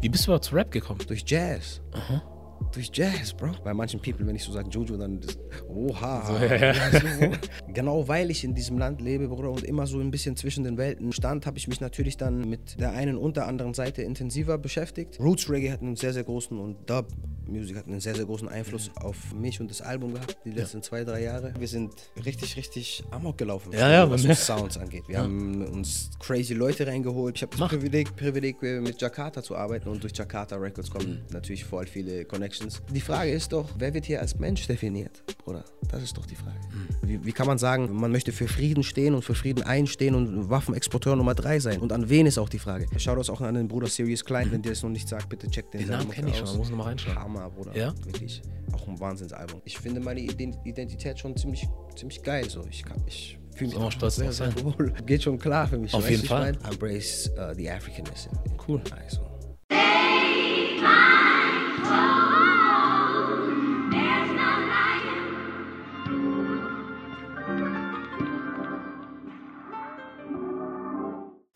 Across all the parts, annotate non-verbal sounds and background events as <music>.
Wie bist du überhaupt zu Rap gekommen? Durch Jazz. Aha durch Jazz, Bro. Bei manchen People, wenn ich so sage Juju, dann das, oha. <laughs> So, ja, ja. genau weil ich in diesem Land lebe, Bruder, und immer so ein bisschen zwischen den Welten stand, habe ich mich natürlich dann mit der einen und der anderen Seite intensiver beschäftigt. Roots Reggae hat einen sehr, sehr großen und Dub Music hat einen sehr, sehr großen Einfluss auf mich und das Album gehabt, die letzten ja. zwei, drei Jahre. Wir sind richtig, richtig amok gelaufen, ja, ja, was uns Sounds angeht. Wir haben uns crazy Leute reingeholt. Ich habe das Privileg, Privileg, mit Jakarta zu arbeiten und durch Jakarta Records kommen mhm. natürlich voll viele Connections. Die Frage ist doch, wer wird hier als Mensch definiert, Bruder? Das ist doch die Frage. Mhm. Wie, wie, kann man sagen, man möchte für Frieden stehen und für Frieden einstehen und Waffenexporteur Nummer drei sein? Und an wen ist auch die Frage? Schau das auch an den Bruder Sirius Klein, mhm. wenn dir das noch nicht sagt, bitte check den, den Namen kenne ich schon, muss noch mal reinschauen. Hammer, Bruder. Ja? Wirklich. Auch ein Wahnsinnsalbum. Ich finde meine Identität schon ziemlich, ziemlich geil. So. Ich, ich fühle mich auch stolz sehr, sehr wohl. <laughs> Geht schon klar für mich. Auf jeden Fall. Embrace uh, the Africanness. Cool. Also.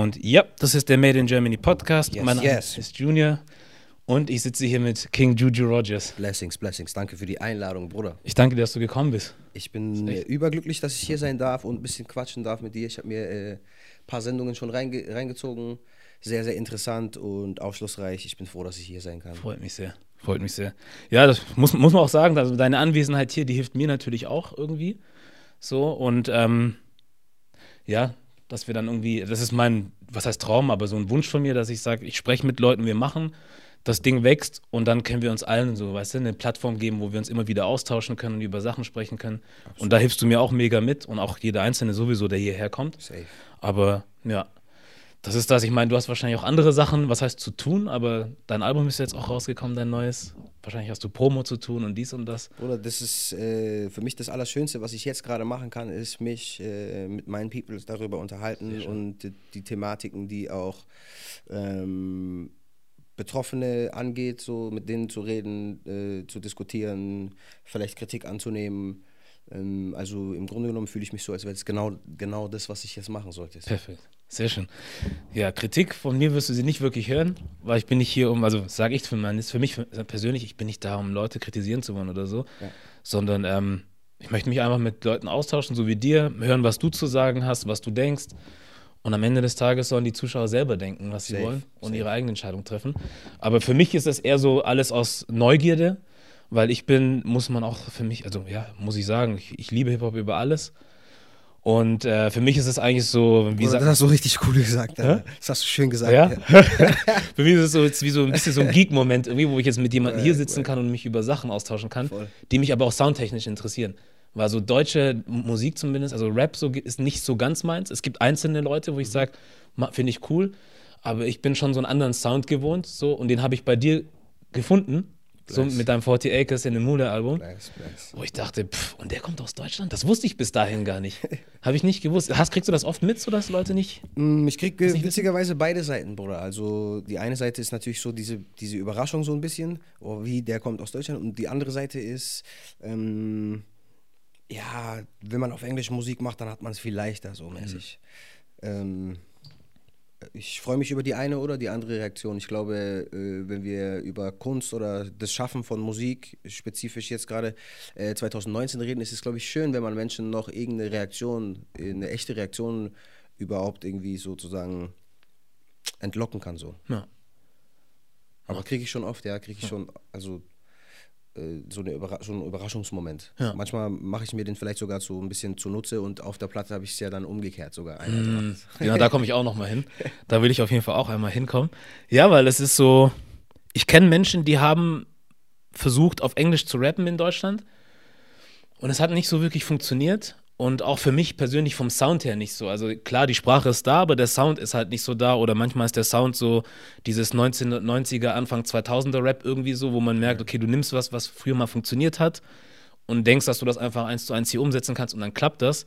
Und ja, das ist der Made in Germany Podcast. Yes, mein Name yes. ist Junior und ich sitze hier mit King Juju Rogers. Blessings, Blessings. Danke für die Einladung, Bruder. Ich danke dir, dass du gekommen bist. Ich bin äh, überglücklich, dass ich hier sein darf und ein bisschen quatschen darf mit dir. Ich habe mir ein äh, paar Sendungen schon reinge reingezogen. Sehr, sehr interessant und aufschlussreich. Ich bin froh, dass ich hier sein kann. Freut mich sehr. Freut mich sehr. Ja, das muss, muss man auch sagen. Also deine Anwesenheit hier, die hilft mir natürlich auch irgendwie. So und ähm, ja, dass wir dann irgendwie, das ist mein, was heißt Traum, aber so ein Wunsch von mir, dass ich sage, ich spreche mit Leuten, wir machen, das Ding wächst und dann können wir uns allen so, weißt du, eine Plattform geben, wo wir uns immer wieder austauschen können und über Sachen sprechen können. Absolut. Und da hilfst du mir auch mega mit und auch jeder Einzelne sowieso, der hierher kommt. Safe. Aber ja, das ist das. Ich meine, du hast wahrscheinlich auch andere Sachen, was heißt zu tun, aber dein Album ist jetzt auch rausgekommen, dein neues. Wahrscheinlich hast du Promo zu tun und dies und das. Bruder, das ist äh, für mich das Allerschönste, was ich jetzt gerade machen kann, ist mich äh, mit meinen Peoples darüber unterhalten und die, die, Thematiken, die auch ähm, Betroffene angeht, so mit denen zu reden, äh, zu diskutieren, vielleicht Kritik anzunehmen. Ähm, also im Grunde genommen fühle ich mich so, als wäre es genau, genau das, was ich jetzt machen sollte. Perfekt. Sehr schön. Ja, Kritik von mir wirst du sie nicht wirklich hören, weil ich bin nicht hier, um, also sage ich für, mein, für mich persönlich, ich bin nicht da, um Leute kritisieren zu wollen oder so, ja. sondern ähm, ich möchte mich einfach mit Leuten austauschen, so wie dir, hören, was du zu sagen hast, was du denkst. Und am Ende des Tages sollen die Zuschauer selber denken, was sie safe, wollen und safe. ihre eigene Entscheidung treffen. Aber für mich ist das eher so alles aus Neugierde, weil ich bin, muss man auch für mich, also ja, muss ich sagen, ich, ich liebe Hip-Hop über alles. Und äh, für mich ist es eigentlich so, wie gesagt. Das hast du richtig cool gesagt. Ja? Das hast du schön gesagt. Ja? <laughs> für mich ist es so, wie so ein bisschen so ein Geek-Moment, irgendwie, wo ich jetzt mit jemandem hier sitzen kann und mich über Sachen austauschen kann, Voll. die mich aber auch soundtechnisch interessieren. Weil so deutsche Musik zumindest, also Rap so, ist nicht so ganz meins. Es gibt einzelne Leute, wo ich mhm. sage, finde ich cool, aber ich bin schon so einen anderen Sound gewohnt, so und den habe ich bei dir gefunden. So mit deinem 40 Acres in dem Mule-Album. Wo ich dachte, pff, und der kommt aus Deutschland? Das wusste ich bis dahin gar nicht. <laughs> Habe ich nicht gewusst. Hast, kriegst du das oft mit, so dass Leute nicht. Mm, ich krieg witzigerweise beide Seiten, Bruder. Also die eine Seite ist natürlich so diese, diese Überraschung so ein bisschen, oh, wie der kommt aus Deutschland. Und die andere Seite ist, ähm, ja, wenn man auf Englisch Musik macht, dann hat man es viel leichter, so mäßig. Mhm. Ähm, ich freue mich über die eine oder die andere Reaktion. Ich glaube, äh, wenn wir über Kunst oder das Schaffen von Musik, spezifisch jetzt gerade äh, 2019 reden, ist es, glaube ich, schön, wenn man Menschen noch irgendeine Reaktion, eine echte Reaktion überhaupt irgendwie sozusagen entlocken kann. So. Ja. Aber kriege ich schon oft, ja, kriege ich ja. schon, also äh, so, eine Überra so ein Überraschungsmoment. Ja. Manchmal mache ich mir den vielleicht sogar so ein bisschen zunutze und auf der Platte habe ich es ja dann umgekehrt sogar. Mm, ja, da komme ich auch nochmal hin. Da will ich auf jeden Fall auch einmal hinkommen. Ja, weil es ist so, ich kenne Menschen, die haben versucht, auf Englisch zu rappen in Deutschland und es hat nicht so wirklich funktioniert. Und auch für mich persönlich vom Sound her nicht so. Also klar, die Sprache ist da, aber der Sound ist halt nicht so da. Oder manchmal ist der Sound so dieses 1990er, Anfang 2000er Rap irgendwie so, wo man merkt, okay, du nimmst was, was früher mal funktioniert hat und denkst, dass du das einfach eins zu eins hier umsetzen kannst und dann klappt das.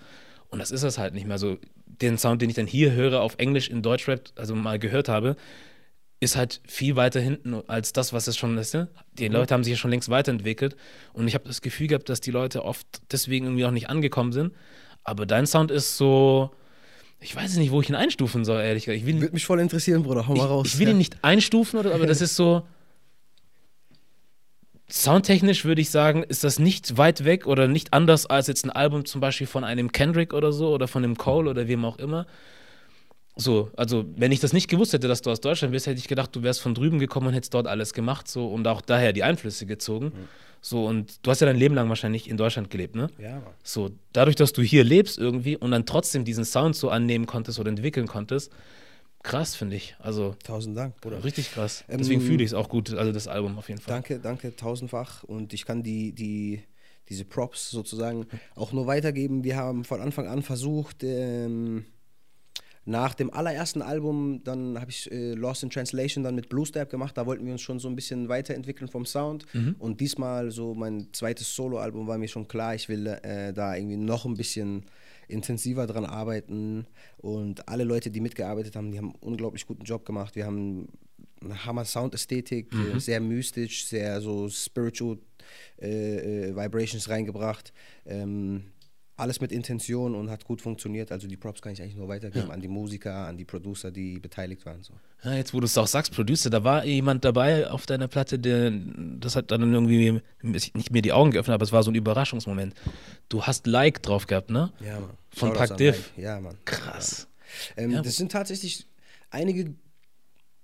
Und das ist es halt nicht mehr so. Den Sound, den ich dann hier höre auf Englisch in Deutschrap, also mal gehört habe, ist halt viel weiter hinten als das, was es schon ist. Ne? Die mhm. Leute haben sich ja schon längst weiterentwickelt und ich habe das Gefühl gehabt, dass die Leute oft deswegen irgendwie auch nicht angekommen sind. Aber dein Sound ist so, ich weiß nicht, wo ich ihn einstufen soll, ehrlich gesagt. Ich will, Würde mich voll interessieren, Bruder. Hau mal ich, raus. ich will ja. ihn nicht einstufen, oder, aber das ist so. Soundtechnisch würde ich sagen, ist das nicht weit weg oder nicht anders als jetzt ein Album zum Beispiel von einem Kendrick oder so oder von einem Cole oder wem auch immer. So, also wenn ich das nicht gewusst hätte, dass du aus Deutschland bist, hätte ich gedacht, du wärst von drüben gekommen und hättest dort alles gemacht so und auch daher die Einflüsse gezogen. So und du hast ja dein Leben lang wahrscheinlich in Deutschland gelebt, ne? Ja, Mann. So, dadurch, dass du hier lebst irgendwie und dann trotzdem diesen Sound so annehmen konntest oder entwickeln konntest, krass, finde ich. Also Tausend Dank, Bruder. richtig krass. Ähm, Deswegen fühle ich es auch gut, also das Album auf jeden Fall. Danke, danke, tausendfach. Und ich kann die, die, diese Props sozusagen auch nur weitergeben. Wir haben von Anfang an versucht, ähm, nach dem allerersten Album, dann habe ich äh, Lost in Translation dann mit Blue Step gemacht. Da wollten wir uns schon so ein bisschen weiterentwickeln vom Sound. Und diesmal so mein zweites Soloalbum war mir schon klar, ich will äh, da irgendwie noch ein bisschen intensiver dran arbeiten. Und alle Leute, die mitgearbeitet haben, die haben einen unglaublich guten Job gemacht. Wir haben eine Hammer Soundästhetik, äh, sehr mystisch, sehr so spiritual äh, äh, Vibrations reingebracht. Ähm, alles mit Intention und hat gut funktioniert. Also die Props kann ich eigentlich nur weitergeben an die Musiker, an die Producer, die beteiligt waren. So. Ja, jetzt, wo du es auch sagst, Producer, da war jemand dabei auf deiner Platte, der, das hat dann irgendwie nicht mir die Augen geöffnet, aber es war so ein Überraschungsmoment. Du hast Like drauf gehabt, ne? Ja, Mann. Von Shoutouts Pac an Div. Mike. Ja, Mann. Krass. Ähm, Ja, das sind tatsächlich einige,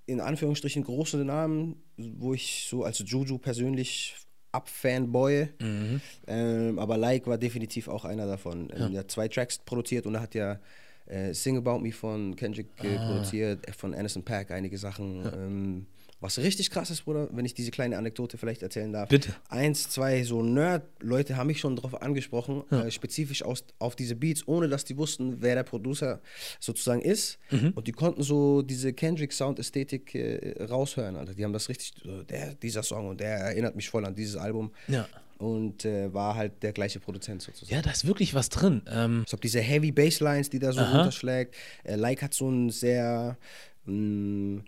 in Anführungsstrichen, große Namen, wo ich so als Juju persönlich abfanboye. Mhm. Ähm, aber Like war definitiv auch einer davon. Ähm, Der hat zwei Tracks produziert und er hat ja äh, Sing About Me von Kendrick äh, Ah. produziert, äh, von Anderson Paak einige Sachen. Ähm, was richtig krass ist, Bruder, wenn ich diese kleine Anekdote vielleicht erzählen darf. Bitte. Eins, zwei so Nerd-Leute haben mich schon darauf angesprochen, äh, spezifisch aus, auf diese Beats, ohne dass die wussten, wer der Producer sozusagen ist. Mhm. Und die konnten so diese Kendrick-Sound-Ästhetik äh, raushören. Alter. Die haben das richtig, so, der, dieser Song und der erinnert mich voll an dieses Album. Ja. Und äh, war halt der gleiche Produzent sozusagen. Ja, da ist wirklich was drin. Ähm, Ich glaube, diese Heavy Basslines, die da so Aha. runterschlägt. Äh, like hat so einen sehr mh,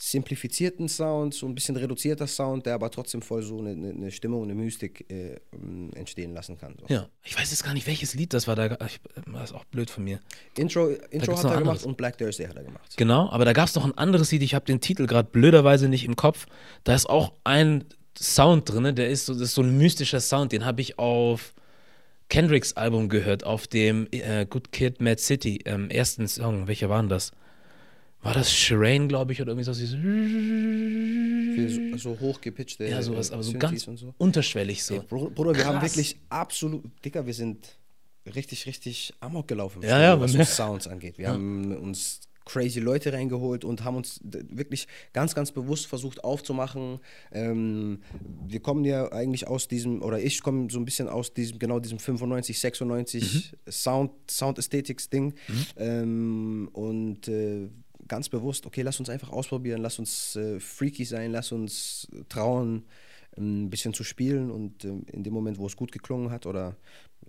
simplifizierten Sound, so ein bisschen reduzierter Sound, der aber trotzdem voll so eine, eine, Stimmung, eine Mystik äh, mh, entstehen lassen kann. So. ja. Ich weiß jetzt gar nicht, welches Lied das war. Da, ich, das ist auch blöd von mir. Intro, Intro hat er gemacht anderes. und Black Thursday hat er gemacht. Genau, aber da gab es noch ein anderes Lied, ich habe den Titel gerade blöderweise nicht im Kopf. Da ist auch ein Sound drin, der ist so, das ist so ein mystischer Sound, den habe ich auf Kendricks Album gehört, auf dem äh, Good Kid, Mad City, ähm, ersten Song. Welcher war denn das? War das Shireen, glaube ich, oder irgendwie so? Dieses Für so, so hochgepitchte ja, sowas, aber so Synthes ganz so. unterschwellig so. Ey, Bruder, wir haben wirklich absolut, Dicker, wir sind richtig, richtig amok gelaufen, Ja, ja, was so Sounds angeht. Wir haben uns crazy Leute reingeholt und haben uns wirklich ganz, ganz bewusst versucht aufzumachen. Ähm, wir kommen ja eigentlich aus diesem, oder ich komme so ein bisschen aus diesem, genau diesem 95, 96 Sound, Sound-Ästhetics-Ding ähm, und äh, ganz bewusst, okay, lass uns einfach ausprobieren, lass uns äh, freaky sein, lass uns trauen, ein bisschen zu spielen und ähm, in dem Moment, wo es gut geklungen hat, oder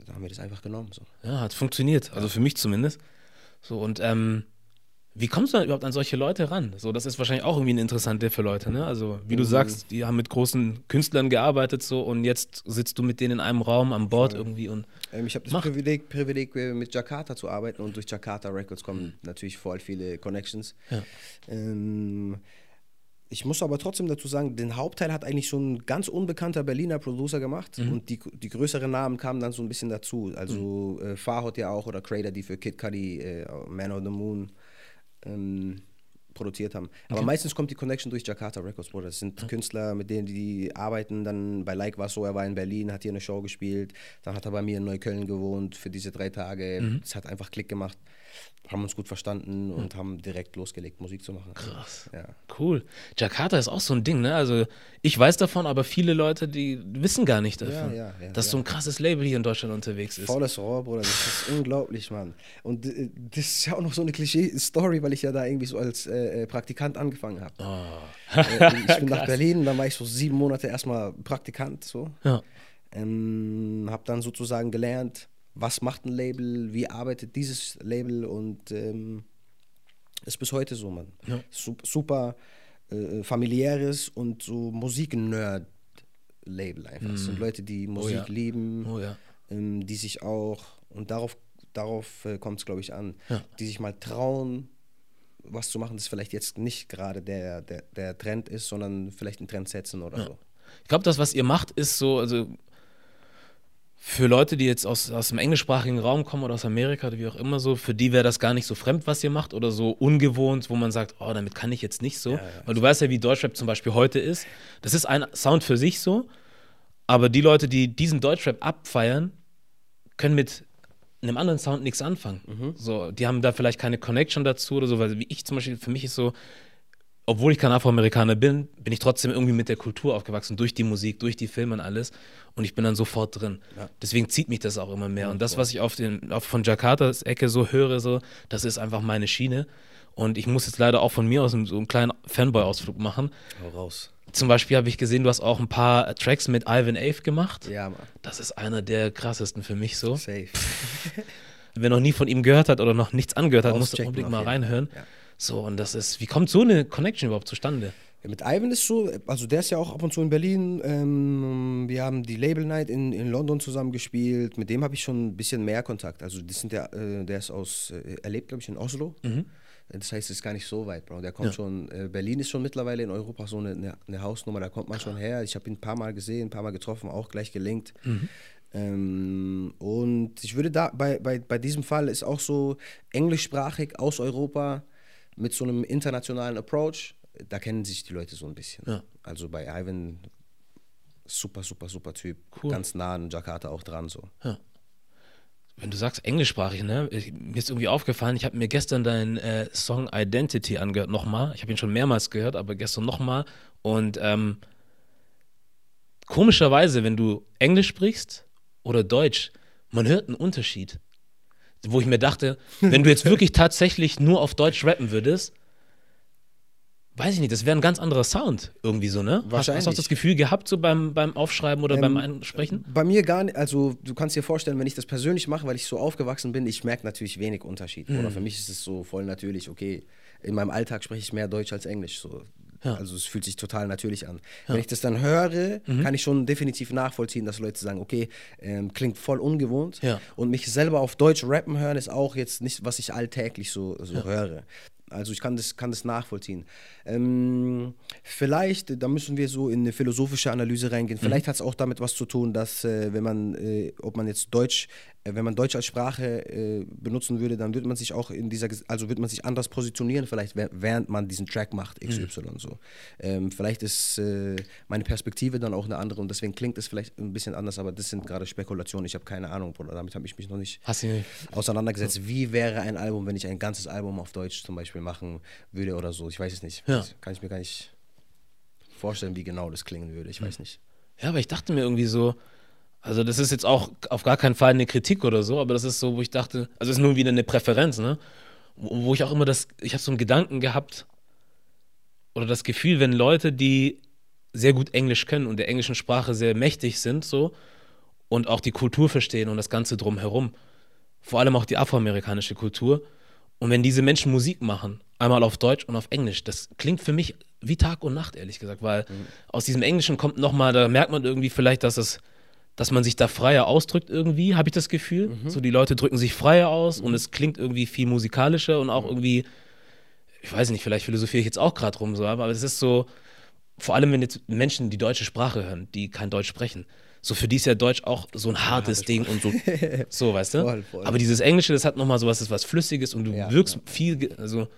da haben wir das einfach genommen. So. Ja, hat funktioniert. Also für mich zumindest. So, und ähm, wie kommst du dann überhaupt an solche Leute ran? So, das ist wahrscheinlich auch irgendwie eine interessante für Leute, ne? Also, wie du sagst, die haben mit großen Künstlern gearbeitet so und jetzt sitzt du mit denen in einem Raum an Bord irgendwie und Ähm, ich habe das. Privileg, Privileg, äh, mit Jakarta zu arbeiten und durch Jakarta Records kommen natürlich voll viele Connections. Ja. Ähm, ich muss aber trotzdem dazu sagen, den Hauptteil hat eigentlich so ein ganz unbekannter Berliner Producer gemacht und die, die größeren Namen kamen dann so ein bisschen dazu. Also äh, Farhot ja auch oder Crater, die für Kid Cudi äh, Man of the Moon ähm, produziert haben. Aber meistens kommt die Connection durch Jakarta Records, Bruder. Das sind Künstler, mit denen die arbeiten. Dann bei Like war es so, er war in Berlin, hat hier eine Show gespielt. Dann hat er bei mir in Neukölln gewohnt für diese drei Tage. Es hat einfach Klick gemacht. Haben uns gut verstanden und haben direkt losgelegt, Musik zu machen. krass. Ja. Cool. Jakarta ist auch so ein Ding, ne? Also ich weiß davon, aber viele Leute, die wissen gar nicht davon, ja, ja, dass so ein krasses Label hier in Deutschland unterwegs ist. Volles Rohr, Bruder, das ist <laughs> unglaublich, Mann. Und äh, das ist ja auch noch so eine Klischee-Story, weil ich ja da irgendwie so als äh, äh, Praktikant angefangen habe. Oh. äh, ich <laughs> bin nach Berlin, dann war ich so sieben Monate erstmal Praktikant, so. Ja. Ähm, habe dann sozusagen gelernt, was macht ein Label, wie arbeitet dieses Label und ähm, ist bis heute so, Mann. Ja. Sup- Super äh, familiäres und so Musik-Nerd-Label einfach. Es sind Leute, die Musik ja. lieben, Oh ja. ähm, die sich auch, und darauf, darauf äh, kommt es, glaube ich, an. Die sich mal trauen, was zu machen, das vielleicht jetzt nicht gerade der, der, der Trend ist, sondern vielleicht einen Trend setzen oder so. Ich glaube, das, was ihr macht, ist so, also für Leute, die jetzt aus, aus dem englischsprachigen Raum kommen oder aus Amerika oder wie auch immer so, für die wäre das gar nicht so fremd, was ihr macht oder so ungewohnt, wo man sagt, oh, damit kann ich jetzt nicht so. Weil du weißt ja, wie Deutschrap zum Beispiel heute ist. Das ist ein Sound für sich so, aber die Leute, die diesen Deutschrap abfeiern, können mit einem anderen Sound nichts anfangen. So, die haben da vielleicht keine Connection dazu oder so, weil wie ich zum Beispiel, für mich ist so, obwohl ich kein Afroamerikaner bin, bin ich trotzdem irgendwie mit der Kultur aufgewachsen, durch die Musik, durch die Filme und alles. Und ich bin dann sofort drin. Deswegen zieht mich das auch immer mehr. und das, was ich auf den, auf von Jakartas Ecke so höre, so, das ist einfach meine Schiene. Und ich muss jetzt leider auch von mir aus so einen kleinen Fanboy-Ausflug machen. Hau raus. Zum Beispiel habe ich gesehen, du hast auch ein paar Tracks mit Ivan Ave gemacht. Ja, Mann. Das ist einer der krassesten für mich so. Safe. <laughs> Wer noch nie von ihm gehört hat oder noch nichts angehört hat, muss unbedingt mal reinhören. Ja. So, und das ist, wie kommt so eine Connection überhaupt zustande? Ja, mit Ivan ist so, also der ist ja auch ab und zu in Berlin. Ähm, wir haben die Label Night in, in London zusammen gespielt. Mit dem habe ich schon ein bisschen mehr Kontakt. Also das sind ja, äh, der ist aus, äh, er lebt glaube ich in Oslo. Das heißt, es ist gar nicht so weit, Bro. Der kommt Ja. schon, äh, Berlin ist schon mittlerweile in Europa so eine, eine, eine Hausnummer, da kommt man schon her. Ich habe ihn ein paar Mal gesehen, ein paar Mal getroffen, auch gleich gelinkt. Ähm, und ich würde da, bei, bei, bei diesem Fall ist auch so englischsprachig aus Europa mit so einem internationalen Approach, da kennen sich die Leute so ein bisschen. Ja. Also bei Ivan, super, super, super Typ. Cool. Ganz nah an Jakarta auch dran so. Wenn du sagst englischsprachig, ne? Ich, mir ist irgendwie aufgefallen, ich habe mir gestern deinen äh, Song Identity angehört, nochmal. Ich habe ihn schon mehrmals gehört, aber gestern nochmal. Und ähm, komischerweise, wenn du Englisch sprichst oder Deutsch, man hört einen Unterschied. Wo ich mir dachte, <laughs> wenn du jetzt wirklich tatsächlich nur auf Deutsch rappen würdest, weiß ich nicht, das wäre ein ganz anderer Sound irgendwie so, ne? Hast, hast du auch Wahrscheinlich. das Gefühl gehabt, so beim, beim Aufschreiben oder Ähm, beim Einsprechen? Bei mir gar nicht, also du kannst dir vorstellen, wenn ich das persönlich mache, weil ich so aufgewachsen bin, ich merke natürlich wenig Unterschied. Mhm. Oder für mich ist es so voll natürlich, okay, in meinem Alltag spreche ich mehr Deutsch als Englisch. So. Ja. Also es fühlt sich total natürlich an. Wenn ich das dann höre, Mhm. kann ich schon definitiv nachvollziehen, dass Leute sagen, okay, ähm, klingt voll ungewohnt. Ja. Und mich selber auf Deutsch rappen hören, ist auch jetzt nicht, was ich alltäglich so, so höre. Also ich kann das, kann das nachvollziehen. Ähm, vielleicht, da müssen wir so in eine philosophische Analyse reingehen. Vielleicht hat es auch damit was zu tun, dass äh, wenn man, äh, ob man jetzt Deutsch, äh, wenn man Deutsch als Sprache äh, benutzen würde, dann würde man sich auch in dieser, also würde man sich anders positionieren, vielleicht wäh- während man diesen Track macht, XY so. Ähm, vielleicht ist äh, meine Perspektive dann auch eine andere und deswegen klingt es vielleicht ein bisschen anders, aber das sind gerade Spekulationen. Ich habe keine Ahnung, Bruder. Damit habe ich mich noch nicht nicht? auseinandergesetzt. Wie wäre ein Album, wenn ich ein ganzes Album auf Deutsch zum Beispiel machen würde oder so? Ich weiß es nicht. Ja. Kann ich mir gar nicht vorstellen, wie genau das klingen würde. Ich weiß nicht. Ja, aber ich dachte mir irgendwie so, also das ist jetzt auch auf gar keinen Fall eine Kritik oder so, aber das ist so, wo ich dachte, also es ist nur wieder eine Präferenz, ne? Wo, wo ich auch immer das, ich habe so einen Gedanken gehabt oder das Gefühl, wenn Leute, die sehr gut Englisch können und der englischen Sprache sehr mächtig sind, so und auch die Kultur verstehen und das Ganze drumherum, vor allem auch die afroamerikanische Kultur, und wenn diese Menschen Musik machen, einmal auf Deutsch und auf Englisch, das klingt für mich wie Tag und Nacht, ehrlich gesagt, weil aus diesem Englischen kommt nochmal, da merkt man irgendwie vielleicht, dass es, dass man sich da freier ausdrückt irgendwie, habe ich das Gefühl. So die Leute drücken sich freier aus und es klingt irgendwie viel musikalischer und auch irgendwie, ich weiß nicht, vielleicht philosophiere ich jetzt auch gerade rum, so, aber es ist so, vor allem wenn jetzt Menschen die deutsche Sprache hören, die kein Deutsch sprechen, so für die ist ja Deutsch auch so ein hartes Ding und so, <laughs> so, weißt du? Voll, voll. Aber dieses Englische, das hat nochmal so was, das ist was Flüssiges und du Ja, wirkst ja. viel, also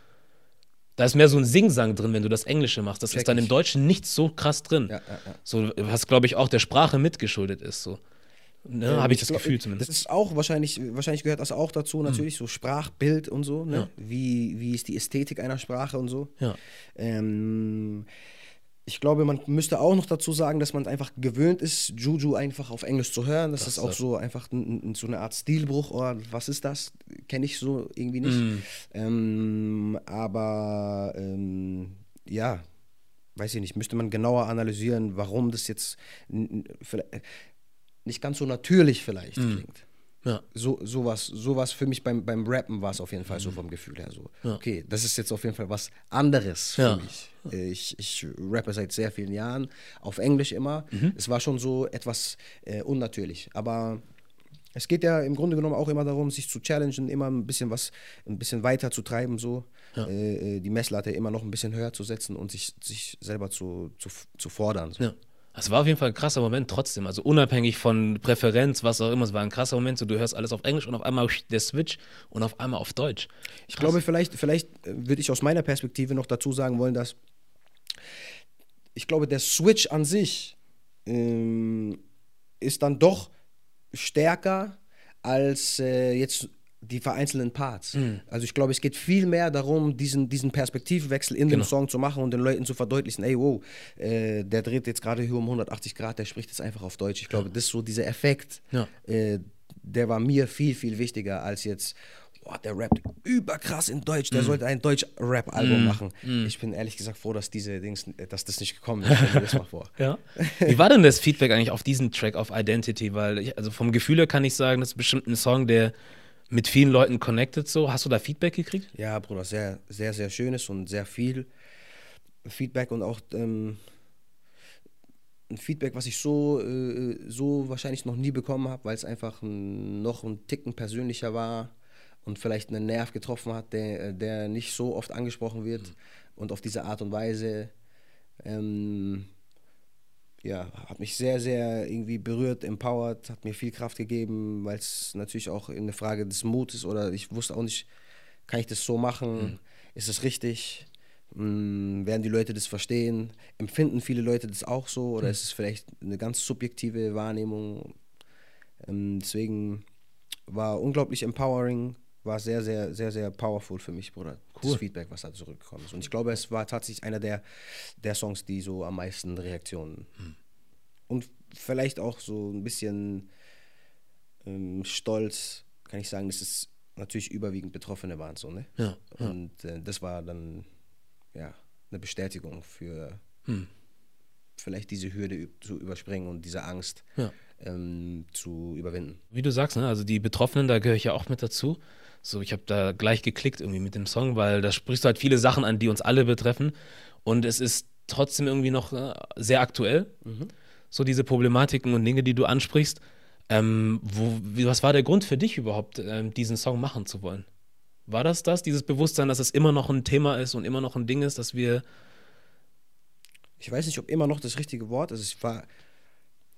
da ist mehr so ein Singsang drin, wenn du das Englische machst. Das Check ist dann im. Deutschen nicht so krass drin. Ja, ja, ja. So, was glaube ich auch der Sprache mitgeschuldet ist, so. Ne, Ähm, Habe ich das glaub, Gefühl Das zumindest. ist auch wahrscheinlich, wahrscheinlich gehört das auch dazu, natürlich, so Sprachbild und so, ne? Ja. Wie, wie ist die Ästhetik einer Sprache und so. Ja. Ähm, ich glaube, man müsste auch noch dazu sagen, dass man einfach gewöhnt ist, Juju einfach auf Englisch zu hören. Das, Das ist auch so einfach so eine Art Stilbruch. Oder was ist das? Kenne ich so irgendwie nicht. Mm. Ähm, aber ähm, ja, weiß ich nicht, müsste man genauer analysieren, warum das jetzt nicht ganz so natürlich vielleicht Mm. klingt. Ja. So, sowas, sowas für mich beim, beim Rappen war es auf jeden Fall Mhm. so vom Gefühl her so. Ja. Okay, das ist jetzt auf jeden Fall was anderes für Ja. mich. Ich, ich rappe seit sehr vielen Jahren, auf Englisch immer. Mhm. Es war schon so etwas äh, unnatürlich. Aber Es geht ja im Grunde genommen auch immer darum, sich zu challengen, immer ein bisschen was, ein bisschen weiter zu treiben, so äh, äh, die Messlatte immer noch ein bisschen höher zu setzen und sich, sich selber zu, zu, zu fordern. So. Es war auf jeden Fall ein krasser Moment trotzdem. Also unabhängig von Präferenz, was auch immer, es war ein krasser Moment. So, du hörst alles auf Englisch und auf einmal der Switch und auf einmal auf Deutsch. Ich glaube, vielleicht, vielleicht äh, würde ich aus meiner Perspektive noch dazu sagen wollen, dass ich glaube, der Switch an sich ähm, ist dann doch stärker als äh, jetzt die vereinzelten Parts. Also ich glaube, es geht viel mehr darum, diesen, diesen Perspektivwechsel in Genau. dem Song zu machen und den Leuten zu verdeutlichen, ey, wow, äh, der dreht jetzt gerade hier um 180 Grad, der spricht jetzt einfach auf Deutsch. Ich glaube, das ist so dieser Effekt, Ja. äh, der war mir viel, viel wichtiger als jetzt, boah, der rappt überkrass in Deutsch, Mm. der sollte ein Deutsch-Rap-Album machen. Ich bin ehrlich gesagt froh, dass diese Dings, dass das nicht gekommen ist. Das mal vor. <laughs> Ja. <laughs> Wie war denn das Feedback eigentlich auf diesen Track auf Identity? Weil, ich, also vom Gefühl her kann ich sagen, das ist bestimmt ein Song, der mit vielen Leuten connected so. Hast du da Feedback gekriegt? Ja, Bruder, sehr, sehr, sehr schönes und sehr viel Feedback und auch ähm, ein Feedback, was ich so, äh, so wahrscheinlich noch nie bekommen habe, weil es einfach ein, noch ein Ticken persönlicher war und vielleicht einen Nerv getroffen hat, der, der nicht so oft angesprochen wird und auf diese Art und Weise. Ähm, ja, hat mich sehr, sehr irgendwie berührt, empowert, hat mir viel Kraft gegeben, weil es natürlich auch eine Frage des Mutes oder ich wusste auch nicht, kann ich das so machen? Ist es richtig? Mm, werden die Leute das verstehen? Empfinden viele Leute das auch so oder ist es vielleicht eine ganz subjektive Wahrnehmung? Ähm, deswegen war unglaublich empowering, war sehr, sehr, sehr, sehr powerful für mich, Bruder. Das Cool. Feedback, was da zurückgekommen ist. Und ich glaube, es war tatsächlich einer der, der Songs, die so am meisten Reaktionen und vielleicht auch so ein bisschen ähm, stolz, kann ich sagen, dass es natürlich überwiegend Betroffene waren, so, ne? Ja, ja. Und äh, das war dann, ja, eine Bestätigung für Hm. vielleicht diese Hürde zu überspringen und diese Angst Ja. ähm, zu überwinden. Wie du sagst, ne? also die Betroffenen, da gehöre ich ja auch mit dazu. So, ich habe da gleich geklickt irgendwie mit dem Song, weil da sprichst du halt viele Sachen an, die uns alle betreffen. Und es ist trotzdem irgendwie noch äh, sehr aktuell. So diese Problematiken und Dinge, die du ansprichst. Ähm, wo, was war der Grund für dich überhaupt, ähm, diesen Song machen zu wollen? War das das, dieses Bewusstsein, dass es immer noch ein Thema ist und immer noch ein Ding ist, dass wir. Ich weiß nicht, ob immer noch das richtige Wort ist. Es war,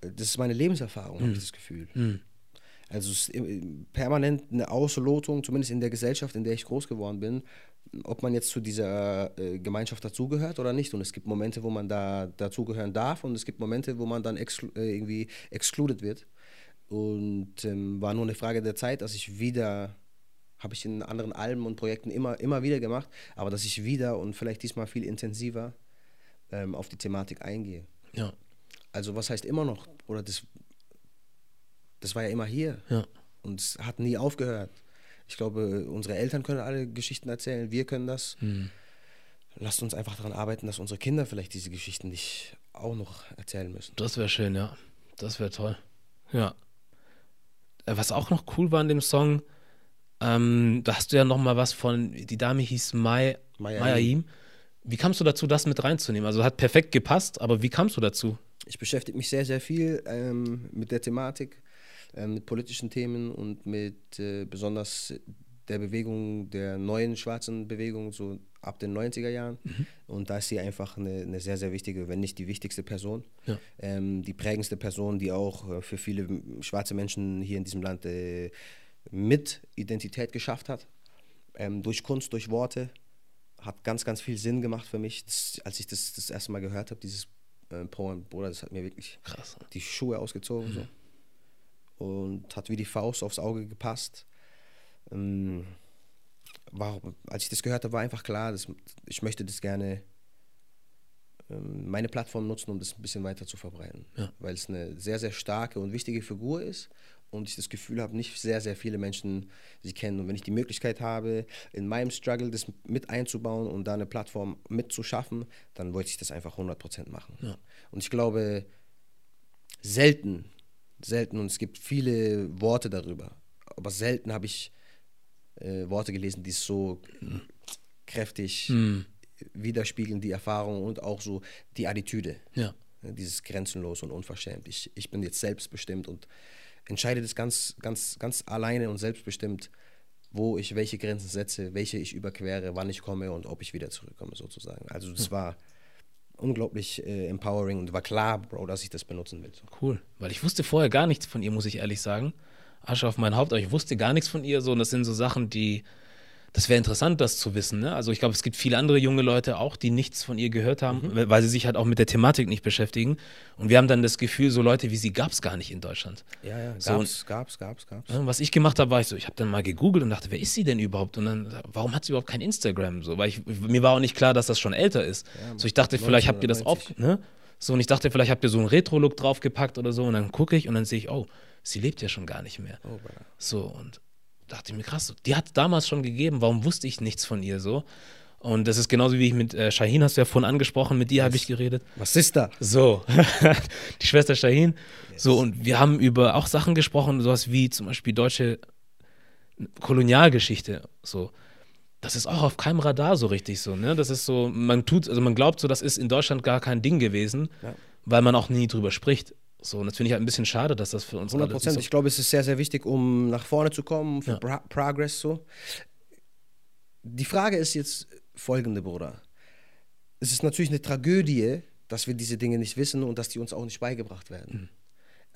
das ist meine Lebenserfahrung, habe ich das Gefühl. Also es ist permanent eine Auslotung, zumindest in der Gesellschaft, in der ich groß geworden bin, ob man jetzt zu dieser äh, Gemeinschaft dazugehört oder nicht. Und es gibt Momente, wo man da dazugehören darf und es gibt Momente, wo man dann exclu äh, irgendwie excluded wird. Und ähm, war nur eine Frage der Zeit, dass ich wieder, habe ich in anderen Alben und Projekten immer, immer wieder gemacht, aber dass ich wieder und vielleicht diesmal viel intensiver ähm, auf die Thematik eingehe. Ja, Also was heißt immer noch? Oder das, das war ja immer hier. ja, Und es hat nie aufgehört. Ich glaube, unsere Eltern können alle Geschichten erzählen, wir können das. Lasst uns einfach daran arbeiten, dass unsere Kinder vielleicht diese Geschichten nicht auch noch erzählen müssen. das wäre schön, ja. Das wäre toll. Ja. Äh, Was auch noch cool war an dem Song, ähm, da hast du ja noch mal was von, die Dame hieß Mai, Maya Mayahim. Wie kamst du dazu, das mit reinzunehmen? Also hat perfekt gepasst, aber wie kamst du dazu? Ich beschäftige mich sehr, sehr viel ähm, mit der Thematik, ähm, mit politischen Themen und mit äh, besonders der Bewegung, der neuen schwarzen Bewegung, so ab den 90er Jahren. Und da ist sie einfach eine, eine sehr, sehr wichtige, wenn nicht die wichtigste Person. Ja. Ähm, die prägendste Person, die auch äh, für viele schwarze Menschen hier in diesem Land äh, mit Identität geschafft hat. Ähm, durch Kunst, durch Worte. Hat ganz, ganz viel Sinn gemacht für mich. Das, als ich das das erste Mal gehört habe, dieses äh, Poem, Bruder, das hat mir wirklich Krass. die Schuhe ausgezogen so. Und hat wie die Faust aufs Auge gepasst. Ähm, war, als ich das gehört habe, war einfach klar, dass ich möchte das gerne ähm, meine Plattform nutzen, um das ein bisschen weiter zu verbreiten. Ja. Weil es eine sehr, sehr starke und wichtige Figur ist und ich das Gefühl habe, nicht sehr, sehr viele Menschen sie kennen. Und wenn ich die Möglichkeit habe, in meinem Struggle das mit einzubauen und da eine Plattform mitzuschaffen, dann wollte ich das einfach 100% machen. Ja. Und ich glaube, selten, selten, und es gibt viele Worte darüber, aber selten habe ich äh, Worte gelesen, die so kräftig widerspiegeln, die Erfahrung und auch so die Attitüde. Ja. Dieses grenzenlos und unverschämt. Ich, ich bin jetzt selbstbestimmt und entscheide das ganz, ganz, ganz alleine und selbstbestimmt, wo ich welche Grenzen setze, welche ich überquere, wann ich komme und ob ich wieder zurückkomme, sozusagen. Also das war unglaublich äh, empowering und war klar, Bro, dass ich das benutzen will. So. Cool. Weil ich wusste vorher gar nichts von ihr, muss ich ehrlich sagen. Asche auf mein Haupt, aber ich wusste gar nichts von ihr. So, und das sind so Sachen, die das wäre interessant, das zu wissen. Ne? Also ich glaube, es gibt viele andere junge Leute auch, die nichts von ihr gehört haben, mhm. weil sie sich halt auch mit der Thematik nicht beschäftigen. Und wir haben dann das Gefühl, so Leute wie sie gab es gar nicht in Deutschland. Ja, ja, so, gab's, gab's, gab's, gab's. Was ich gemacht habe, war ich so, ich habe dann mal gegoogelt und dachte, wer ist sie denn überhaupt? Und dann, warum hat sie überhaupt kein Instagram? So, weil ich, mir war auch nicht klar, dass das schon älter ist. Ja, so ich dachte, vielleicht habt ihr das auch, ne? So, und ich dachte, vielleicht habt ihr so einen Retro-Look draufgepackt oder so. Und dann gucke ich und dann sehe ich, oh, sie lebt ja schon gar nicht mehr. Oh, so, und dachte ich mir, krass, die hat es damals schon gegeben, warum wusste ich nichts von ihr so? Und das ist genauso wie ich mit äh, Shahin, hast du ja vorhin angesprochen, mit dir habe ich geredet. Was ist da? So, <laughs> die Schwester Shahin. Yes. So, und wir haben über auch Sachen gesprochen, sowas wie zum Beispiel deutsche Kolonialgeschichte. So, das ist auch auf keinem Radar so richtig so, ne? Das ist so, man tut, also man glaubt so, das ist in Deutschland gar kein Ding gewesen, ja. weil man auch nie drüber spricht. So, und das finde ich halt ein bisschen schade, dass das für uns 100 Prozent. So ich glaube, es ist sehr, sehr wichtig, um nach vorne zu kommen, für ja. Progress so. Die Frage ist jetzt folgende, Bruder. Es ist natürlich eine Tragödie, dass wir diese Dinge nicht wissen und dass die uns auch nicht beigebracht werden. Mhm.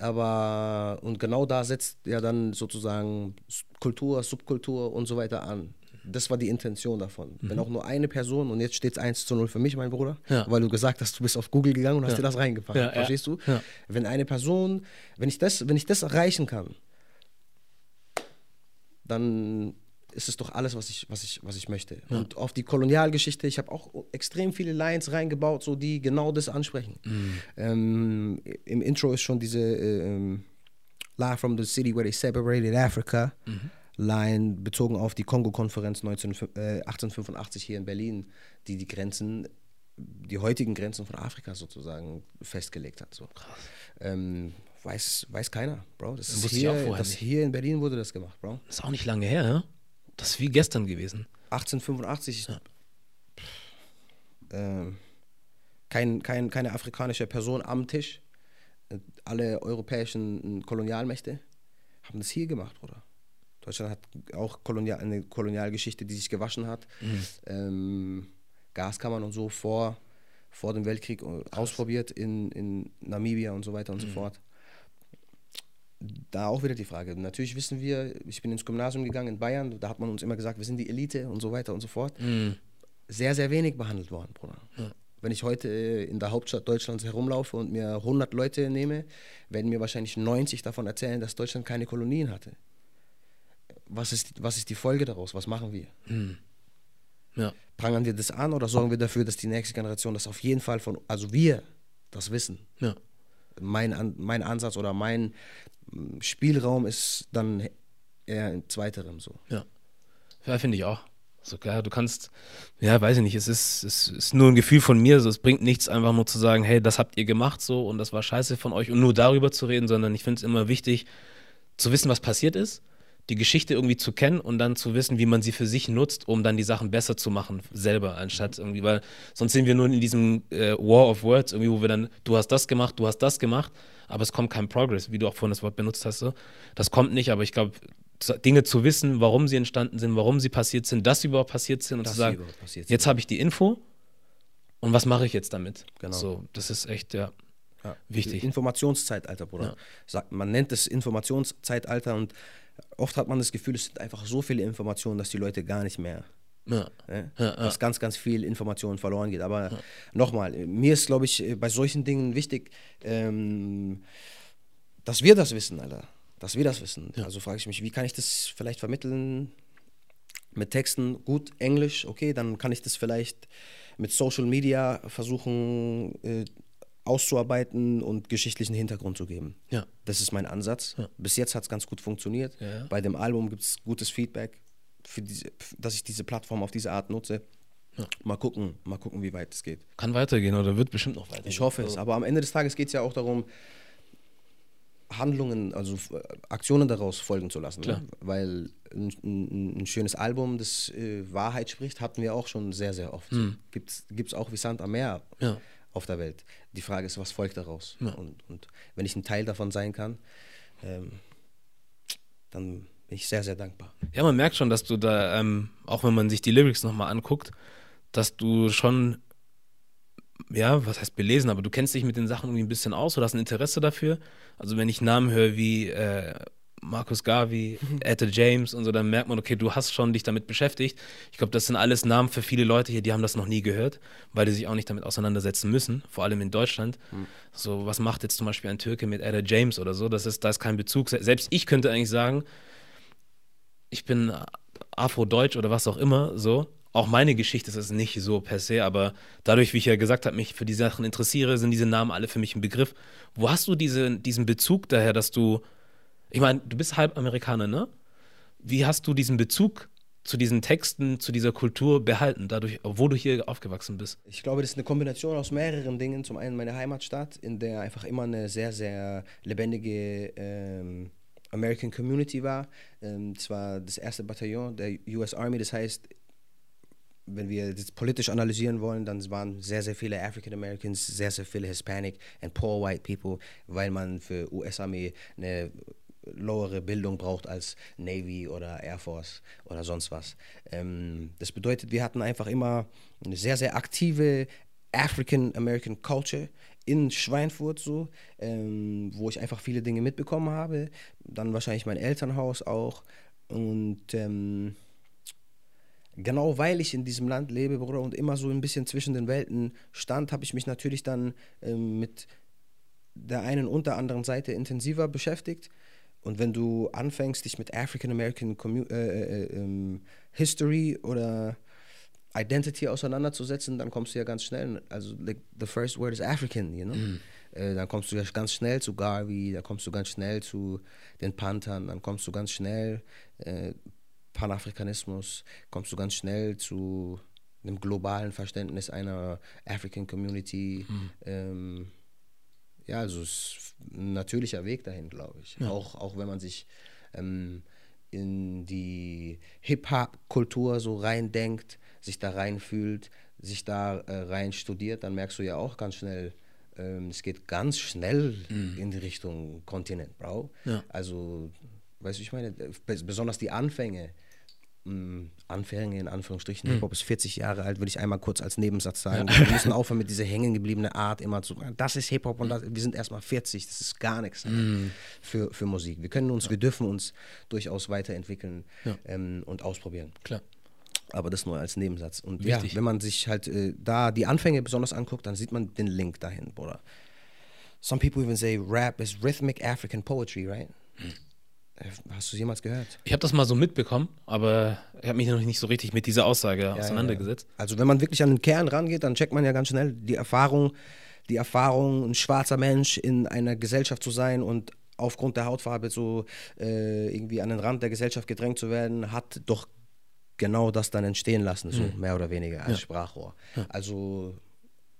Aber, und genau da setzt ja dann sozusagen Kultur, Subkultur und so weiter an. Das war die Intention davon. Mhm. Wenn auch nur eine Person, und jetzt steht es 1 zu 0 für mich, mein Bruder, ja. weil du gesagt hast, du bist auf Google gegangen und hast ja. dir das reingepackt. Ja, Verstehst du? Wenn eine Person, wenn ich, das, wenn ich das erreichen kann, dann ist es doch alles, was ich, was ich, was ich möchte. Und auf die Kolonialgeschichte, ich habe auch extrem viele Lines reingebaut, so die genau das ansprechen. Mhm. Ähm, Im Intro ist schon diese äh, ähm, Live from the City where they separated Africa. Mhm. Line bezogen auf die Kongo-Konferenz äh, 1885 hier in Berlin, die die Grenzen, die heutigen Grenzen von Afrika sozusagen festgelegt hat. So. Krass. Ähm, weiß, weiß keiner, Bro. Das, das ist hier, das hier in Berlin wurde das gemacht, Bro. Das ist auch nicht lange her, ne? Das ist wie gestern gewesen. 1885. Ja. Ähm, kein, kein, keine afrikanische Person am Tisch. Alle europäischen Kolonialmächte haben das hier gemacht, Bruder. Deutschland hat auch Kolonial, eine Kolonialgeschichte, die sich gewaschen hat. Mhm. Ähm, Gaskammern und so vor, vor dem Weltkrieg äh, Krass. ausprobiert in, in Namibia und so weiter und mhm. so fort. Da auch wieder die Frage. Natürlich wissen wir, ich bin ins Gymnasium gegangen in Bayern, da hat man uns immer gesagt, wir sind die Elite und so weiter und so fort. Mhm. Sehr, sehr wenig behandelt worden, Bruder. Ja. Wenn ich heute äh, in der Hauptstadt Deutschlands herumlaufe und mir 100 Leute nehme, werden mir wahrscheinlich 90 davon erzählen, dass Deutschland keine Kolonien hatte was ist, was ist die Folge daraus? Was machen wir? Mhm. Ja. Prangern wir das an oder sorgen wir dafür, dass die nächste Generation das auf jeden Fall von, also wir das wissen? Ja. Mein, mein Ansatz oder mein mm, Spielraum ist dann eher in zweiterem so. Ja, ja finde ich auch. So, klar, du kannst, ja, weiß ich nicht, es ist, es ist nur ein Gefühl von mir, so, es bringt nichts, einfach nur zu sagen, hey, das habt ihr gemacht so und das war scheiße von euch und nur darüber zu reden, sondern ich finde es immer wichtig, zu wissen, was passiert ist die Geschichte irgendwie zu kennen und dann zu wissen, wie man sie für sich nutzt, um dann die Sachen besser zu machen, selber, anstatt irgendwie, weil sonst sind wir nur in diesem äh, War of Words, irgendwie, wo wir dann, du hast das gemacht, du hast das gemacht, aber es kommt kein Progress, wie du auch vorhin das Wort benutzt hast. So. Das kommt nicht, aber ich glaube, Dinge zu wissen, warum sie entstanden sind, warum sie passiert sind, dass sie überhaupt passiert sind und dass zu sagen, jetzt habe ich die Info und was mache ich jetzt damit? Genau. So, das ist echt, ja. Ja, wichtig. Informationszeitalter, Bruder. Ja. man nennt es Informationszeitalter und oft hat man das Gefühl, es sind einfach so viele Informationen, dass die Leute gar nicht mehr. Ja. Ja, ja, dass ganz, ganz viel Information verloren geht. Aber nochmal, mir ist, glaube ich, bei solchen Dingen wichtig, ähm, dass wir das wissen, Alter. Dass wir das wissen. Also frage ich mich, wie kann ich das vielleicht vermitteln mit Texten? Gut, Englisch, okay, dann kann ich das vielleicht mit Social Media versuchen, äh, auszuarbeiten und geschichtlichen Hintergrund zu geben. Ja. Das ist mein Ansatz. Ja. Bis jetzt hat es ganz gut funktioniert. Ja. Bei dem Album gibt es gutes Feedback, diese, dass ich diese Plattform auf diese Art nutze. Ja. Mal gucken, mal gucken, wie weit es geht. Kann weitergehen oder wird bestimmt noch weitergehen. Ich hoffe es, aber am Ende des Tages geht es ja auch darum, Handlungen, also äh, Aktionen daraus folgen zu lassen. Ne? Weil ein, ein, ein, schönes Album, das äh, Wahrheit spricht, hatten wir auch schon sehr, sehr oft. Mhm. Gibt es auch wie Sand am Meer. Ja auf der Welt. Die Frage ist, was folgt daraus? Ja. Und, und, wenn ich ein Teil davon sein kann, ähm, dann bin ich sehr, sehr dankbar. Ja, man merkt schon, dass du da, ähm, auch wenn man sich die Lyrics nochmal anguckt, dass du schon, ja, was heißt belesen, aber du kennst dich mit den Sachen irgendwie ein bisschen aus oder hast ein Interesse dafür. Also wenn ich Namen höre wie äh, Markus Garvey, Etta James und so, dann merkt man, okay, du hast schon dich damit beschäftigt. Ich glaube, das sind alles Namen für viele Leute hier, die haben das noch nie gehört, weil die sich auch nicht damit auseinandersetzen müssen, vor allem in Deutschland. Mhm. So, was macht jetzt zum Beispiel ein Türke mit Etta James oder so? Das ist, da ist kein Bezug. Selbst ich könnte eigentlich sagen, ich bin Afro-Deutsch oder was auch immer, so. Auch meine Geschichte ist es nicht so per se, aber dadurch, wie ich ja gesagt habe, mich für die Sachen interessiere, sind diese Namen alle für mich ein Begriff. Wo hast du diese, diesen Bezug daher, dass du, ich meine, du bist halb Amerikaner, ne? Wie hast du diesen Bezug zu diesen Texten, zu dieser Kultur behalten, dadurch, wo du hier aufgewachsen bist? Ich glaube, das ist eine Kombination aus mehreren Dingen. Zum einen meine Heimatstadt, in der einfach immer eine sehr, sehr lebendige ähm, American Community war. Ähm, zwar das erste Bataillon der US Army, das heißt, wenn wir das politisch analysieren wollen, dann waren sehr, sehr viele African Americans, sehr, sehr viele Hispanic and poor white people, weil man für US-Armee eine lowere Bildung braucht als Navy oder Air Force oder sonst was. Ähm, das bedeutet, wir hatten einfach immer eine sehr, sehr aktive African American Culture in Schweinfurt so, ähm, wo ich einfach viele Dinge mitbekommen habe. Dann wahrscheinlich mein Elternhaus auch. Und ähm, genau weil ich in diesem Land lebe, Bruder, und immer so ein bisschen zwischen den Welten stand, habe ich mich natürlich dann ähm, mit der einen und der anderen Seite intensiver beschäftigt. Und wenn du anfängst, dich mit African American Commu äh, äh, ähm, History oder Identity auseinanderzusetzen, dann kommst du ja ganz schnell, also like, the first word is African, you know? Mm. Äh, dann kommst du ja ganz schnell zu Garvey, dann kommst du ganz schnell zu den Panthern, dann kommst du ganz schnell äh, Panafrikanismus, kommst du ganz schnell zu einem globalen Verständnis einer African Community. Mm. Ähm, ja, also es ist ein natürlicher Weg dahin, glaube ich. Ja. Auch, auch wenn man sich ähm, in die Hip-Hop-Kultur so reindenkt, sich da reinfühlt, sich da äh, rein studiert, dann merkst du ja auch ganz schnell, ähm, es geht ganz schnell mhm. in die Richtung Kontinent, Bro. Ja. Also, weißt du, ich meine, besonders die Anfänge, mm, Anfänge in Anführungsstrichen, mhm. Hip-Hop ist 40 Jahre alt, würde ich einmal kurz als Nebensatz sagen. Ja. Wir müssen aufhören mit dieser hängen gebliebenen Art, immer zu sagen, das ist Hip-Hop und das, wir sind erstmal 40, das ist gar nichts mhm. für, für Musik. Wir können uns, ja. wir dürfen uns durchaus weiterentwickeln ja. ähm, und ausprobieren. Klar. Aber das nur als Nebensatz. Und Wichtig. wenn man sich halt äh, da die Anfänge besonders anguckt, dann sieht man den Link dahin, Bruder. Some people even say rap is rhythmic African poetry, right? Hm. Hast du es jemals gehört? Ich habe das mal so mitbekommen, aber ich habe mich noch nicht so richtig mit dieser Aussage ja, auseinandergesetzt. Ja. Also wenn man wirklich an den Kern rangeht, dann checkt man ja ganz schnell die Erfahrung, die Erfahrung, ein schwarzer Mensch in einer Gesellschaft zu sein und aufgrund der Hautfarbe so äh, irgendwie an den Rand der Gesellschaft gedrängt zu werden, hat doch genau das dann entstehen lassen, so mhm. mehr oder weniger als ja. Sprachrohr. Also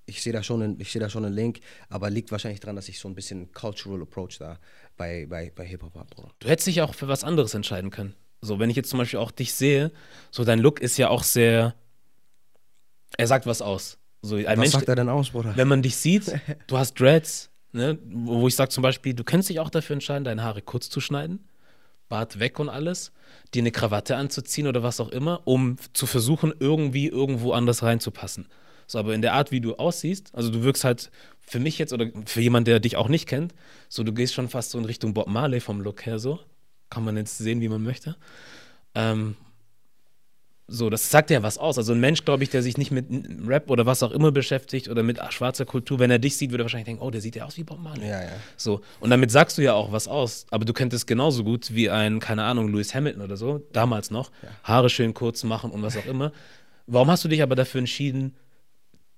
ich sehe da, schon einen, seh da schon einen Link, aber liegt wahrscheinlich daran, dass ich so ein bisschen Cultural Approach da bei, bei, bei Hip-Hop habe. Du hättest dich auch für was anderes entscheiden können. So, wenn ich jetzt zum Beispiel auch dich sehe, so dein Look ist ja auch sehr, er sagt was aus. So, was Mensch, sagt er denn aus, Bruder? Wenn man dich sieht, <laughs> du hast Dreads, ne, wo ich sage zum Beispiel, du könntest dich auch dafür entscheiden, deine Haare kurz zu schneiden Bart weg und alles, dir eine Krawatte anzuziehen oder was auch immer, um zu versuchen, irgendwie irgendwo anders reinzupassen. So, aber in der Art, wie du aussiehst, also du wirkst halt für mich jetzt oder für jemanden, der dich auch nicht kennt, so du gehst schon fast so in Richtung Bob Marley vom Look her so. Kann man jetzt sehen, wie man möchte. Ähm, so, das sagt ja was aus. Also ein Mensch, glaube ich, der sich nicht mit Rap oder was auch immer beschäftigt oder mit schwarzer Kultur, wenn er dich sieht, würde er wahrscheinlich denken, oh, der sieht ja aus wie Bob Marley. Ja, ja. So, und damit sagst du ja auch was aus. Aber du könntest genauso gut wie ein, keine Ahnung, Lewis Hamilton oder so, damals noch, ja. Haare schön kurz machen und was auch immer. Warum hast du dich aber dafür entschieden,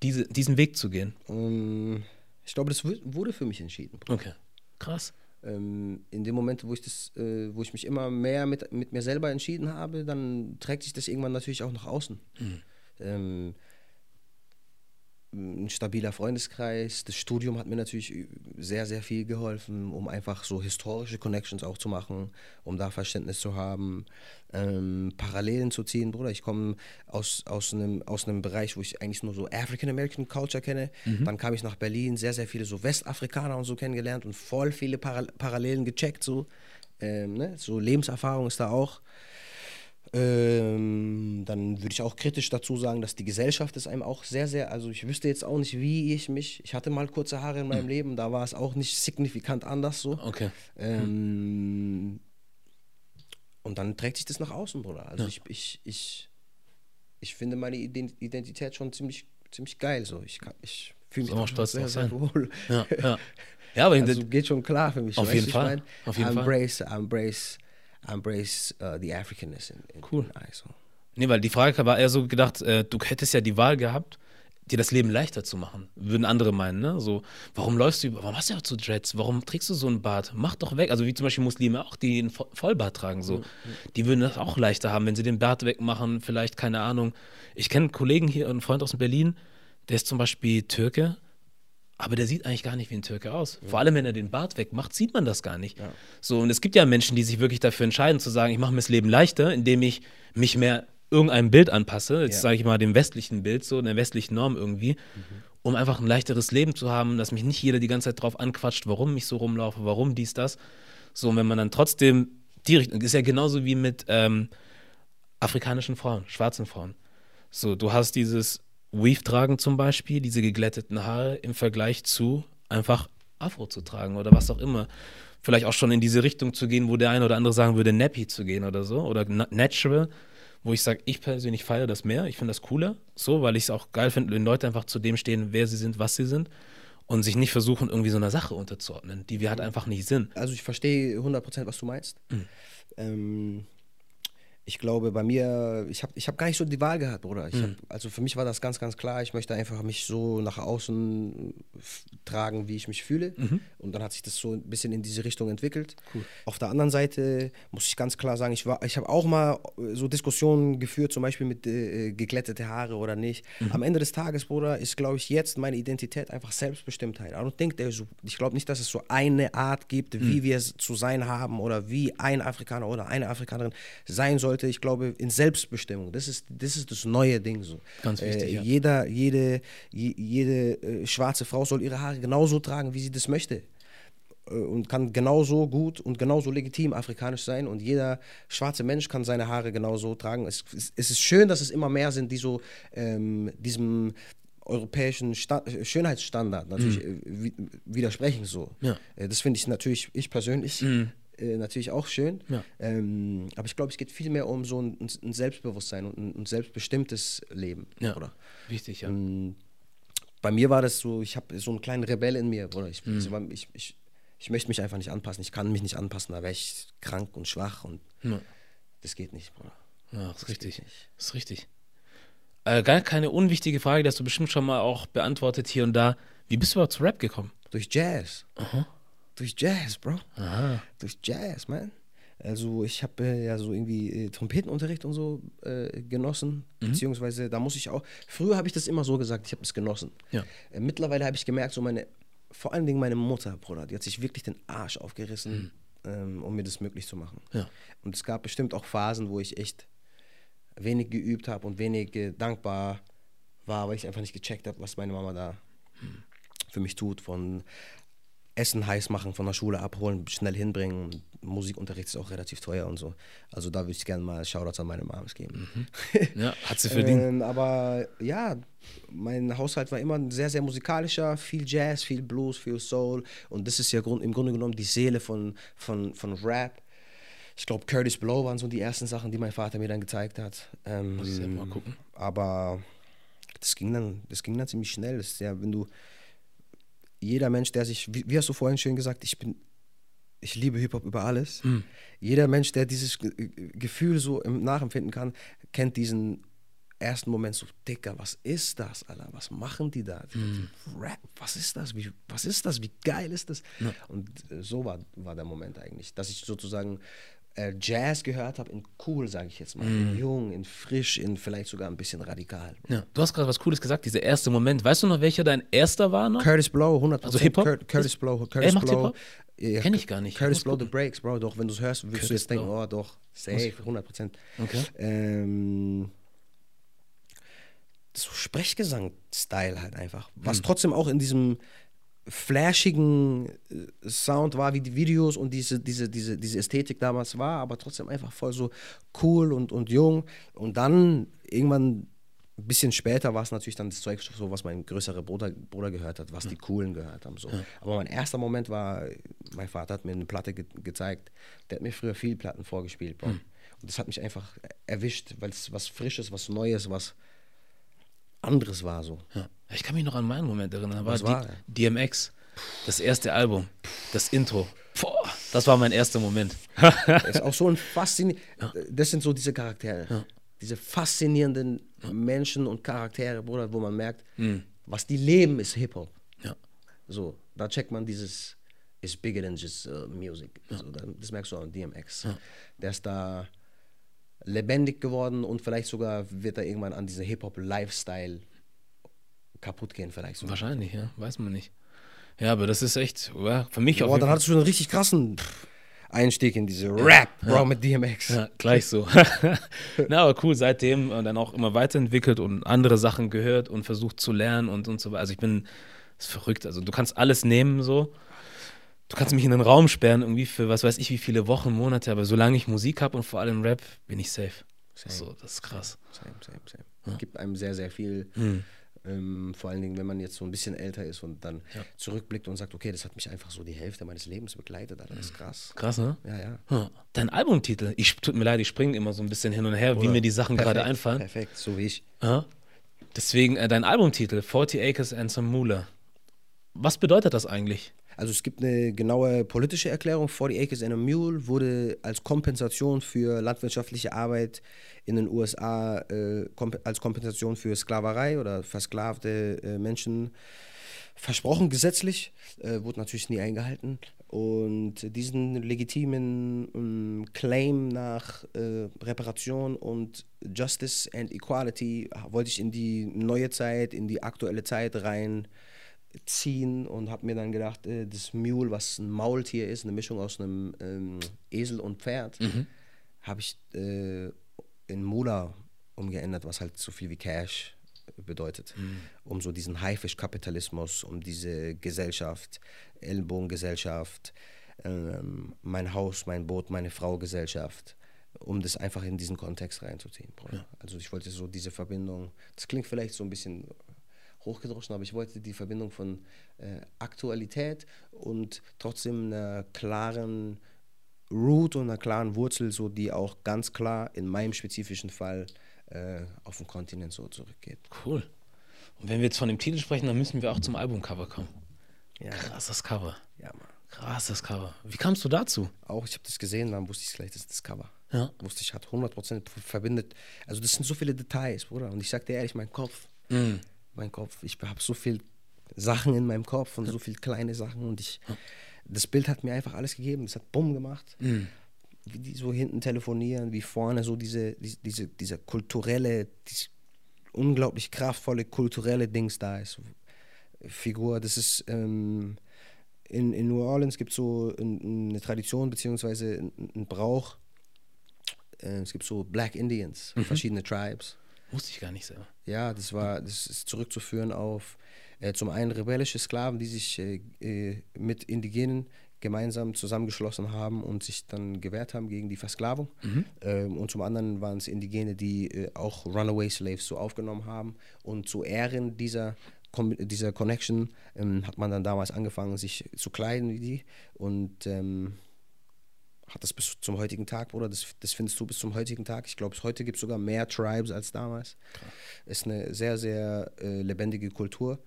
diese, diesen Weg zu gehen? Um, ich glaube, das wurde für mich entschieden. Okay, krass ähm, in dem Moment, wo ich das, äh, wo ich mich immer mehr mit, mit mir selber entschieden habe, dann trägt sich das irgendwann natürlich auch nach außen. Mhm. Ähm, ein stabiler Freundeskreis. Das Studium hat mir natürlich sehr, sehr viel geholfen, um einfach so historische Connections auch zu machen, um da Verständnis zu haben, ähm, Parallelen zu ziehen. Bruder, ich komme aus, aus, einem, aus einem Bereich, wo ich eigentlich nur so African American Culture kenne. Mhm. Dann kam ich nach Berlin, sehr, sehr viele so Westafrikaner und so kennengelernt und voll viele Para Parallelen gecheckt. So. Ähm, ne? So Lebenserfahrung ist da auch. Ähm, dann würde ich auch kritisch dazu sagen, dass die Gesellschaft ist einem auch sehr, sehr, also ich wüsste jetzt auch nicht, wie ich mich, ich hatte mal kurze Haare in meinem Leben, da war es auch nicht signifikant anders so. Okay. Ähm, und dann trägt sich das nach außen, Bruder. Also ich, ich, ich, ich finde meine Ident- Identität schon ziemlich, ziemlich geil. So. Ich, kann- ich fühle mich einfach stolz sehr, sehr wohl. Ja, ja. Ja, aber <laughs> Also geht schon klar für mich. Auf jeden ich Fall, mein? auf jeden Fall. embrace, Embrace, embrace uh, the Africanness in, in Cool. in also. Nee, weil die Frage war eher so gedacht, äh, du hättest ja die Wahl gehabt, dir das Leben leichter zu machen. Würden andere meinen, ne? So, warum läufst du, über- warum hast du ja so Dreads? Warum trägst du so einen Bart? Mach doch weg. Also wie zum Beispiel Muslime auch, die einen Vo- Vollbart tragen, so. Die würden das auch leichter haben, wenn sie den Bart wegmachen, vielleicht, keine Ahnung. Ich kenne einen Kollegen hier, einen Freund aus Berlin, der ist zum Beispiel Türke, aber der sieht eigentlich gar nicht wie ein Türke aus. Vor allem, wenn er den Bart wegmacht, sieht man das gar nicht. So, und es gibt ja Menschen, die sich wirklich dafür entscheiden, zu sagen, ich mache mir das Leben leichter, indem ich mich mehr irgendeinem Bild anpasse, jetzt Ja. sage ich mal dem westlichen Bild, so der westlichen Norm irgendwie, um einfach ein leichteres Leben zu haben, dass mich nicht jeder die ganze Zeit drauf anquatscht, warum ich so rumlaufe, warum dies, das. So, und wenn man dann trotzdem die Richtung, ist ja genauso wie mit ähm, afrikanischen Frauen, schwarzen Frauen. So, du hast dieses Weave tragen zum Beispiel, diese geglätteten Haare im Vergleich zu einfach Afro zu tragen oder was auch immer. Vielleicht auch schon in diese Richtung zu gehen, wo der eine oder andere sagen würde, Nappy zu gehen oder so oder na- Natural, wo ich sage, ich persönlich feiere das mehr, ich finde das cooler, so, weil ich es auch geil finde, wenn Leute einfach zu dem stehen, wer sie sind, was sie sind und sich nicht versuchen, irgendwie so einer Sache unterzuordnen, die wir halt einfach nicht sind. Also ich verstehe 100% was du meinst. Mhm. Ähm, ich glaube, bei mir, ich habe ich hab gar nicht so die Wahl gehabt, Bruder. Ich Mhm. hab, also für mich war das ganz, ganz klar. Ich möchte einfach mich so nach außen tragen, wie ich mich fühle. Mhm. Und dann hat sich das so ein bisschen in diese Richtung entwickelt. Auf der anderen Seite muss ich ganz klar sagen, ich, war- ich habe auch mal äh, so Diskussionen geführt, zum Beispiel mit äh, geglättete Haare oder nicht. Mhm. Am Ende des Tages, Bruder, ist, glaube ich, jetzt meine Identität einfach Selbstbestimmtheit. I don't think there's so, ich glaube nicht, dass es so eine Art gibt, Mhm. wie wir es zu sein haben oder wie ein Afrikaner oder eine Afrikanerin sein sollte. Ich glaube in Selbstbestimmung. Das ist das, ist das neue Ding so. Ganz wichtig, Äh, ja. Jeder, jede, je, jede äh, schwarze Frau soll ihre Haare genauso tragen, wie sie das möchte äh, und kann genauso gut und genauso legitim afrikanisch sein und jeder schwarze Mensch kann seine Haare genauso tragen. Es, es, es ist schön, dass es immer mehr sind, die so ähm, diesem europäischen Sta Schönheitsstandard natürlich äh, wi widersprechen so. Ja. Äh, das finde ich natürlich, ich persönlich, äh, natürlich auch schön. Ja. Ähm, aber ich glaube, es geht viel mehr um so ein, ein Selbstbewusstsein und ein, ein selbstbestimmtes Leben. Ja, Oder? wichtig, ja. Ähm, bei mir war das so, ich habe so einen kleinen Rebell in mir, oder ich, Mhm. ich, ich, ich möchte mich einfach nicht anpassen. Ich kann mich nicht anpassen, da wäre ich krank und schwach und Ja. das geht nicht, Bruder. Ja, das ist richtig. Das ist richtig. Äh, gar keine unwichtige Frage, hast du bestimmt schon mal auch beantwortet hier und da. Wie bist du überhaupt zu Rap gekommen? Durch Jazz. Durch Jazz, Bro. Aha. Durch Jazz, man. Also ich habe äh, ja so irgendwie äh, Trompetenunterricht und so äh, genossen, Mhm. beziehungsweise da muss ich auch, früher habe ich das immer so gesagt, ich habe es genossen. Ja. Äh, mittlerweile habe ich gemerkt, so meine, vor allen Dingen meine Mutter, Bruder, die hat sich wirklich den Arsch Mhm. aufgerissen, ähm, um mir das möglich zu machen. Ja. Und es gab bestimmt auch Phasen, wo ich echt wenig geübt habe und wenig äh, dankbar war, weil ich einfach nicht gecheckt habe, was meine Mama da für mich tut. Von Essen heiß machen, von der Schule abholen, schnell hinbringen. Musikunterricht ist auch relativ teuer und so. Also da würde ich gerne mal Shoutouts an meine Moms geben. Ja, hat sie <laughs> verdient. Ähm, aber ja, mein Haushalt war immer sehr, sehr musikalischer, viel Jazz, viel Blues, viel Soul. Und das ist ja im Grunde genommen die Seele von, von, von Rap. Ich glaube, Curtis Blow waren so die ersten Sachen, die mein Vater mir dann gezeigt hat. Ähm, Muss ich selber mal gucken. Aber das ging dann, das ging dann ziemlich schnell. Das ja, wenn du jeder Mensch, der sich, wie, wie hast du vorhin schön gesagt, ich bin, ich liebe Hip-Hop über alles. Hm. Jeder Mensch, der dieses Ge- Gefühl so im nachempfinden kann, kennt diesen ersten Moment so, Dicker, was ist das, Alter? Was machen die da? Hm. Rap, was ist das? Wie, was ist das? Wie geil ist das? Und äh, so war, war der Moment eigentlich, dass ich sozusagen äh, Jazz gehört habe in cool, sage ich jetzt mal, Hm. in jung, in frisch, in vielleicht sogar ein bisschen radikal. Ja. Du hast gerade was Cooles gesagt, dieser erste Moment. Weißt du noch, welcher dein erster war noch? Curtis Blow, 100%. Also Hip-Hop? Cur Curtis Blow, Curtis macht Blow. Ja, Kenn ich gar nicht. Curtis Blow, The. Breaks, Bro. Doch, wenn du es hörst, du Curtis jetzt denken, Blow. oh doch, safe, 100%. Okay. Ähm, so Sprechgesang-Style halt einfach. Was Hm. trotzdem auch in diesem flashigen äh, Sound war, wie die Videos und diese, diese, diese, diese Ästhetik damals war, aber trotzdem einfach voll so cool und, und jung. Und dann irgendwann ein bisschen später war es natürlich dann das Zeug, so was mein größerer Bruder, Bruder gehört hat, was die Coolen gehört haben. So. Ja. Aber mein erster Moment war, mein Vater hat mir eine Platte ge gezeigt, der hat mir früher viel Platten vorgespielt. Bro. Mhm. Und das hat mich einfach erwischt, weil es was Frisches, was Neues, was anderes war so. Ja. Ich kann mich noch an meinen Moment erinnern. War, war die, DMX, das erste Album, das Intro. Boah, das war mein erster Moment. das <laughs> ist auch so ein faszinierend. Ja. Das sind so diese Charaktere. Ja. Diese faszinierenden Menschen und Charaktere, Bruder, wo man merkt, mhm. was die leben, ist Hip-Hop. Ja. So, da checkt man dieses is bigger than just uh, music. So, das merkst du auch an DMX. Der ist da lebendig geworden und vielleicht sogar wird er irgendwann an dieser Hip-Hop-Lifestyle kaputt gehen, vielleicht sogar. Wahrscheinlich, ja, weiß man nicht. Ja, aber das ist echt, ja, für mich auch. Boah, dann hattest du einen richtig krassen Einstieg in diese Rap, Bro, ja. mit DMX. Ja, gleich so. <laughs> Na, aber cool, seitdem dann auch immer weiterentwickelt und andere Sachen gehört und versucht zu lernen und, und so weiter. Also ich bin, das ist verrückt. Also du kannst alles nehmen so du kannst mich in einen Raum sperren, irgendwie für was weiß ich wie viele Wochen, Monate, aber solange ich Musik habe und vor allem Rap, bin ich safe. Same. So, das ist krass. Same, same, same. Ja. Gibt einem sehr, sehr viel. Mhm. Ähm, vor allen Dingen, wenn man jetzt so ein bisschen älter ist und dann ja. zurückblickt und sagt, okay, das hat mich einfach so die Hälfte meines Lebens begleitet, Alter, das ist krass. Krass, ne? Ja, ja. Hm. Dein Albumtitel, ich tut mir leid, ich springe immer so ein bisschen hin und her, Oder wie mir die Sachen gerade einfallen. Perfekt, so wie ich. Ja. Deswegen äh, dein Albumtitel, 40 Acres and Some Moolah. Was bedeutet das eigentlich? Also es gibt eine genaue politische Erklärung. 40 Acres and a Mule wurde als Kompensation für landwirtschaftliche Arbeit in den USA, äh, komp als Kompensation für Sklaverei oder versklavte äh, Menschen versprochen, gesetzlich. Äh, wurde natürlich nie eingehalten. Und diesen legitimen um, Claim nach äh, Reparation und Justice and Equality wollte ich in die neue Zeit, in die aktuelle Zeit rein ziehen und habe mir dann gedacht, äh, das Mule, was ein Maultier ist, eine Mischung aus einem ähm, Esel und Pferd, mhm. habe ich äh, in Mula umgeändert, was halt so viel wie Cash bedeutet, mhm. um so diesen Haifischkapitalismus, um diese Gesellschaft, Ellenbogengesellschaft, ähm, mein Haus, mein Boot, meine Frau Gesellschaft, um das einfach in diesen Kontext reinzuziehen. Ja. Also ich wollte so diese Verbindung, das klingt vielleicht so ein bisschen hochgedroschen, aber ich wollte die Verbindung von äh, Aktualität und trotzdem einer klaren Root und einer klaren Wurzel, so die auch ganz klar in meinem spezifischen Fall äh, auf den Kontinent so zurückgeht. Cool. Und wenn wir jetzt von dem Titel sprechen, dann müssen wir auch zum Albumcover kommen. Ja. Krasses Cover. Ja, Mann. Krasses Cover. Wie kamst du dazu? Auch, ich habe das gesehen, dann wusste ich gleich, das ist das Cover. Ja. Wusste ich, hat 100% verbindet. Also, das sind so viele Details, Bruder. Und ich sag dir ehrlich, mein Kopf, mm mein Kopf. Ich habe so viel Sachen in meinem Kopf und so viele kleine Sachen und ich, das Bild hat mir einfach alles gegeben. Es hat Bumm gemacht. Mhm. Wie die so hinten telefonieren, wie vorne so diese, diese, diese kulturelle, diese unglaublich kraftvolle kulturelle Dings da ist. Figur, das ist ähm, in, in New Orleans gibt es so eine Tradition beziehungsweise einen Brauch. Äh, es gibt so Black Indians, mhm. verschiedene Tribes. Wusste ich gar nicht so. Ja, das war, das ist zurückzuführen auf äh, zum einen rebellische Sklaven, die sich äh, äh, mit Indigenen gemeinsam zusammengeschlossen haben und sich dann gewehrt haben gegen die Versklavung. Mhm. Ähm, und zum anderen waren es Indigene, die äh, auch Runaway Slaves so aufgenommen haben. Und zu Ehren dieser dieser Connection ähm, hat man dann damals angefangen, sich zu kleiden wie die. Und ähm, hat das bis zum heutigen Tag, Bruder. Das, das findest du bis zum heutigen Tag. Ich glaube, heute gibt es sogar mehr Tribes als damals. Klar. Ist eine sehr, sehr äh, lebendige Kultur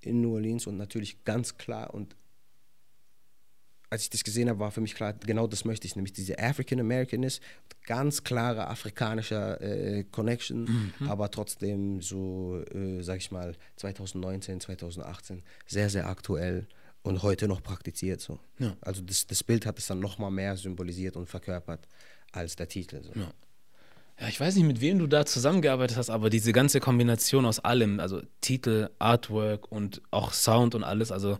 in New Orleans und natürlich ganz klar und als ich das gesehen habe, war für mich klar, genau das möchte ich, nämlich diese African Americanist, ganz klare afrikanische äh, Connection, mhm. aber trotzdem so, äh, sag ich mal, 2019, 2018 sehr, sehr aktuell und heute noch praktiziert. So. Ja. Also das, das Bild hat es dann noch mal mehr symbolisiert und verkörpert als der Titel. So. Ja. ja. ich weiß nicht, mit wem du da zusammengearbeitet hast, aber diese ganze Kombination aus allem, also Titel, Artwork und auch Sound und alles, also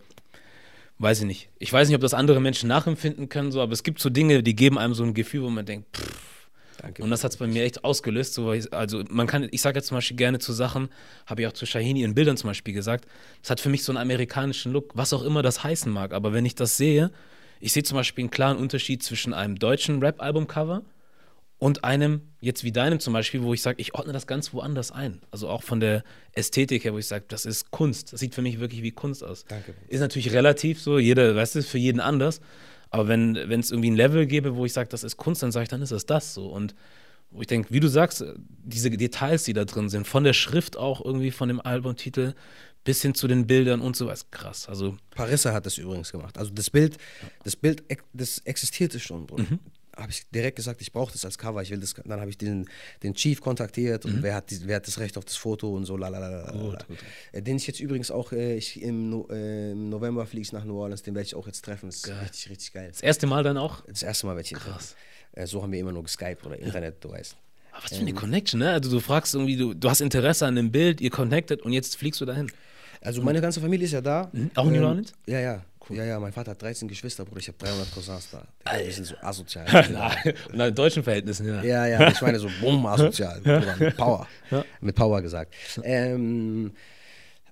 weiß ich nicht. Ich weiß nicht, ob das andere Menschen nachempfinden können, so, aber es gibt so Dinge, die geben einem so ein Gefühl, wo man denkt, pff, Danke. Und das hat es bei mir echt ausgelöst. So, also man kann, ich sage jetzt zum Beispiel gerne zu Sachen, habe ich auch zu Shahini in Bildern zum Beispiel gesagt, das hat für mich so einen amerikanischen Look, was auch immer das heißen mag. Aber wenn ich das sehe, ich sehe zum Beispiel einen klaren Unterschied zwischen einem deutschen Rap-Album-Cover und einem, jetzt wie deinem zum Beispiel, wo ich sage, ich ordne das ganz woanders ein. Also auch von der Ästhetik her, wo ich sage, das ist Kunst. Das sieht für mich wirklich wie Kunst aus. Danke. Ist natürlich relativ so, jeder, weißt du, für jeden anders. Aber wenn es irgendwie ein Level gäbe, wo ich sage, das ist Kunst, dann sage ich, dann ist das das so. Und wo ich denke, wie du sagst, diese Details, die da drin sind, von der Schrift auch irgendwie, von dem Albumtitel bis hin zu den Bildern und so, ist krass. Also, Parissa hat das übrigens gemacht. Also das Bild, das Bild, das existierte schon, Bruder. Mhm. Habe ich direkt gesagt, ich brauche das als Cover. Ich will das. Dann habe ich den, den Chief kontaktiert Mhm. und wer, hat die, wer hat das Recht auf das Foto und so. Lalalala. Äh, Den ich jetzt übrigens auch äh, ich, im, no, äh, im November fliege ich nach New Orleans. Den werde ich auch jetzt treffen. Das ist richtig, richtig geil. das erste Mal dann auch. Das erste Mal werde ich ihn treffen. Äh, so haben wir immer nur geskypt oder Internet, du weißt. Aber was für eine Connection, ne? Also du fragst irgendwie, du, du hast Interesse an dem Bild, ihr connected und jetzt fliegst du dahin. Also meine ganze Familie ist ja da. Mhm. Auch in New Ähm, Orleans? Ja, ja. Ja, ja, mein Vater hat 13 Geschwister, Bruder. Ich habe 300 Cousins da. Wir sind so asozial. <laughs> Nein, unter deutschen Verhältnissen, ja. Ja, ja, ich meine so bumm, asozial. <laughs> Bruder, mit Power. Mit Power gesagt. Ähm,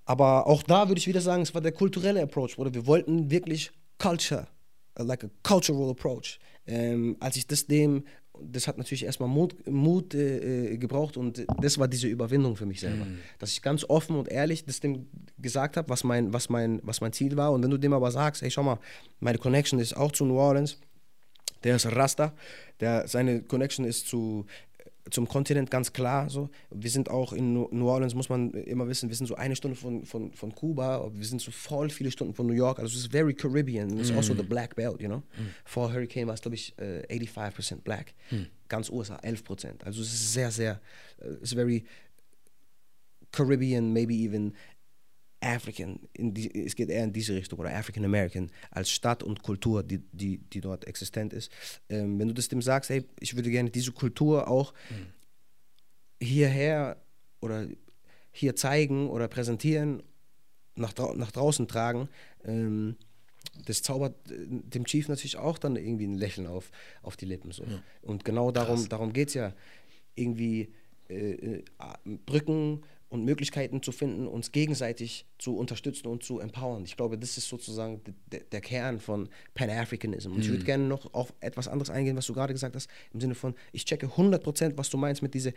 aber auch da würde ich wieder sagen, es war der kulturelle Approach, Bruder. Wir wollten wirklich Culture, like a cultural approach. Ähm, als ich das dem, das hat natürlich erstmal Mut, Mut äh, äh, gebraucht und das war diese Überwindung für mich selber. Dass ich ganz offen und ehrlich das dem gesagt habe, was mein, was, mein, was mein Ziel war. Und wenn du dem aber sagst, hey, schau mal, meine Connection ist auch zu New Orleans, der ist Rasta, der, seine Connection ist zu, zum Kontinent ganz klar. So. Wir sind auch in New Orleans, muss man immer wissen, wir sind so eine Stunde von, von, von Kuba, wir sind so voll viele Stunden von New York. Also es ist very Caribbean. It's also the black belt, you know. Vor Hurricane war es, glaube ich, äh, 85% black. Ganz USA, 11%. Also es ist sehr, sehr, äh, it's very Caribbean, maybe even African, die, es geht eher in diese Richtung, oder African American, als Stadt und Kultur, die, die, die dort existent ist. Ähm, wenn du das dem sagst, hey, ich würde gerne diese Kultur auch hierher oder hier zeigen oder präsentieren, nach, drau nach draußen tragen, ähm, das zaubert äh, dem Chief natürlich auch dann irgendwie ein Lächeln auf, auf die Lippen. So. Und genau darum, darum geht es ja, irgendwie äh, äh, Brücken und Möglichkeiten zu finden, uns gegenseitig zu unterstützen und zu empowern. Ich glaube, das ist sozusagen der, Kern von Pan-Africanism. Und ich würde gerne noch auf etwas anderes eingehen, was du gerade gesagt hast, im Sinne von, ich checke 100%, was du meinst mit dieser,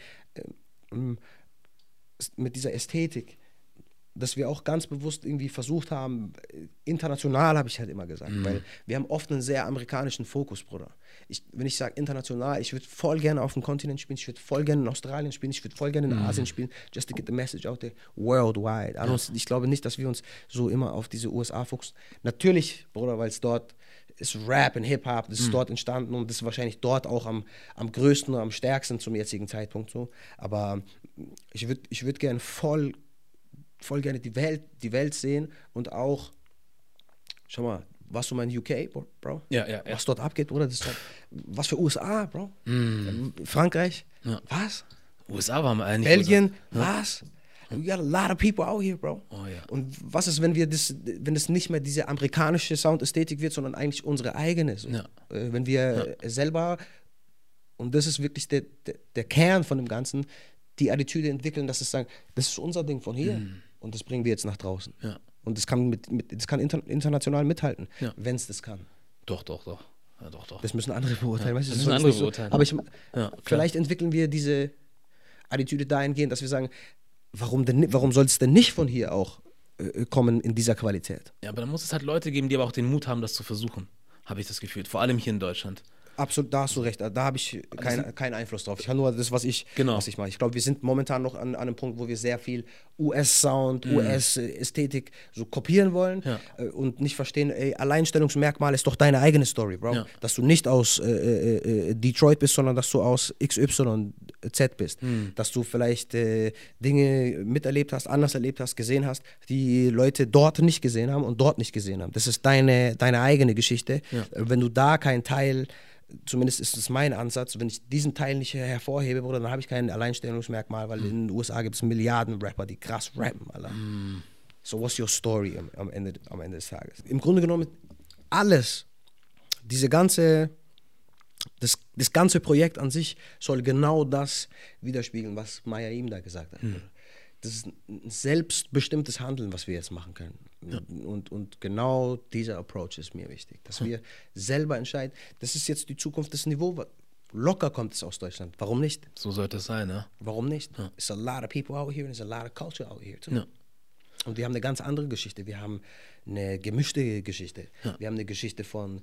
ähm, mit dieser Ästhetik dass wir auch ganz bewusst irgendwie versucht haben, international habe ich halt immer gesagt, weil wir haben oft einen sehr amerikanischen Fokus, Bruder. Ich, wenn ich sage international, ich würde voll gerne auf dem Kontinent spielen, ich würde voll gerne in Australien spielen, ich würde voll gerne in Asien spielen, just to get the message out there worldwide. Don't- Ich glaube nicht, dass wir uns so immer auf diese USA fokussen. Natürlich, Bruder, weil es dort ist Rap und Hip-Hop, das ist dort entstanden und das ist wahrscheinlich dort auch am, am größten und am stärksten zum jetzigen Zeitpunkt so. Aber ich würde ich würd gerne voll voll gerne die Welt, die Welt sehen und auch, schau mal, warst du mal in UK, Bro? Ja, ja, ja. Was dort abgeht, Bruder, das ist halt, was für USA, Bro? Frankreich, Mm. Ja. was? USA waren wir eigentlich. Belgien, was? We got a lot of people out here, Bro. Oh, ja. Und was ist, wenn wir das, wenn es nicht mehr diese amerikanische Soundästhetik wird, sondern eigentlich unsere eigene? So. Ja. Äh, wenn wir äh, selber, und das ist wirklich der, der, der Kern von dem Ganzen, die Attitüde entwickeln, dass es sagen, das ist unser Ding von hier und das bringen wir jetzt nach draußen. Ja. Und das kann, mit, mit, das kann inter, international mithalten, Ja. wenn es das kann. Doch, doch, doch. Ja, doch, doch. Das müssen andere beurteilen. weißt das müssen andere so. beurteilen, Aber ich, vielleicht entwickeln wir diese Attitüde dahingehend, dass wir sagen, warum, denn, warum soll es denn nicht von hier auch äh, kommen in dieser Qualität? Ja, aber dann muss es halt Leute geben, die aber auch den Mut haben, das zu versuchen. Habe ich das Gefühl. Vor allem hier in Deutschland. Absolut, da hast du recht. Da, habe ich keinen Einfluss drauf. Ich kann nur das, was ich, Genau. was ich mache. Ich glaube, wir sind momentan noch an, an einem Punkt, wo wir sehr viel US-Sound, US-Ästhetik so kopieren wollen Mhm. Ja. äh, und nicht verstehen, ey, Alleinstellungsmerkmal ist doch deine eigene Story, Bro. Ja. Dass du nicht aus äh, äh, äh, Detroit bist, sondern dass du aus XYZ bist. Mhm. Dass du vielleicht äh, Dinge miterlebt hast, anders erlebt hast, gesehen hast, die Leute dort nicht gesehen haben und dort nicht gesehen haben. Das ist deine, deine eigene Geschichte. Ja. Wenn du da keinen Teil zumindest ist es mein Ansatz, wenn ich diesen Teil nicht hervorhebe, Bruder, dann habe ich kein Alleinstellungsmerkmal, weil in den USA gibt es Milliarden Rapper, die krass rappen, Alter. So what's your story am, am, Ende, am Ende des Tages? Im Grunde genommen alles, diese ganze das, das ganze Projekt an sich soll genau das widerspiegeln, was Maya ihm da gesagt hat. Mhm. Das ist ein selbstbestimmtes Handeln, was wir jetzt machen können. Ja. Und, und genau dieser Approach ist mir wichtig, dass wir selber entscheiden. Das ist jetzt die Zukunft, das Niveau. Locker kommt es aus Deutschland. Warum nicht? So sollte es sein, ja. Warum nicht? Ja. It's a lot of people out here and it's a lot of culture out here too. Ja. Und wir haben eine ganz andere Geschichte. Wir haben eine gemischte Geschichte. Ja. Wir haben eine Geschichte von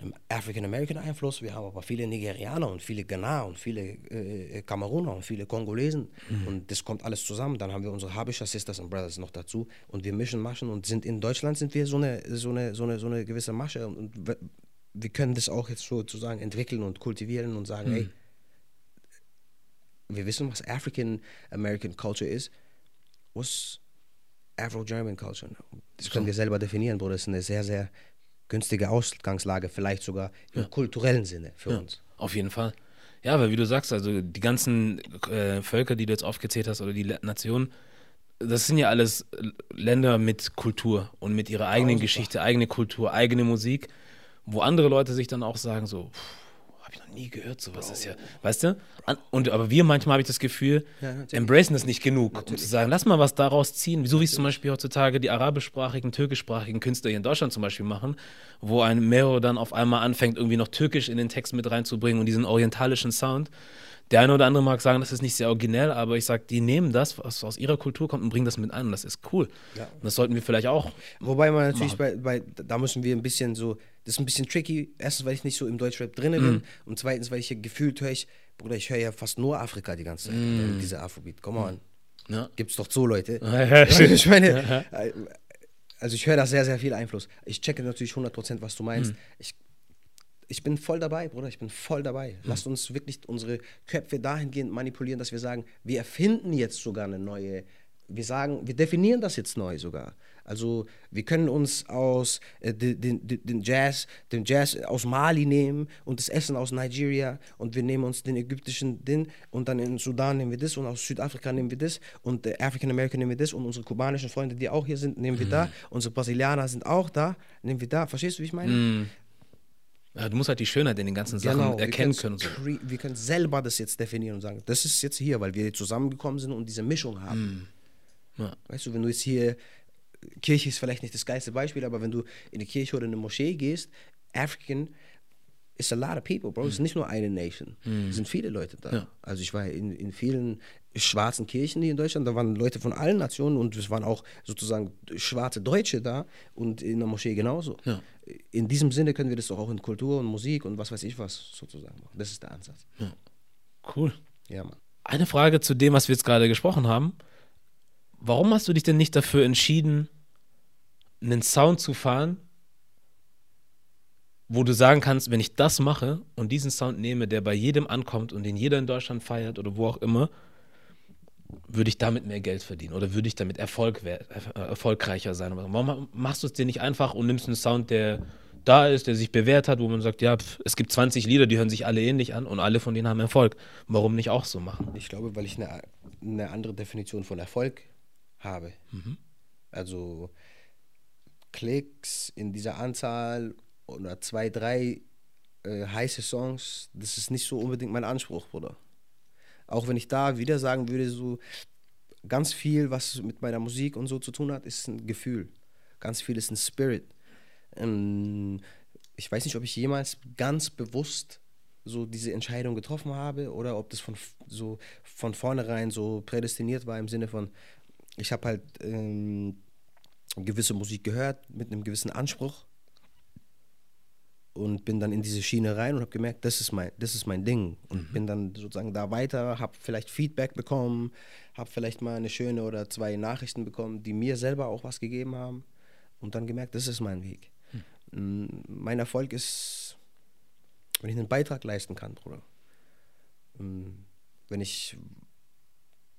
einem African American Einfluss. Wir haben aber viele Nigerianer und viele Ghana und viele äh, Kameruner und viele Kongolesen. Mhm. Und das kommt alles zusammen. Dann haben wir unsere Habischer Sisters and Brothers noch dazu. Und wir mischen Maschen und sind in Deutschland sind wir so eine, so eine, so eine, so eine gewisse Masche. Und wir können das auch jetzt sozusagen entwickeln und kultivieren und sagen, mhm. hey, wir wissen, was African American Culture ist. Was Afro-German Culture. Das können wir selber definieren, Bruder. Das ist eine sehr, sehr günstige Ausgangslage, vielleicht sogar im ja. kulturellen Sinne für ja, uns. Auf jeden Fall. Ja, weil wie du sagst, also die ganzen äh, Völker, die du jetzt aufgezählt hast, oder die Nationen, das sind ja alles Länder mit Kultur und mit ihrer eigenen oh, Geschichte, eigene Kultur, eigene Musik, wo andere Leute sich dann auch sagen, so, pff, habe ich noch nie gehört, sowas Bro. ist ja, weißt du? Und aber wir manchmal habe ich das Gefühl, ja, embracen das nicht genug, natürlich. um zu sagen, lass mal was daraus ziehen. Wieso wie es zum Beispiel heutzutage die arabischsprachigen, türkischsprachigen Künstler hier in Deutschland zum Beispiel machen, wo ein Mero dann auf einmal anfängt, irgendwie noch Türkisch in den Text mit reinzubringen und diesen orientalischen Sound. Der eine oder andere mag sagen, das ist nicht sehr originell, aber ich sage, die nehmen das, was aus ihrer Kultur kommt und bringen das mit und das ist cool. Ja. Und das sollten wir vielleicht auch. Wobei man natürlich bei, bei, da müssen wir ein bisschen so, das ist ein bisschen tricky. Erstens, weil ich nicht so im Deutschrap drin bin mm. und zweitens, weil ich hier gefühlt höre ich, Bruder, ich höre ja fast nur Afrika die ganze Zeit, mm. diese Afrobeat. Come on. Ja. Gibt's doch so Leute. <laughs> ich meine, äh, also ich höre da sehr, sehr viel Einfluss. Ich checke natürlich 100%, was du meinst. Mm. Ich ich bin voll dabei, Bruder, ich bin voll dabei. Lasst uns wirklich unsere Köpfe dahingehend manipulieren, dass wir sagen, wir erfinden jetzt sogar eine neue, wir sagen, wir definieren das jetzt neu sogar. Also wir können uns aus äh, den, den, den, Jazz, den Jazz aus Mali nehmen und das Essen aus Nigeria und wir nehmen uns den ägyptischen Ding und dann in Sudan nehmen wir das und aus Südafrika nehmen wir das und äh, African American nehmen wir das und unsere kubanischen Freunde, die auch hier sind, nehmen wir mhm. da. Unsere Brasilianer sind auch da, nehmen wir da. Verstehst du, wie ich meine? Mhm. Ja, du musst halt die Schönheit in den ganzen Sachen genau, erkennen können. So. Wir können selber das jetzt definieren und sagen, das ist jetzt hier, weil wir zusammengekommen sind und diese Mischung haben. Mm. Ja. Weißt du, wenn du jetzt hier, Kirche ist vielleicht nicht das geilste Beispiel, aber wenn du in die Kirche oder in eine Moschee gehst, African ist a lot of people, bro. Es ist mm. nicht nur eine Nation. Mm. Es sind viele Leute da. Ja. Also ich war in, in vielen schwarzen Kirchen hier in Deutschland, da waren Leute von allen Nationen und es waren auch sozusagen schwarze Deutsche da und in der Moschee genauso. Ja. In diesem Sinne können wir das doch auch in Kultur und Musik und was weiß ich was sozusagen machen. Das ist der Ansatz. Ja. Cool. Ja, Mann. Eine Frage zu dem, was wir jetzt gerade gesprochen haben. Warum hast du dich denn nicht dafür entschieden, einen Sound zu fahren, wo du sagen kannst, wenn ich das mache und diesen Sound nehme, der bei jedem ankommt und den jeder in Deutschland feiert oder wo auch immer, würde ich damit mehr Geld verdienen oder würde ich damit Erfolg, äh, erfolgreicher sein? Warum machst du es dir nicht einfach und nimmst einen Sound, der da ist, der sich bewährt hat, wo man sagt, ja, pf, es gibt 20 Lieder, die hören sich alle ähnlich an und alle von denen haben Erfolg. Warum nicht auch so machen? Ich glaube, weil ich eine, eine andere Definition von Erfolg habe. Mhm. Also Klicks in dieser Anzahl oder zwei, drei äh, heiße Songs, das ist nicht so unbedingt mein Anspruch, Bruder. Auch wenn ich da wieder sagen würde, so ganz viel, was mit meiner Musik und so zu tun hat, ist ein Gefühl. Ganz viel ist ein Spirit. Ähm, ich weiß nicht, ob ich jemals ganz bewusst so diese Entscheidung getroffen habe oder ob das von so von vornherein so prädestiniert war im Sinne von, ich habe halt ähm, gewisse Musik gehört mit einem gewissen Anspruch und bin dann in diese Schiene rein und habe gemerkt, das ist mein, das ist mein Ding und mhm. bin dann sozusagen da weiter, habe vielleicht Feedback bekommen, habe vielleicht mal eine schöne oder zwei Nachrichten bekommen, die mir selber auch was gegeben haben und dann gemerkt, das ist mein Weg. Mhm. Mein Erfolg ist, wenn ich einen Beitrag leisten kann, Bruder. Mm, wenn ich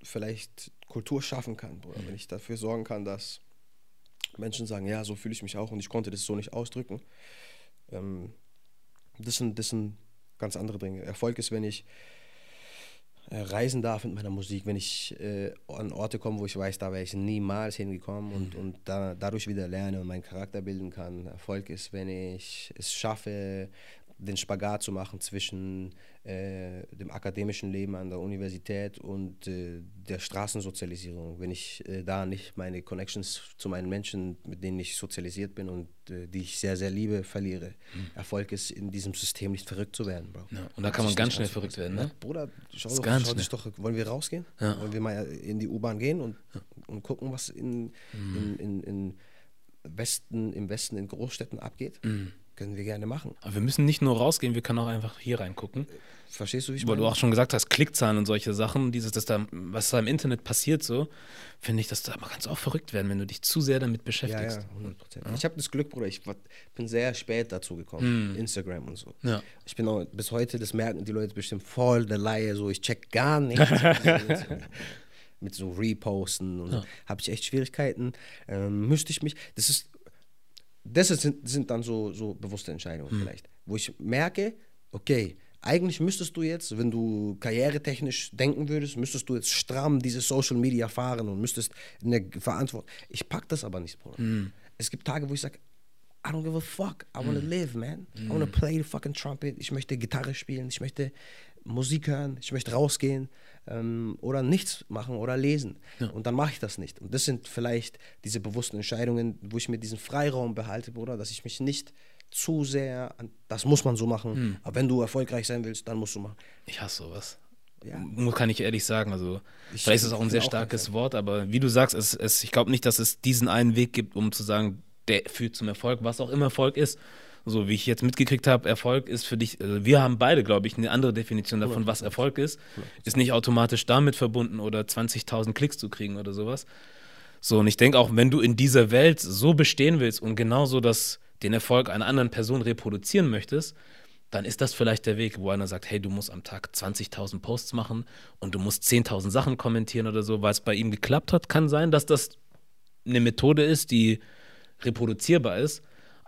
vielleicht Kultur schaffen kann, Bruder, mhm. wenn ich dafür sorgen kann, dass Menschen sagen, ja, so fühle ich mich auch und ich konnte das so nicht ausdrücken ähm, das, sind, das sind ganz andere Dinge. Erfolg ist, wenn ich äh, reisen darf mit meiner Musik, wenn ich äh, an Orte komme, wo ich weiß, da wäre ich niemals hingekommen und, mhm. und da, dadurch wieder lerne und meinen Charakter bilden kann. Erfolg ist, wenn ich es schaffe, den Spagat zu machen zwischen äh, dem akademischen Leben an der Universität und äh, der Straßensozialisierung. Wenn ich äh, da nicht meine Connections zu meinen Menschen, mit denen ich sozialisiert bin und äh, die ich sehr, sehr liebe, verliere. Mhm. Erfolg ist, in diesem System nicht verrückt zu werden, Bro. Ja, und da kann man ganz schnell verrückt werden, ne? Bruder, schau, doch, schau dich doch, wollen wir rausgehen? Ja. Wollen wir mal in die U-Bahn gehen und, ja. und gucken, was in, mhm. in, in, in Westen, im Westen in Großstädten abgeht? Mhm. Können wir gerne machen. Aber wir müssen nicht nur rausgehen, wir können auch einfach hier reingucken. Verstehst du, wie ich Weil meine? du auch schon gesagt hast, Klickzahlen und solche Sachen, dieses, das da, was da im Internet passiert, so, finde ich, dass da man ganz auch verrückt werden, wenn du dich zu sehr damit beschäftigst. Ja, ja 100 Ja? Ich habe das Glück, Bruder, ich war, bin sehr spät dazu gekommen, mm. Instagram und so. Ja. Ich bin auch bis heute, das merken die Leute bestimmt voll der Laie, so, ich check gar nichts. <laughs> mit so Reposten und ja. so. Habe ich echt Schwierigkeiten. Ähm, müsste ich mich, das ist das sind, sind dann so, so bewusste Entscheidungen hm. vielleicht, wo ich merke, okay, eigentlich müsstest du jetzt, wenn du karrieretechnisch denken würdest, müsstest du jetzt stramm diese Social Media fahren und müsstest eine Verantwortung. Ich pack das aber nicht, Bruder. Hm. Es gibt Tage, wo ich sage, I don't give a fuck. I wanna mm. live, man. Mm. I wanna hm. play the fucking trumpet. Ich möchte Gitarre spielen. Ich möchte Musik hören. Ich möchte rausgehen ähm, oder nichts machen oder lesen. Ja. Und dann mache ich das nicht. Und das sind vielleicht diese bewussten Entscheidungen, wo ich mir diesen Freiraum behalte, Bruder, dass ich mich nicht zu sehr, an, das muss man so machen. Hm. Aber wenn du erfolgreich sein willst, dann musst du machen. Ich hasse sowas. Ja. Kann ich ehrlich sagen. Also, ich vielleicht ist es auch ein sehr starkes Wort, aber wie du sagst, es, es, ich glaube nicht, dass es diesen einen Weg gibt, um zu sagen, der führt zum Erfolg, was auch immer Erfolg ist so wie ich jetzt mitgekriegt habe, Erfolg ist für dich, also wir haben beide, glaube ich, eine andere Definition davon, was Erfolg ist. Ist nicht automatisch damit verbunden oder 20.000 Klicks zu kriegen oder sowas. So, und ich denke auch, wenn du in dieser Welt so bestehen willst und genauso das, den Erfolg einer anderen Person reproduzieren möchtest, dann ist das vielleicht der Weg, wo einer sagt, hey, du musst am Tag 20.000 Posts machen und du musst 10.000 Sachen kommentieren oder so, weil es bei ihm geklappt hat. Kann sein, dass das eine Methode ist, die reproduzierbar ist.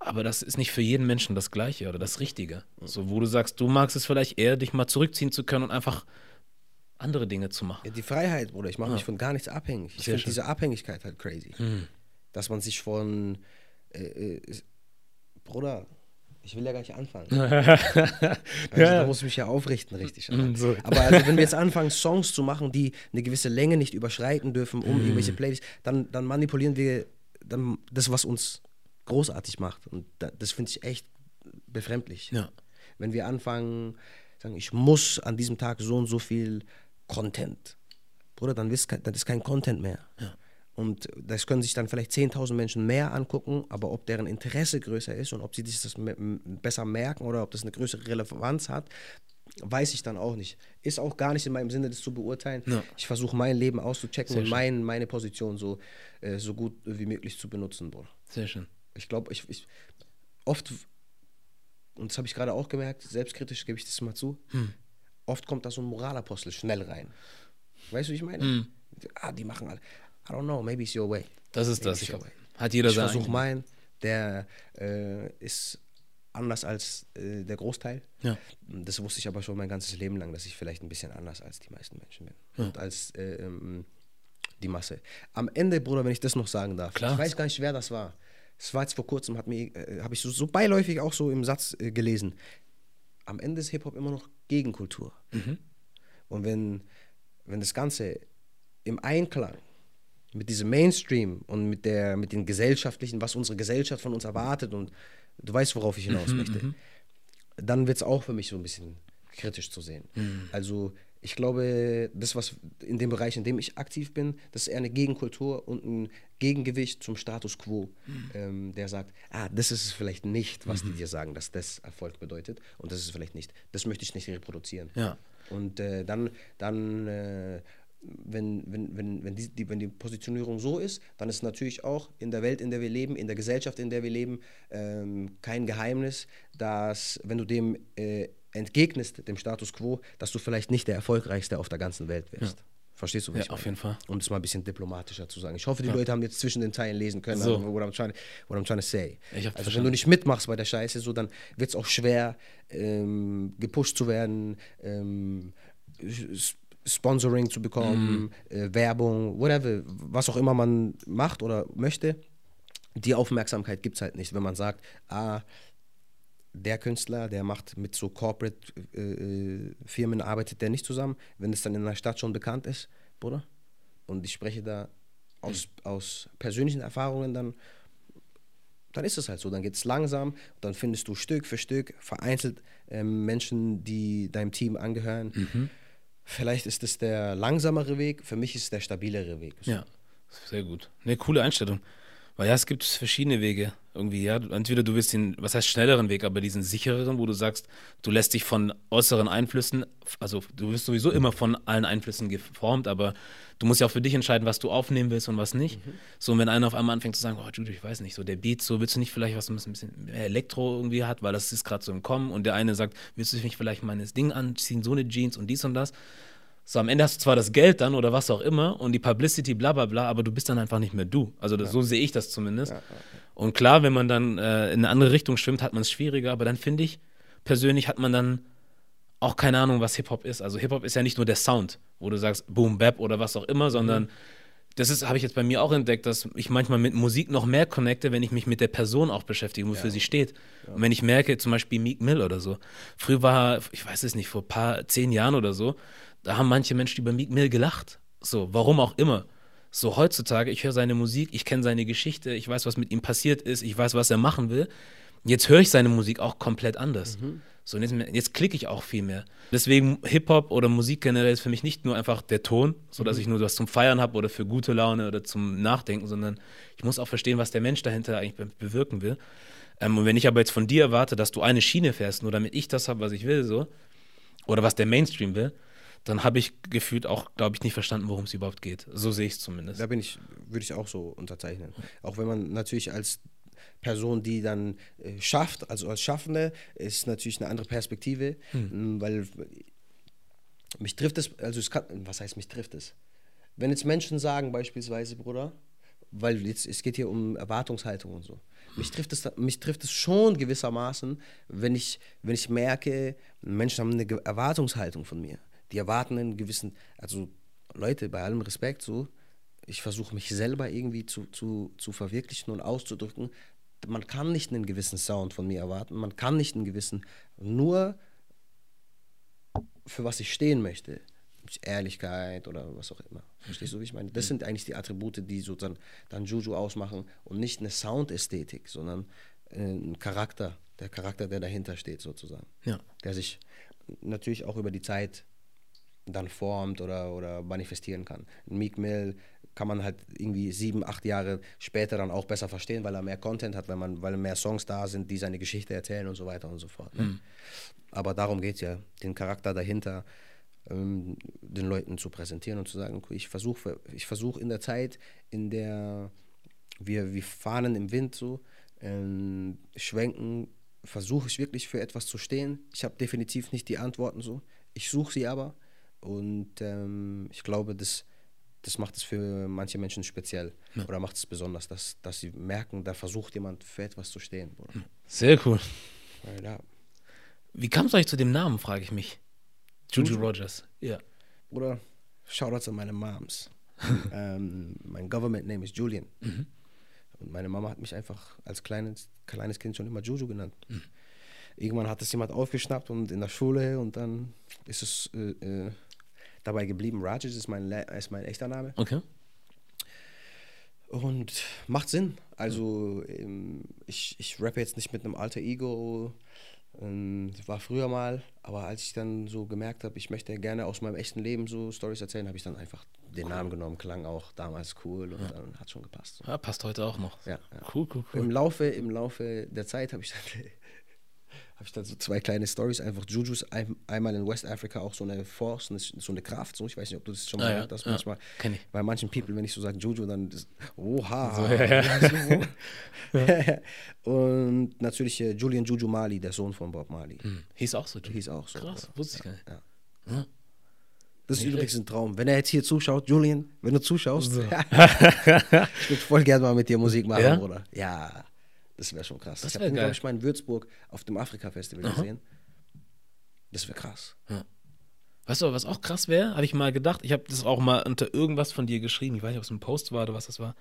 Aber das ist nicht für jeden Menschen das Gleiche oder das Richtige. So, wo du sagst, du magst es vielleicht eher, dich mal zurückziehen zu können und einfach andere Dinge zu machen. Ja, die Freiheit, Bruder. Ich mache ja. mich von gar nichts abhängig. Ich finde diese Abhängigkeit halt crazy. Hm. Dass man sich von. Äh, äh, Bruder, ich will ja gar nicht anfangen. <laughs> also, Da muss ich mich ja aufrichten, richtig. Mm, so. Aber also, wenn wir jetzt <laughs> anfangen, Songs zu machen, die eine gewisse Länge nicht überschreiten dürfen, um mm. irgendwelche Playlists, dann, dann manipulieren wir dann das, was uns großartig macht. Und das finde ich echt befremdlich. Ja. Wenn wir anfangen, sagen, ich muss an diesem Tag so und so viel Content. Bruder, dann ist, dann ist kein Content mehr. Ja. Und das können sich dann vielleicht 10.000 Menschen mehr angucken, aber ob deren Interesse größer ist und ob sie sich das besser merken oder ob das eine größere Relevanz hat, weiß ich dann auch nicht. Ist auch gar nicht in meinem Sinne, das zu beurteilen. Ja. Ich versuche mein Leben auszuchecken Sehr und mein, meine Position so, äh, so gut wie möglich zu benutzen. Bruder. Sehr schön ich glaube, ich, ich oft, und das habe ich gerade auch gemerkt, selbstkritisch gebe ich das mal zu, hm. oft kommt da so ein Moralapostel schnell rein. Weißt du, wie ich meine? Hm. Ah, die machen alle. I don't know, maybe it's your way. Das ist maybe das. Ich hat jeder ich versuche meinen, der äh, ist anders als äh, der Großteil. Ja. Das wusste ich aber schon mein ganzes Leben lang, dass ich vielleicht ein bisschen anders als die meisten Menschen bin. Ja. Und als äh, ähm, die Masse. Am Ende, Bruder, wenn ich das noch sagen darf, Klar. ich weiß gar nicht, wer das war. Das war jetzt vor kurzem, äh, habe ich so, so, beiläufig auch so im Satz äh, gelesen. Am Ende ist Hip-Hop immer noch Gegenkultur. Mhm. Und wenn, wenn das Ganze im Einklang mit diesem Mainstream und mit, der, mit den gesellschaftlichen, was unsere Gesellschaft von uns erwartet und du weißt, worauf ich hinaus mhm, möchte, mhm. dann wird es auch für mich so ein bisschen kritisch zu sehen. Mhm. Also ich glaube, das, was in dem Bereich, in dem ich aktiv bin, das ist eher eine Gegenkultur und ein Gegengewicht zum Status quo, mhm. ähm, der sagt, ah, das ist es vielleicht nicht, was mhm. die dir sagen, dass das Erfolg bedeutet und das ist es vielleicht nicht. Das möchte ich nicht reproduzieren. Ja. Und äh, dann, dann äh, wenn, wenn, wenn, wenn, die, die, wenn die Positionierung so ist, dann ist natürlich auch in der Welt, in der wir leben, in der Gesellschaft, in der wir leben, ähm, kein Geheimnis, dass wenn du dem äh, entgegnest dem Status quo, dass du vielleicht nicht der erfolgreichste auf der ganzen Welt wirst. Ja. Verstehst du, was ja, ich auf jeden Fall. Um es mal ein bisschen diplomatischer zu sagen. Ich hoffe, die ja. Leute haben jetzt zwischen den Zeilen lesen können, so. what, I'm trying, what I'm trying to say. also verstanden. wenn du nicht mitmachst bei der Scheiße, so, dann wird es auch schwer, ähm, gepusht zu werden, ähm, Sponsoring zu bekommen, mm. äh, Werbung, whatever, was auch immer man macht oder möchte. Die Aufmerksamkeit gibt es halt nicht, wenn man sagt, ah, der Künstler, der macht mit so Corporate-Firmen, äh, arbeitet der nicht zusammen, wenn es dann in der Stadt schon bekannt ist, Bruder. Und ich spreche da aus, mhm. aus persönlichen Erfahrungen dann, dann ist es halt so. Dann geht es langsam, dann findest du Stück für Stück vereinzelt ähm, Menschen, die deinem Team angehören. Mhm. Vielleicht ist es der langsamere Weg, für mich ist es der stabilere Weg. So. Ja, sehr gut. Eine coole Einstellung. Weil ja, es gibt verschiedene Wege irgendwie, ja. Entweder du willst den, was heißt schnelleren Weg, aber diesen sichereren, wo du sagst, du lässt dich von äußeren Einflüssen, also du wirst sowieso immer von allen Einflüssen geformt, aber du musst ja auch für dich entscheiden, was du aufnehmen willst und was nicht. Mhm. So, und wenn einer auf einmal anfängt zu sagen, oh, Judy, ich weiß nicht, so der Beat, so willst du nicht vielleicht was ein bisschen mehr Elektro irgendwie hat, weil das ist gerade so im Kommen und der eine sagt, willst du nicht vielleicht meines Ding anziehen, so eine Jeans und dies und das. So, am Ende hast du zwar das Geld dann oder was auch immer und die Publicity, bla bla bla, aber du bist dann einfach nicht mehr du. Also das, ja. so sehe ich das zumindest. Ja, ja, und klar, wenn man dann äh, in eine andere Richtung schwimmt, hat man es schwieriger, aber dann finde ich, persönlich hat man dann auch keine Ahnung, was Hip-Hop ist. Also Hip-Hop ist ja nicht nur der Sound, wo du sagst Boom, Bap oder was auch immer, sondern mhm. das ist, habe ich jetzt bei mir auch entdeckt, dass ich manchmal mit Musik noch mehr connecte, wenn ich mich mit der Person auch beschäftige, wofür sie steht. Und wenn ich merke, zum Beispiel Meek Mill oder so. Früher war, ich weiß es nicht, vor ein paar, zehn Jahren oder so, da haben manche Menschen über Meek Mill gelacht. So, warum auch immer. So heutzutage, ich höre seine Musik, ich kenne seine Geschichte, ich weiß, was mit ihm passiert ist, ich weiß, was er machen will. Jetzt höre ich seine Musik auch komplett anders. Mhm. So, jetzt, jetzt klicke ich auch viel mehr. Deswegen Hip-Hop oder Musik generell ist für mich nicht nur einfach der Ton, sodass mhm. ich nur was zum Feiern habe oder für gute Laune oder zum Nachdenken, sondern ich muss auch verstehen, was der Mensch dahinter eigentlich bewirken will. Ähm, und wenn ich aber jetzt von dir erwarte, dass du eine Schiene fährst, nur damit ich das habe, was ich will, so, oder was der Mainstream will, dann habe ich gefühlt auch, glaube ich, nicht verstanden, worum es überhaupt geht. So sehe ich es zumindest. Da bin ich, würde ich auch so unterzeichnen. Auch wenn man natürlich als Person, die dann äh, schafft, also als Schaffende, ist natürlich eine andere Perspektive, hm. weil mich trifft es, also es kann, was heißt mich trifft es? Wenn jetzt Menschen sagen beispielsweise, Bruder, weil jetzt, es geht hier um Erwartungshaltung und so. Mich trifft, es, mich trifft es schon gewissermaßen, wenn ich, wenn ich merke, Menschen haben eine Erwartungshaltung von mir die erwarten einen gewissen, also Leute, bei allem Respekt so, ich versuche mich selber irgendwie zu, zu, zu verwirklichen und auszudrücken. Man kann nicht einen gewissen Sound von mir erwarten, man kann nicht einen gewissen, nur für was ich stehen möchte. Ehrlichkeit oder was auch immer. Verstehst du, wie ich meine? Das sind eigentlich die Attribute, die so dann, dann Juju ausmachen und nicht eine Soundästhetik, sondern äh, ein Charakter, der Charakter, der dahinter steht sozusagen. Ja. Der sich natürlich auch über die Zeit dann formt oder, oder manifestieren kann. Meek Mill kann man halt irgendwie sieben, acht Jahre später dann auch besser verstehen, weil er mehr Content hat, weil, man, weil mehr Songs da sind, die seine Geschichte erzählen und so weiter und so fort. Ne? Mhm. Aber darum geht es ja, den Charakter dahinter ähm, den Leuten zu präsentieren und zu sagen, ich versuche ich versuch in der Zeit, in der wir, wir fahren im Wind so, ähm, schwenken, versuche ich wirklich für etwas zu stehen. Ich habe definitiv nicht die Antworten so. Ich suche sie aber und ähm, ich glaube, das, das macht es für manche Menschen speziell ja. oder macht es besonders, dass, dass sie merken, da versucht jemand für etwas zu stehen. Hm. Sehr cool. Ja. Wie kam es eigentlich zu dem Namen, frage ich mich. Juju Rogers, ja. Oder Shoutouts an meine Moms. <laughs> ähm, mein Government Name ist Julian. Mhm. Und meine Mama hat mich einfach als kleines, kleines Kind schon immer Juju genannt. Mhm. Irgendwann hat es jemand aufgeschnappt und in der Schule und dann ist es äh, äh, dabei geblieben. Rajesh ist mein, ist mein echter Name. Okay. Und macht Sinn. Also ähm, ich, ich rappe jetzt nicht mit einem alter Ego. Ähm, war früher mal, aber als ich dann so gemerkt habe, ich möchte gerne aus meinem echten Leben so Stories erzählen, habe ich dann einfach den Namen genommen. Klang auch damals cool und ja. dann hat schon gepasst. Ja, passt heute auch noch. Ja, ja. Cool, cool, cool. Im Laufe, im Laufe der Zeit habe ich dann habe ich dann so zwei kleine Stories. Einfach Jujus ein, einmal in Westafrika auch so eine Force, so eine Kraft. So. Ich weiß nicht, ob du das schon mal ah, gehört hast. Ja, manchmal kenn ich. bei manchen People, wenn ich so sage Juju, dann das, oha. <laughs> So, <laughs> ja, ja. Und natürlich äh, Julian Juju Mali, der Sohn von Bob Mali. Hm. Hieß auch so. Hieß auch so. Krass, wusste ich gar nicht. Ja. Das ist übrigens ein Traum. Wenn er jetzt hier zuschaut, Julian, wenn du zuschaust, so. <laughs> ich würde voll gerne mal mit dir Musik machen, ja? Bruder. Ja. Das wäre schon krass. Das ich habe, glaube ich, mal in Würzburg auf dem Afrika-Festival gesehen. Das wäre krass. Ja. Weißt du, was auch krass wäre? Habe ich mal gedacht. Ich habe das auch mal unter irgendwas von dir geschrieben. Ich weiß nicht, ob es ein Post war oder was das war.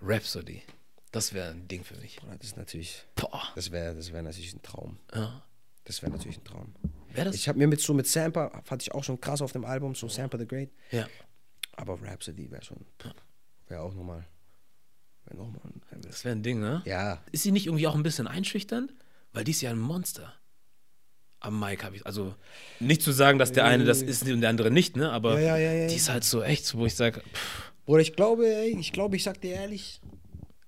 Rhapsody. Das wäre ein Ding für mich. Bruder, das ist natürlich, Boah. das wäre das wär natürlich ein Traum. Ja. Das wäre natürlich ein Traum. Wäre das? Ich habe mir mit so mit Samper, fand ich auch schon krass auf dem Album, so Samper the Great. ja. Aber Rhapsody wäre schon, wäre auch nochmal, wäre nochmal ein Level. Das wäre ein Ding, ne? Ja, Ist sie nicht irgendwie auch ein bisschen einschüchternd? Weil die ist ja ein Monster. Am Mike habe ich, also nicht zu sagen, dass der eine das ist und der andere nicht, ne? Aber Ja, ja, ja, die ist halt so echt, wo ich sage, Bruder, ich glaube, ey, ich glaube, ich sag dir ehrlich,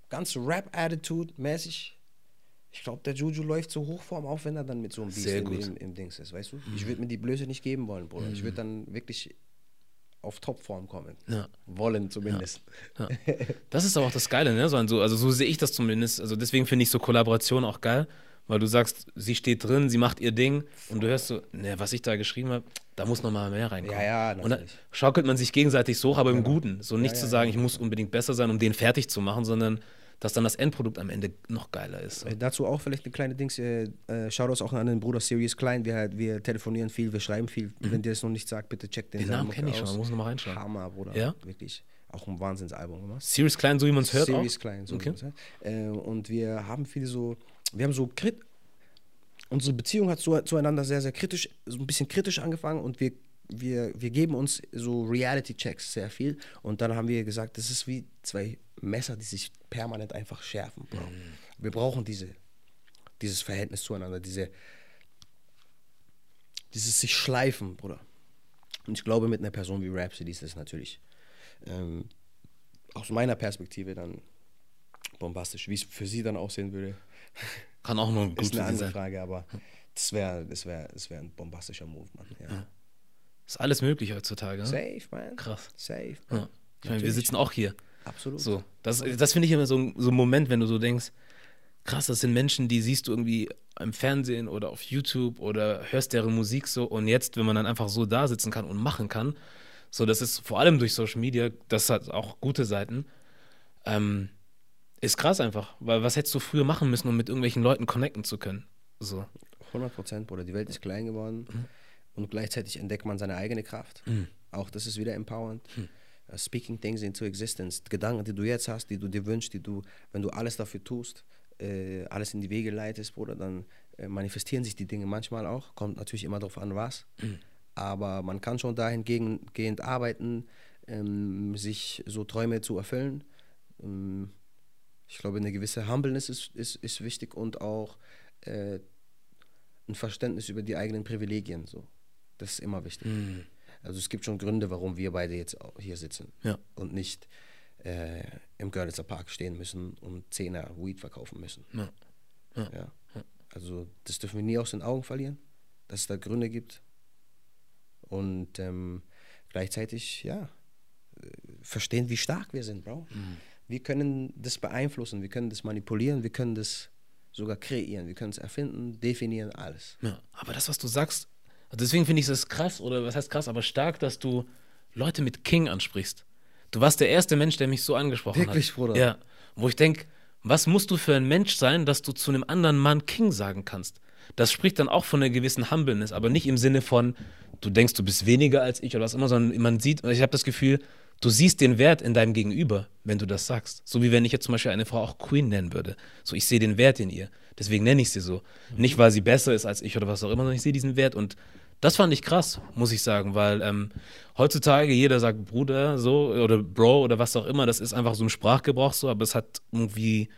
ganz Rap-Attitude-mäßig, ich glaube, der Juju läuft so Hochform, auch wenn er dann mit so einem Beast Sehr im, im, im Dings ist, weißt du? Ich würde mir die Blöße nicht geben wollen, Bruder. Ich würde dann wirklich auf Topform kommen. Ja. Wollen zumindest. Ja. Das ist aber auch das Geile, ne? So, also so sehe ich das zumindest. Also deswegen finde ich so Kollaboration auch geil, weil du sagst, sie steht drin, sie macht ihr Ding und du hörst so, ne, was ich da geschrieben habe, da muss noch mal mehr reinkommen. Ja, ja, Und dann natürlich. schaukelt man sich gegenseitig so hoch, aber im Guten. So nicht Ja, zu ja, sagen, ich muss unbedingt besser sein, um den fertig zu machen, sondern dass dann das Endprodukt am Ende noch geiler ist. So. Äh, Dazu auch vielleicht eine kleine Dings, äh, äh, Shoutouts auch an den Bruder Sirius Klein. Wir, halt, wir telefonieren viel, wir schreiben viel. Wenn dir das noch nicht sagt, bitte check den, Mhm. Den Namen Mucke kenn ich schon, muss ich noch mal reinschauen. Hammer, Bruder. Ja? Wirklich. Auch ein Wahnsinnsalbum gemacht. Serious Klein, so wie man es hört Series auch? klein. So Okay. äh, und wir haben viele so, wir haben so krit unsere Beziehung hat zu, zueinander sehr, sehr kritisch, so ein bisschen kritisch angefangen und wir, wir, wir geben uns so Reality-Checks sehr viel und dann haben wir gesagt, das ist wie zwei Messer, die sich permanent einfach schärfen. Bro. Wir brauchen diese, dieses Verhältnis zueinander, diese, dieses sich schleifen, Bruder. Und ich glaube, mit einer Person wie Rhapsody ist das natürlich ähm, aus meiner Perspektive dann bombastisch. Wie es für sie dann aussehen würde, <laughs> Kann auch nur gut <laughs> ist eine andere sein. Frage, aber das wäre das wär, das wär ein bombastischer Move, Mann. Ja. Ist alles möglich heutzutage. Ne? Safe, man. Krass. Safe. Ja. man. Ich meine, wir sitzen auch hier. Absolut. So, das, das finde ich immer so, ein- so ein Moment, wenn du so denkst, krass, das sind Menschen, die siehst du irgendwie im Fernsehen oder auf YouTube oder hörst deren Musik so und jetzt, wenn man dann einfach so da sitzen kann und machen kann, so, das ist vor allem durch Social Media, das hat auch gute Seiten, ähm, ist krass einfach, weil was hättest du früher machen müssen, um mit irgendwelchen Leuten connecten zu können? So, 100 Prozent, Bruder. Die Welt ist klein geworden Mhm. und gleichzeitig entdeckt man seine eigene Kraft. Auch das ist wieder empowernd. Mhm. Uh, speaking things into existence. Gedanken, die du jetzt hast, die du dir wünschst, die du, wenn du alles dafür tust, äh, alles in die Wege leitest, Bruder, dann äh, manifestieren sich die Dinge manchmal auch. Kommt natürlich immer darauf an, was. Aber man kann schon dahingehend arbeiten, ähm, sich so Träume zu erfüllen. Ähm, ich glaube, eine gewisse Humbleness ist, ist, ist wichtig und auch äh, ein Verständnis über die eigenen Privilegien. So. Das ist immer wichtig. Also es gibt schon Gründe, warum wir beide jetzt hier sitzen ja. und nicht äh, im Görlitzer Park stehen müssen und Zehner Weed verkaufen müssen. Ja. Ja. Also das dürfen wir nie aus den Augen verlieren, dass es da Gründe gibt. Und ähm, gleichzeitig, ja, äh, verstehen, wie stark wir sind, Bro. Wir können das beeinflussen, wir können das manipulieren, wir können das sogar kreieren, wir können es erfinden, definieren, alles. Ja, aber das, was du sagst, deswegen finde ich es krass, oder was heißt krass, aber stark, dass du Leute mit King ansprichst. Du warst der erste Mensch, der mich so angesprochen hat. Wirklich, Bruder? Ja. Wo ich denke, was musst du für ein Mensch sein, dass du zu einem anderen Mann King sagen kannst? Das spricht dann auch von einer gewissen Humbleness, aber nicht im Sinne von, du denkst, du bist weniger als ich oder was immer, sondern man sieht, ich habe das Gefühl, du siehst den Wert in deinem Gegenüber, wenn du das sagst. So wie wenn ich jetzt zum Beispiel eine Frau auch Queen nennen würde. So, ich sehe den Wert in ihr. Deswegen nenne ich sie so. Nicht, weil sie besser ist als ich oder was auch immer, sondern ich sehe diesen Wert. Und das fand ich krass, muss ich sagen, weil ähm, heutzutage jeder sagt Bruder so oder Bro oder was auch immer. Das ist einfach so ein Sprachgebrauch so, aber es hat irgendwie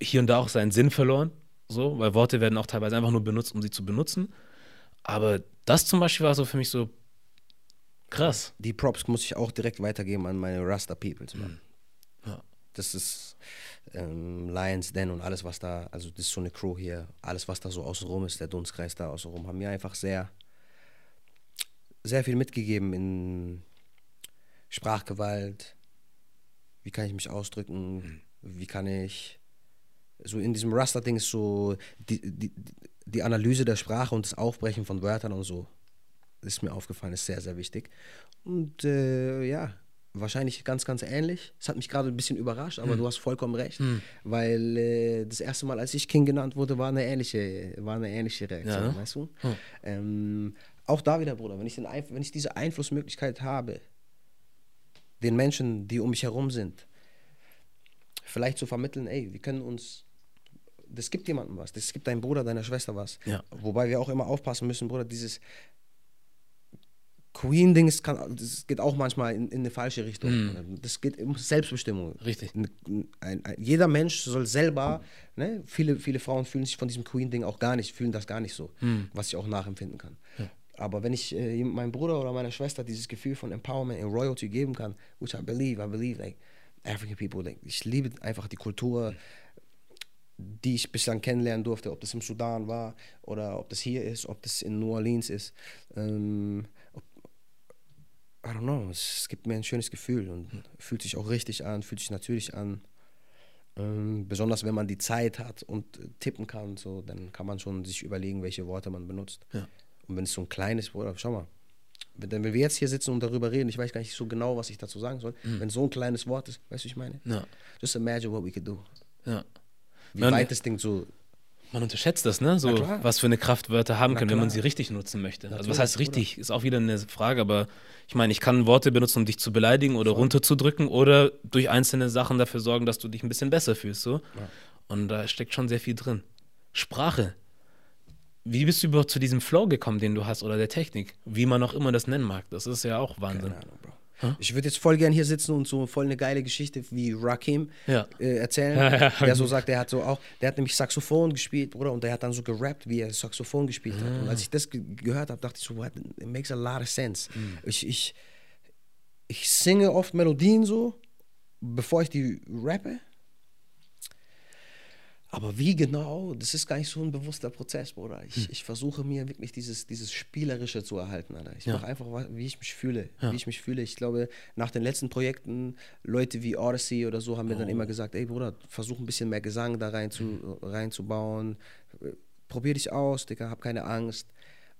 hier und da auch seinen Sinn verloren. So, weil Worte werden auch teilweise einfach nur benutzt, um sie zu benutzen. Aber das zum Beispiel war so für mich so krass. Die Props muss ich auch direkt weitergeben an meine Rasta Peoples, Mann. Ja. Das ist ähm, Lions Den und alles, was da, also das ist so eine Crew hier, alles, was da so außenrum ist, der Dunstkreis da außenrum, haben mir einfach sehr, sehr viel mitgegeben in Sprachgewalt, wie kann ich mich ausdrücken, wie kann ich, so in diesem Rasta-Ding ist so die, die, die Analyse der Sprache und das Aufbrechen von Wörtern und so, ist mir aufgefallen, ist sehr, sehr wichtig. Und äh, ja, wahrscheinlich ganz, ganz ähnlich. Es hat mich gerade ein bisschen überrascht, aber du hast vollkommen recht, weil äh, das erste Mal, als ich King genannt wurde, war eine ähnliche, war eine ähnliche Reaktion, Ja, weißt du? Ähm, auch da wieder, Bruder, wenn ich, den Einf wenn ich diese Einflussmöglichkeit habe, den Menschen, die um mich herum sind, vielleicht zu vermitteln, ey, wir können uns, das gibt jemandem was, das gibt deinem Bruder, deiner Schwester was. Ja. Wobei wir auch immer aufpassen müssen, Bruder, dieses Queen-Ding, das geht auch manchmal in, in eine falsche Richtung. Das geht um Selbstbestimmung. Richtig. Ein, ein, ein, jeder Mensch soll selber, ne, viele, viele Frauen fühlen sich von diesem Queen-Ding auch gar nicht, fühlen das gar nicht so, was ich auch nachempfinden kann. Aber wenn ich äh, meinem Bruder oder meiner Schwester dieses Gefühl von Empowerment und Royalty geben kann, which I believe, I believe, like, African people, like, ich liebe einfach die Kultur, die ich bislang kennenlernen durfte, ob das im Sudan war oder ob das hier ist, ob das in New Orleans ist. Ähm, ob, I don't know, es, gibt mir ein schönes Gefühl und fühlt sich auch richtig an, fühlt sich natürlich an. Ähm, besonders wenn man die Zeit hat und tippen kann, so, dann kann man schon sich überlegen, welche Worte man benutzt. Ja. Und wenn es so ein kleines, Bruder, schau mal, wenn, wenn wir jetzt hier sitzen und darüber reden, ich weiß gar nicht so genau, was ich dazu sagen soll, wenn so ein kleines Wort ist, weißt du, was ich meine? Ja. Just imagine what we could do. Ja. Wie Man- weit das Ding so Man unterschätzt das, ne? So, was für eine Kraft Wörter haben Na können, wenn man sie richtig nutzen möchte. also, was Natürlich, heißt richtig? Ist auch wieder eine Frage, aber ich meine, ich kann Worte benutzen, um dich zu beleidigen oder runterzudrücken oder durch einzelne Sachen dafür sorgen, dass du dich ein bisschen besser fühlst, so. Und da steckt schon sehr viel drin. Sprache. Wie bist du überhaupt zu diesem Flow gekommen, den du hast, oder der Technik? Wie man auch immer das nennen mag. Das ist ja auch Wahnsinn. Keine Ahnung, Bro. Ich würde jetzt voll gern hier sitzen und so voll eine geile Geschichte wie Rakim Ja. äh, erzählen. <laughs> Ja, ja. Der so sagt, der hat so auch, der hat nämlich Saxophon gespielt, Bruder, und der hat dann so gerappt, wie er Saxophon gespielt hat. Und als ich das ge gehört habe, dachte ich so, what, it makes a lot of sense. Ich, ich, ich singe oft Melodien so, bevor ich die rappe. Aber wie genau, das ist gar nicht so ein bewusster Prozess, Bruder. Ich, ich versuche mir wirklich dieses, dieses Spielerische zu erhalten, Alter. Ich Ja. mache einfach, wie ich mich fühle. Wie ich mich fühle. Ich glaube, nach den letzten Projekten, Leute wie Odyssey oder so haben mir dann immer gesagt, ey Bruder, versuch ein bisschen mehr Gesang da rein zu, reinzubauen. Probier dich aus, Digga, hab keine Angst.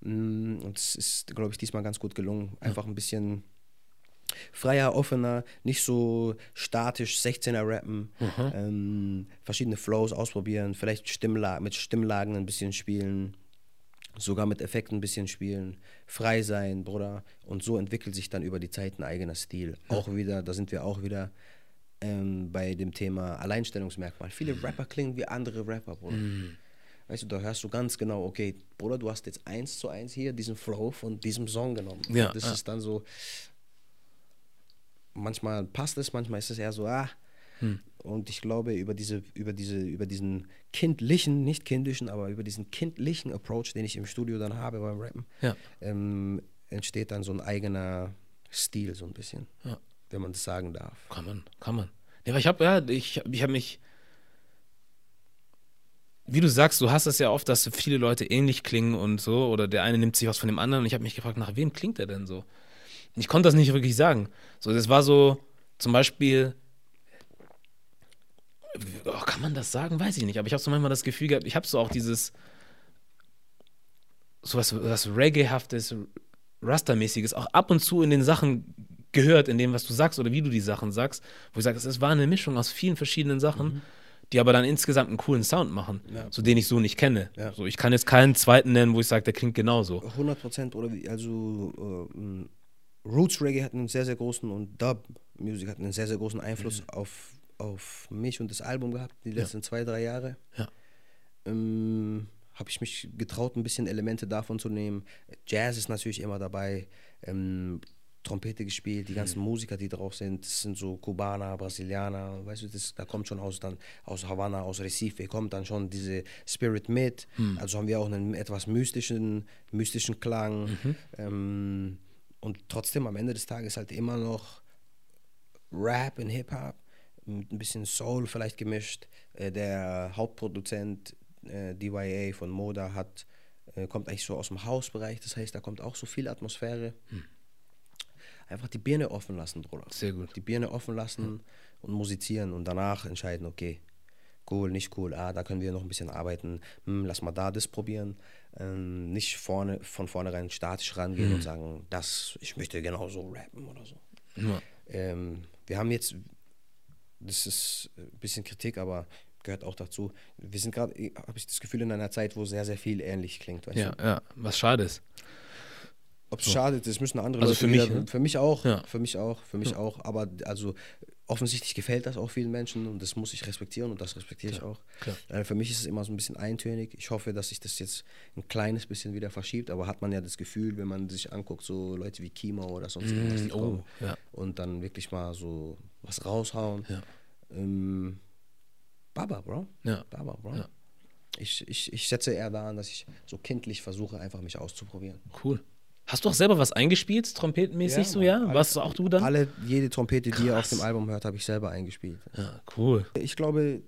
Mm, Und es ist, glaube ich, diesmal ganz gut gelungen. Einfach ein bisschen freier, offener, nicht so statisch 16er rappen, ähm, verschiedene Flows ausprobieren, vielleicht Stimmla mit Stimmlagen ein bisschen spielen, sogar mit Effekten ein bisschen spielen, frei sein, Bruder. Und so entwickelt sich dann über die Zeit ein eigener Stil. Auch wieder, da sind wir auch wieder ähm, bei dem Thema Alleinstellungsmerkmal. Viele Rapper klingen wie andere Rapper, Bruder. Weißt du, da hörst du ganz genau, okay, Bruder, du hast jetzt eins zu eins hier diesen Flow von diesem Song genommen. Ja, das ja. ist dann so, manchmal passt es, manchmal ist es eher so, ah. Und ich glaube, über, diese, über, diese, über diesen kindlichen, nicht kindischen, aber über diesen kindlichen Approach, den ich im Studio dann habe beim Rappen, Ja. ähm, entsteht dann so ein eigener Stil, so ein bisschen, Ja. wenn man das sagen darf. Kann man, kann man. Ja, aber ich habe ja, ich, ich habe mich, wie du sagst, du hast es ja oft, dass viele Leute ähnlich klingen und so, oder der eine nimmt sich was von dem anderen und ich habe mich gefragt, nach wem klingt er denn so? Ich konnte das nicht wirklich sagen. So, das war so, zum Beispiel, oh, kann man das sagen? Weiß ich nicht, aber ich habe so manchmal das Gefühl gehabt, ich habe so auch dieses, so was, was Reggae-haftes, Rasta-mäßiges, auch ab und zu in den Sachen gehört, in dem, was du sagst oder wie du die Sachen sagst, wo ich sage, es war eine Mischung aus vielen verschiedenen Sachen, die aber dann insgesamt einen coolen Sound machen, Ja. so den ich so nicht kenne. Ja. So, ich kann jetzt keinen zweiten nennen, wo ich sage, der klingt genauso. 100 Prozent oder wie, also äh, Roots Reggae hat einen sehr, sehr großen und Dub Music hat einen sehr, sehr großen Einfluss Mhm. auf, auf mich und das Album gehabt, die letzten zwei, drei Jahre. Ja. Ähm, habe ich mich getraut, ein bisschen Elemente davon zu nehmen. Jazz ist natürlich immer dabei. Ähm, Trompete gespielt, die ganzen Musiker, die drauf sind, das sind so Kubaner, Brasilianer, weißt du, das, da kommt schon aus dann aus Havanna, aus Recife, kommt dann schon diese Spirit mit. Also haben wir auch einen etwas mystischen, mystischen Klang. Ähm, und trotzdem am Ende des Tages halt immer noch Rap und Hip-Hop, mit ein bisschen Soul vielleicht gemischt. Äh, der Hauptproduzent äh, DYA von Moda hat, äh, kommt eigentlich so aus dem Hausbereich, das heißt, da kommt auch so viel Atmosphäre. Einfach die Birne offen lassen, Bruder. Sehr gut. Die Birne offen lassen und musizieren und danach entscheiden, okay, cool, nicht cool, ah, da können wir noch ein bisschen arbeiten, hm, lass mal da das probieren. Ähm, nicht vorne, von vornherein statisch rangehen und sagen, das, ich möchte genau so rappen oder so. Ja. Ähm, wir haben jetzt, das ist ein bisschen Kritik, aber gehört auch dazu. Wir sind gerade, habe ich das Gefühl, in einer Zeit, wo sehr, sehr viel ähnlich klingt. Ja, du? ja, was schade ist. Ob es schadet, das müssen andere Also Leute für mich, wieder, ne? für mich auch, Ja. für mich auch, für mich auch. Aber also offensichtlich gefällt das auch vielen Menschen und das muss ich respektieren und das respektiere ich auch. klar. Äh, für mich ist es immer so ein bisschen eintönig. Ich hoffe, dass sich das jetzt ein kleines bisschen wieder verschiebt, aber hat man ja das Gefühl, wenn man sich anguckt, so Leute wie Kimo oder sonst irgendwas, die oh, kommen ja. und dann wirklich mal so was raushauen. Ja. Ähm, Baba, Bro. Ja. Baba, Bro. Ich, ich, ich setze eher daran, dass ich so kindlich versuche, einfach mich auszuprobieren. Cool. Hast du auch selber was eingespielt, trompetenmäßig so, Mann. ja? Alle- Warst du auch du dann? Alle, jede Trompete, die ihr auf Krass. dem Album hört, habe ich selber eingespielt. Ja, cool. Ich glaube,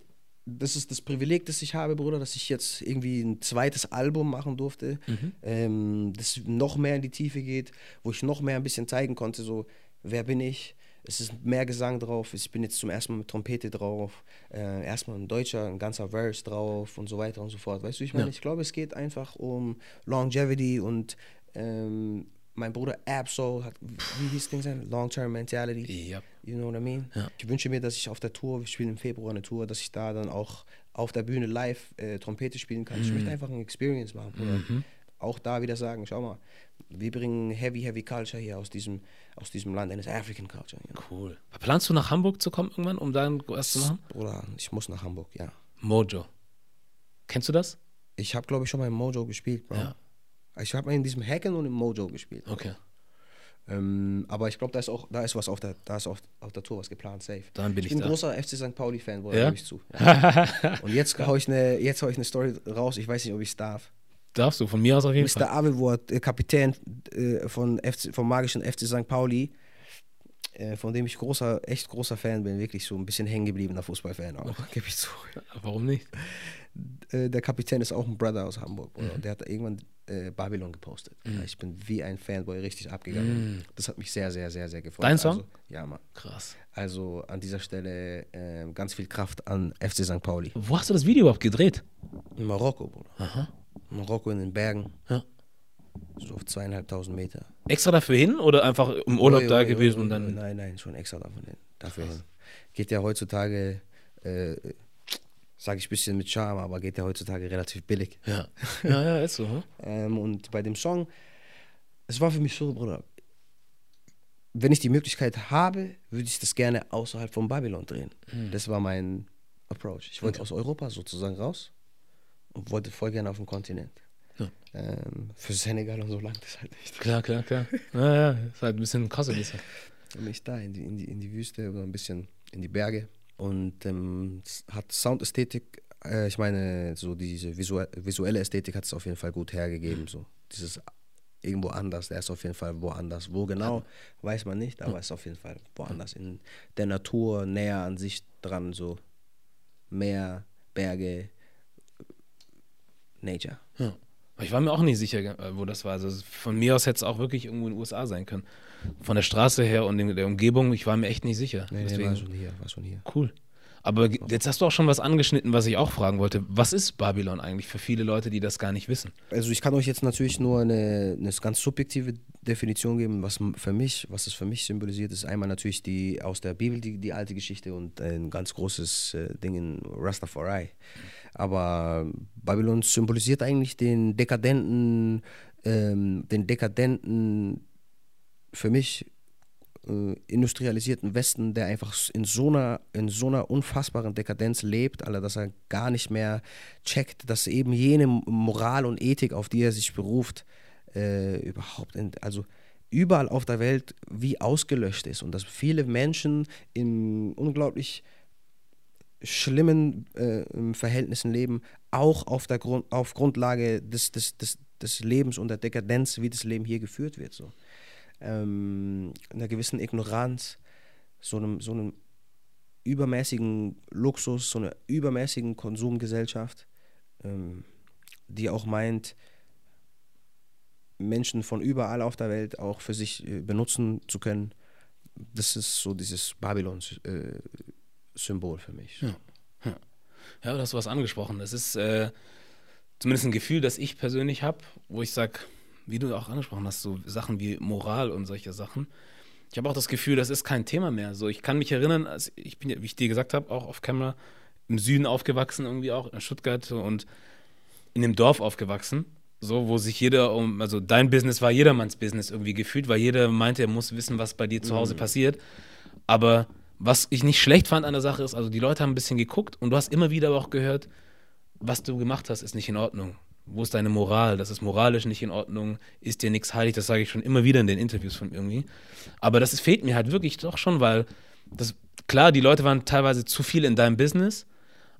das ist das Privileg, das ich habe, Bruder, dass ich jetzt irgendwie ein zweites Album machen durfte, ähm, das noch mehr in die Tiefe geht, wo ich noch mehr ein bisschen zeigen konnte, so, wer bin ich? Es ist mehr Gesang drauf. Ich bin jetzt zum ersten Mal mit Trompete drauf. Äh, erstmal ein deutscher, ein ganzer Verse drauf und so weiter und so fort. Weißt du, ich meine, Ja. ich glaube, es geht einfach um Longevity und ähm, mein Bruder Absol hat, wie hieß das Ding sein? Long-Term Mentality. Ja. You know what I mean? Ja. Ich wünsche mir, dass ich auf der Tour, wir spielen im Februar eine Tour, dass ich da dann auch auf der Bühne live äh, Trompete spielen kann. Ich Mhm. möchte einfach eine Experience machen. Bruder. Auch da wieder sagen, schau mal, wir bringen Heavy, Heavy Culture hier aus diesem, aus diesem Land, eines African Culture. You know? Cool. Planst du nach Hamburg zu kommen irgendwann, um da was zu machen? Bruder, ich muss nach Hamburg, ja. Mojo. Kennst du das? Ich habe, glaube ich, schon mal im Mojo gespielt, Bro. Ja. Ich habe in diesem Hacken und im Mojo gespielt. Okay. Ähm, aber ich glaube, da ist auch, da ist was auf der, da ist auf, auf der Tour was geplant, safe. Dann bin ich ich bin da. großer FC St. Pauli-Fan, Bruder, Ja? gebe ich zu. Ja. <laughs> und jetzt hau ich eine, jetzt hau ich eine Story raus, ich weiß nicht, ob ich es darf. Darfst du, von mir aus auf jeden Mr. Fall. Abelwort, äh, Kapitän äh, von FC, vom magischen FC St. Pauli, äh, von dem ich großer, echt großer Fan bin, wirklich so ein bisschen hängen gebliebener Fußballfan auch, gebe ich zu. Warum nicht? Äh, der Kapitän ist auch ein Brother aus Hamburg, Mhm. Bruder. Der hat irgendwann äh, Babylon gepostet. Ich bin wie ein Fanboy richtig abgegangen. Das hat mich sehr, sehr, sehr, sehr gefreut. Mhm. Dein Song? Also, ja, Mann. Krass. Also an dieser Stelle äh, ganz viel Kraft an FC St. Pauli. Wo hast du das Video überhaupt gedreht? In Marokko, Bruder. Aha. Marokko in den Bergen, Ja. so auf zweieinhalbtausend Meter. Extra dafür hin oder einfach im Urlaub Ui, da ui, gewesen und dann. Nein, nein, schon extra davon hin, dafür hin. Geht ja heutzutage, äh, sage ich ein bisschen mit Charme, aber geht ja heutzutage relativ billig. Ja. Ja, ja, ist so. Hm? <laughs> Ähm, und bei dem Song, es war für mich so, Bruder, wenn ich die Möglichkeit habe, würde ich das gerne außerhalb von Babylon drehen. Hm. Das war mein Approach. Ich wollte aus Europa sozusagen raus und wollte voll gerne auf dem Kontinent. Ja. Ähm, für Senegal und so langt das halt nicht. Klar, klar, klar. Ja, ja, ist halt ein bisschen bin ich da in die, in die, in die Wüste oder ein bisschen in die Berge und ähm, hat Soundästhetik, äh, ich meine, so diese visuelle, visuelle Ästhetik hat es auf jeden Fall gut hergegeben. So dieses irgendwo anders, der ist auf jeden Fall woanders. Wo genau, weiß man nicht, aber ist auf jeden Fall woanders. In der Natur, näher an sich dran, so Meer, Berge, Nature. Ja. Ich war mir auch nicht sicher, äh, wo das war. Also von mir aus hätte es auch wirklich irgendwo in den USA sein können. Von der Straße her und in der Umgebung, ich war mir echt nicht sicher. Nee, nee, Deswegen, war schon hier, war schon hier. cool. Aber jetzt hast du auch schon was angeschnitten, was ich auch fragen wollte. Was ist Babylon eigentlich für viele Leute, die das gar nicht wissen? Also ich kann euch jetzt natürlich nur eine, eine ganz subjektive Definition geben, was für mich, was es für mich symbolisiert, ist einmal natürlich die aus der Bibel die, die alte Geschichte und ein ganz großes äh, Ding in Rastafari. Aber Babylon symbolisiert eigentlich den dekadenten, ähm, den dekadenten, für mich äh, industrialisierten Westen, der einfach in so einer, in so einer unfassbaren Dekadenz lebt, Alter, dass er gar nicht mehr checkt, dass eben jene Moral und Ethik, auf die er sich beruft, äh, überhaupt, in, also überall auf der Welt wie ausgelöscht ist. Und dass viele Menschen in unglaublich schlimmen äh, Verhältnissen leben, auch auf, der Grund, auf Grundlage des, des, des, des Lebens und der Dekadenz, wie das Leben hier geführt wird. So ähm, einer gewissen Ignoranz, so einem, so einem übermäßigen Luxus, so einer übermäßigen Konsumgesellschaft, ähm, die auch meint, Menschen von überall auf der Welt auch für sich äh, benutzen zu können. Das ist so dieses Babylon-Symbol für mich. Ja. Ja, du hast was angesprochen. Das ist äh, zumindest ein Gefühl, das ich persönlich habe, wo ich sage, wie du auch angesprochen hast, so Sachen wie Moral und solche Sachen. Ich habe auch das Gefühl, das ist kein Thema mehr. So, ich kann mich erinnern, als ich bin, ja, wie ich dir gesagt habe, auch auf Kamera im Süden aufgewachsen, irgendwie auch in Stuttgart und in dem Dorf aufgewachsen. So, wo sich jeder um, also dein Business war jedermanns Business irgendwie gefühlt, weil jeder meinte, er muss wissen, was bei dir zu Hause passiert. Aber Was ich nicht schlecht fand an der Sache ist, also die Leute haben ein bisschen geguckt und du hast immer wieder aber auch gehört, was du gemacht hast, ist nicht in Ordnung. Wo ist deine Moral? Das ist moralisch nicht in Ordnung, ist dir nichts heilig, das sage ich schon immer wieder in den Interviews von irgendwie. Aber das fehlt mir halt wirklich doch schon, weil das, klar, die Leute waren teilweise zu viel in deinem Business,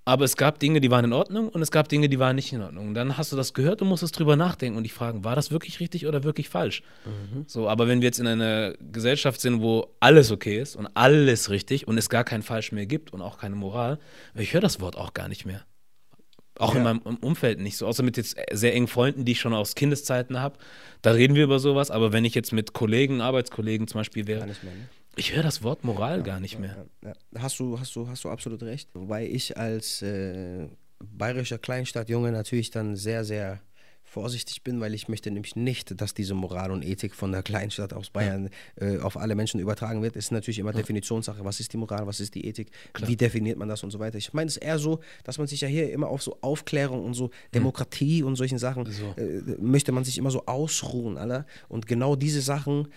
aber es gab Dinge, die waren in Ordnung und es gab Dinge, die waren nicht in Ordnung. Und dann hast du das gehört und musstest drüber nachdenken und dich fragen, war das wirklich richtig oder wirklich falsch? Mhm. So, aber wenn wir jetzt in einer Gesellschaft sind, wo alles okay ist und alles richtig und es gar kein Falsch mehr gibt und auch keine Moral, ich höre das Wort auch gar nicht mehr. Auch ja. in meinem Umfeld nicht so, außer mit jetzt sehr engen Freunden, die ich schon aus Kindeszeiten habe. Da reden wir über sowas, aber wenn ich jetzt mit Kollegen, Arbeitskollegen zum Beispiel wäre, mehr, ne? Ich höre das Wort Moral ja, gar nicht mehr. Ja, hast, du, hast, du, hast du absolut recht. Wobei ich als äh, bayerischer Kleinstadtjunge natürlich dann sehr, sehr vorsichtig bin, weil ich möchte nämlich nicht, dass diese Moral und Ethik von der Kleinstadt aus Bayern ja. äh, auf alle Menschen übertragen wird. Es ist natürlich immer ja. Definitionssache. Was ist die Moral, was ist die Ethik, Klar. wie definiert man das und so weiter. Ich meine es eher so, dass man sich ja hier immer auf so Aufklärung und so hm. Demokratie mhm. und solchen Sachen so. äh, möchte man sich immer so ausruhen, Alter. Und genau diese Sachen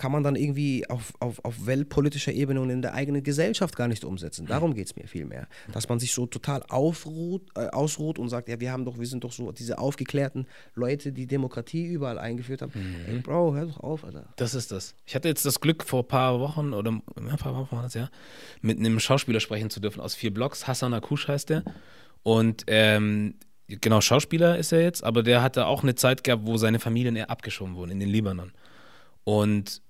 kann man dann irgendwie auf, auf, auf weltpolitischer Ebene und in der eigenen Gesellschaft gar nicht umsetzen. Darum geht es mir vielmehr. Dass man sich so total aufruht, äh, ausruht und sagt, ja, wir haben doch, wir sind doch so diese aufgeklärten Leute, die Demokratie überall eingeführt haben. Mhm. Ey, Bro, hör doch auf, Alter. Das ist das. Ich hatte jetzt das Glück, vor ein paar Wochen oder ein paar Wochen war das ja, mit einem Schauspieler sprechen zu dürfen aus vier Blocks. Hassan Akush heißt der. Und ähm, genau, Schauspieler ist er jetzt, aber der hatte auch eine Zeit gehabt, wo seine Familien eher abgeschoben wurden in den Libanon. Und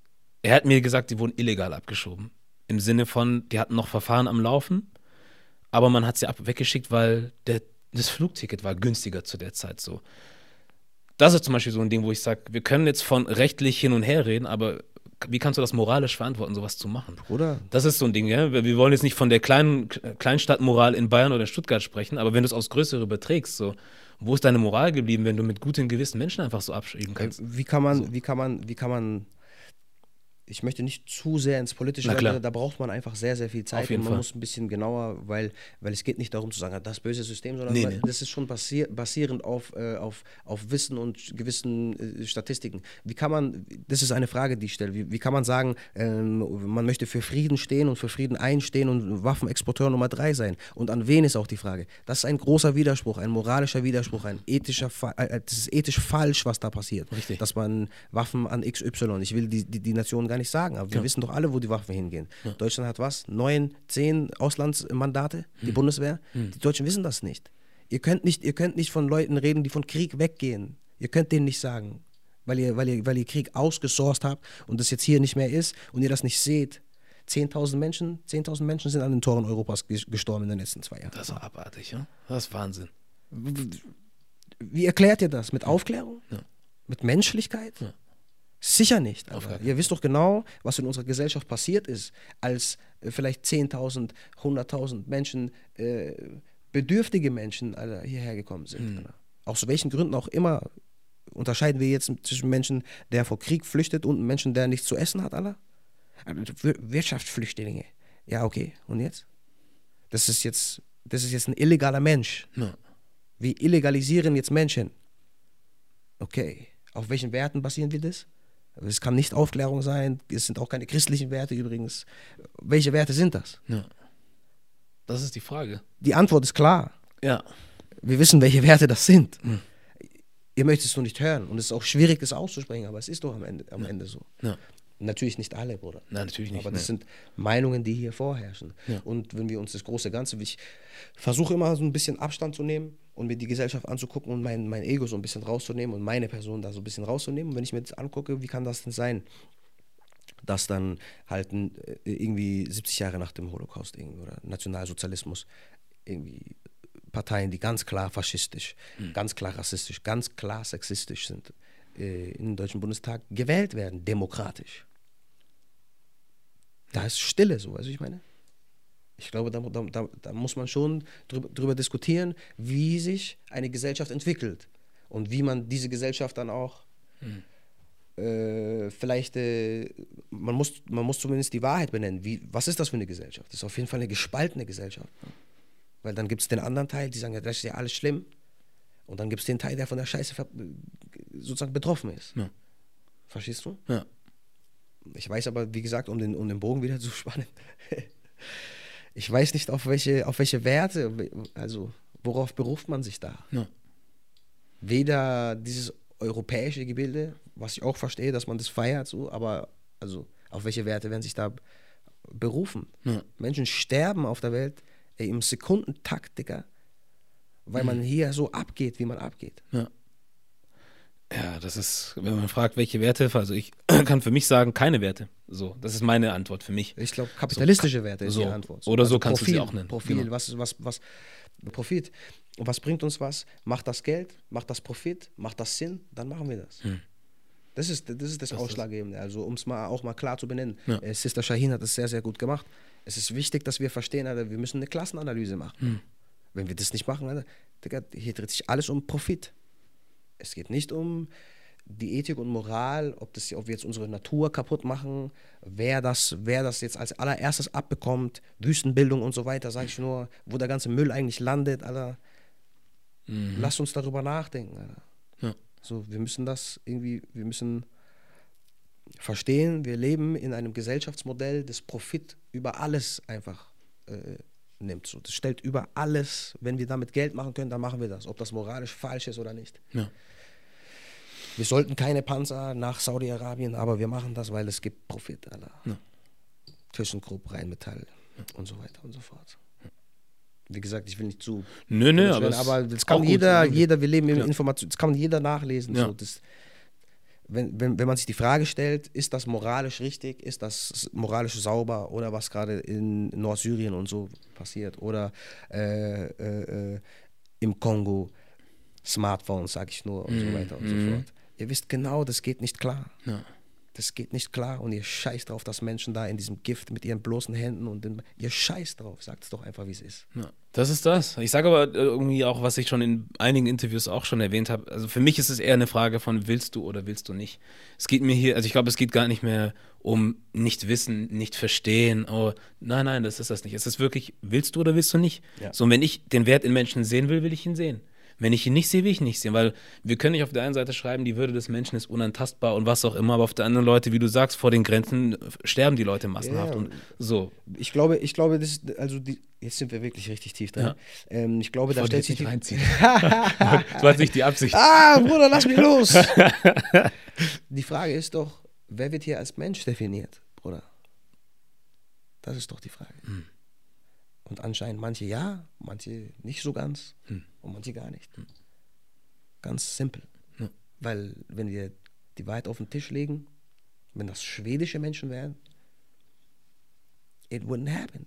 er hat mir gesagt, die wurden illegal abgeschoben. Im Sinne von, die hatten noch Verfahren am Laufen, aber man hat sie ab weggeschickt, weil der, das Flugticket war günstiger zu der Zeit so. Das ist zum Beispiel so ein Ding, wo ich sage, wir können jetzt von rechtlich hin und her reden, aber wie kannst du das moralisch verantworten, sowas zu machen? Oder? Das ist so ein Ding, ja. Wir wollen jetzt nicht von der kleinen Kleinstadtmoral in Bayern oder in Stuttgart sprechen, aber wenn du es aufs Größere überträgst, so, wo ist deine Moral geblieben, wenn du mit gutem Gewissen Menschen einfach so abschieben kannst? Wie kann man, so. wie kann man, wie kann man ich möchte nicht zu sehr ins Politische, weil da braucht man einfach sehr, sehr viel Zeit und man Fall. muss ein bisschen genauer, weil, weil es geht nicht darum zu sagen, das böse System, sondern nee, nee. das ist schon basier, basierend auf, äh, auf, auf Wissen und gewissen äh, Statistiken. Wie kann man, das ist eine Frage, die ich stelle, wie, wie kann man sagen, ähm, man möchte für Frieden stehen und für Frieden einstehen und Waffenexporteur Nummer drei sein? Und an wen ist auch die Frage? Das ist ein großer Widerspruch, ein moralischer Widerspruch, ein ethischer, äh, äh, das ist ethisch falsch, was da passiert. Richtig. Dass man Waffen an XY, ich will die, die, die Nation gar nicht sagen, aber wir ja. wissen doch alle, wo die Waffen hingehen. Ja. Deutschland hat was? Neun, zehn Auslandsmandate, die hm. Bundeswehr. Hm. Die Deutschen wissen das nicht. Ihr könnt nicht. ihr könnt nicht von Leuten reden, die von Krieg weggehen. Ihr könnt denen nicht sagen, weil ihr, weil ihr, weil ihr Krieg ausgesourced habt und das jetzt hier nicht mehr ist und ihr das nicht seht. 10.000 Menschen, 10.000 Menschen sind an den Toren Europas gestorben in den letzten zwei Jahren. Das ist abartig, ja? Das ist Wahnsinn. Wie erklärt ihr das? Mit Aufklärung? Ja. Mit Menschlichkeit? Ja. Sicher nicht. Ihr wisst doch genau, was in unserer Gesellschaft passiert ist, als äh, vielleicht 10.000, 100.000 Menschen, äh, bedürftige Menschen Alter, hierher gekommen sind. Mhm. Aus welchen Gründen auch immer unterscheiden wir jetzt zwischen Menschen, der vor Krieg flüchtet und Menschen, der nichts zu essen hat, Alter? Also, Wirtschaftsflüchtlinge. Ja, okay. Und jetzt? Das ist jetzt, das ist jetzt ein illegaler Mensch. Ja. Wir illegalisieren jetzt Menschen. Okay. Auf welchen Werten basieren wir das? Es kann nicht Aufklärung sein, es sind auch keine christlichen Werte übrigens. Welche Werte sind das? Ja. Das ist die Frage. Die Antwort ist klar. Ja. Wir wissen, welche Werte das sind. Hm. Ihr möchtet es nur nicht hören. Und es ist auch schwierig, das auszusprechen, aber es ist doch am Ende, am ja. Ende so. Ja. Natürlich nicht alle, Bruder. Nein, natürlich nicht. Aber das nee. sind Meinungen, die hier vorherrschen. Ja. Und wenn wir uns das große Ganze, ich versuche immer so ein bisschen Abstand zu nehmen und mir die Gesellschaft anzugucken und mein, mein Ego so ein bisschen rauszunehmen und meine Person da so ein bisschen rauszunehmen. Und wenn ich mir das angucke, wie kann das denn sein, dass dann halt äh, irgendwie 70 Jahre nach dem Holocaust oder Nationalsozialismus irgendwie Parteien, die ganz klar faschistisch, mhm. ganz klar rassistisch, ganz klar sexistisch sind, äh, in den Deutschen Bundestag gewählt werden, demokratisch. Da ist Stille so, also ich meine. Ich glaube, da, da, da muss man schon drüber, drüber, diskutieren, wie sich eine Gesellschaft entwickelt und wie man diese Gesellschaft dann auch hm. äh, vielleicht, äh, man, muss, man muss zumindest die Wahrheit benennen. Wie, was ist das für eine Gesellschaft? Das ist auf jeden Fall eine gespaltene Gesellschaft. Weil dann gibt es den anderen Teil, die sagen, ja, das ist ja alles schlimm. Und dann gibt es den Teil, der von der Scheiße sozusagen betroffen ist. Ja. Verstehst du? Ja. Ich weiß aber, wie gesagt, um den, um den Bogen wieder zu spannen, <laughs> ich weiß nicht, auf welche, auf welche Werte, also worauf beruft man sich da? Ja. Weder dieses europäische Gebilde, was ich auch verstehe, dass man das feiert, so, aber also auf welche Werte werden sich da berufen? Ja. Menschen sterben auf der Welt ey, im Sekundentakt, Digga, weil man hier so abgeht, wie man abgeht. Ja. Ja, das ist, wenn man fragt, welche Werte, also ich <clears throat> kann für mich sagen, keine Werte. So, das ist meine Antwort für mich. Ich glaube, kapitalistische Werte ist so. die Antwort. Oder so Also kannst du sie Profil, auch nennen. Profil, Genau. was, was, was, Profit. Und was bringt uns was? Macht das Geld? Macht das Profit? Macht das Sinn? Dann machen wir das. Hm. Das ist das, ist das Ausschlaggebende. Also, um es mal auch mal klar zu benennen. Ja. Äh, Sister Shahin hat es sehr, sehr gut gemacht. Es ist wichtig, dass wir verstehen, Alter, wir müssen eine Klassenanalyse machen. Hm. Wenn wir das nicht machen, Alter, Digga, hier dreht sich alles um Profit. Es geht nicht um die Ethik und Moral, ob, das, ob wir jetzt unsere Natur kaputt machen, wer das, wer das jetzt als allererstes abbekommt, Wüstenbildung und so weiter, sage ich nur, wo der ganze Müll eigentlich landet, Alter. Lass uns darüber nachdenken, Alter. Ja. So, wir müssen das irgendwie, wir müssen verstehen, wir leben in einem Gesellschaftsmodell, das Profit über alles einfach äh, nimmt. So, das stellt über alles, wenn wir damit Geld machen können, dann machen wir das, ob das moralisch falsch ist oder nicht. Ja. Wir sollten keine Panzer nach Saudi-Arabien, aber wir machen das, weil es gibt Profit, Alter. Ja. ThyssenKrupp, Rheinmetall und so weiter und so fort. Wie gesagt, ich will nicht zu. Nö, nö, aber, aber das kann auch gut. jeder, jeder, wir leben in Klar. Information, das kann jeder nachlesen. Ja. So, das, wenn, wenn, wenn man sich die Frage stellt, ist das moralisch richtig, ist das moralisch sauber oder was gerade in Nordsyrien und so passiert oder äh, äh, äh, im Kongo, Smartphones, sag ich nur und so weiter und so fort. Ihr wisst genau, das geht nicht klar. Ja. Das geht nicht klar und ihr scheißt drauf, dass Menschen da in diesem Gift mit ihren bloßen Händen und dem, ihr scheißt drauf. Sagt es doch einfach, wie es ist. Ja, das ist das. Ich sage aber äh, irgendwie auch, was ich schon in einigen Interviews auch schon erwähnt habe. Also für mich ist es eher eine Frage von willst du oder willst du nicht. Es geht mir hier, also ich glaube, es geht gar nicht mehr um nicht wissen, nicht verstehen. Oh, nein, nein, das ist das nicht. Es ist wirklich, willst du oder willst du nicht? Ja. So, und wenn ich den Wert in Menschen sehen will, will ich ihn sehen. Wenn ich ihn nicht sehe, will ich ihn nicht sehen, weil wir können nicht auf der einen Seite schreiben, die Würde des Menschen ist unantastbar und was auch immer, aber auf der anderen Leute, wie du sagst, vor den Grenzen sterben die Leute massenhaft Ja. und so. Ich glaube, ich glaube, das ist, also die, jetzt sind wir wirklich richtig tief drin. Ja. Ähm, ich glaube, da wollte stellt sich nicht die, reinziehen. <laughs> Das war nicht die Absicht. Ah, Bruder, lass mich los! <laughs> die Frage ist doch, wer wird hier als Mensch definiert, Bruder? Das ist doch die Frage. Hm. Und anscheinend manche ja, manche nicht so ganz Hm. und manche gar nicht. Ganz simpel. Ja. Weil, wenn wir die Wahrheit auf den Tisch legen, wenn das schwedische Menschen wären, it wouldn't happen.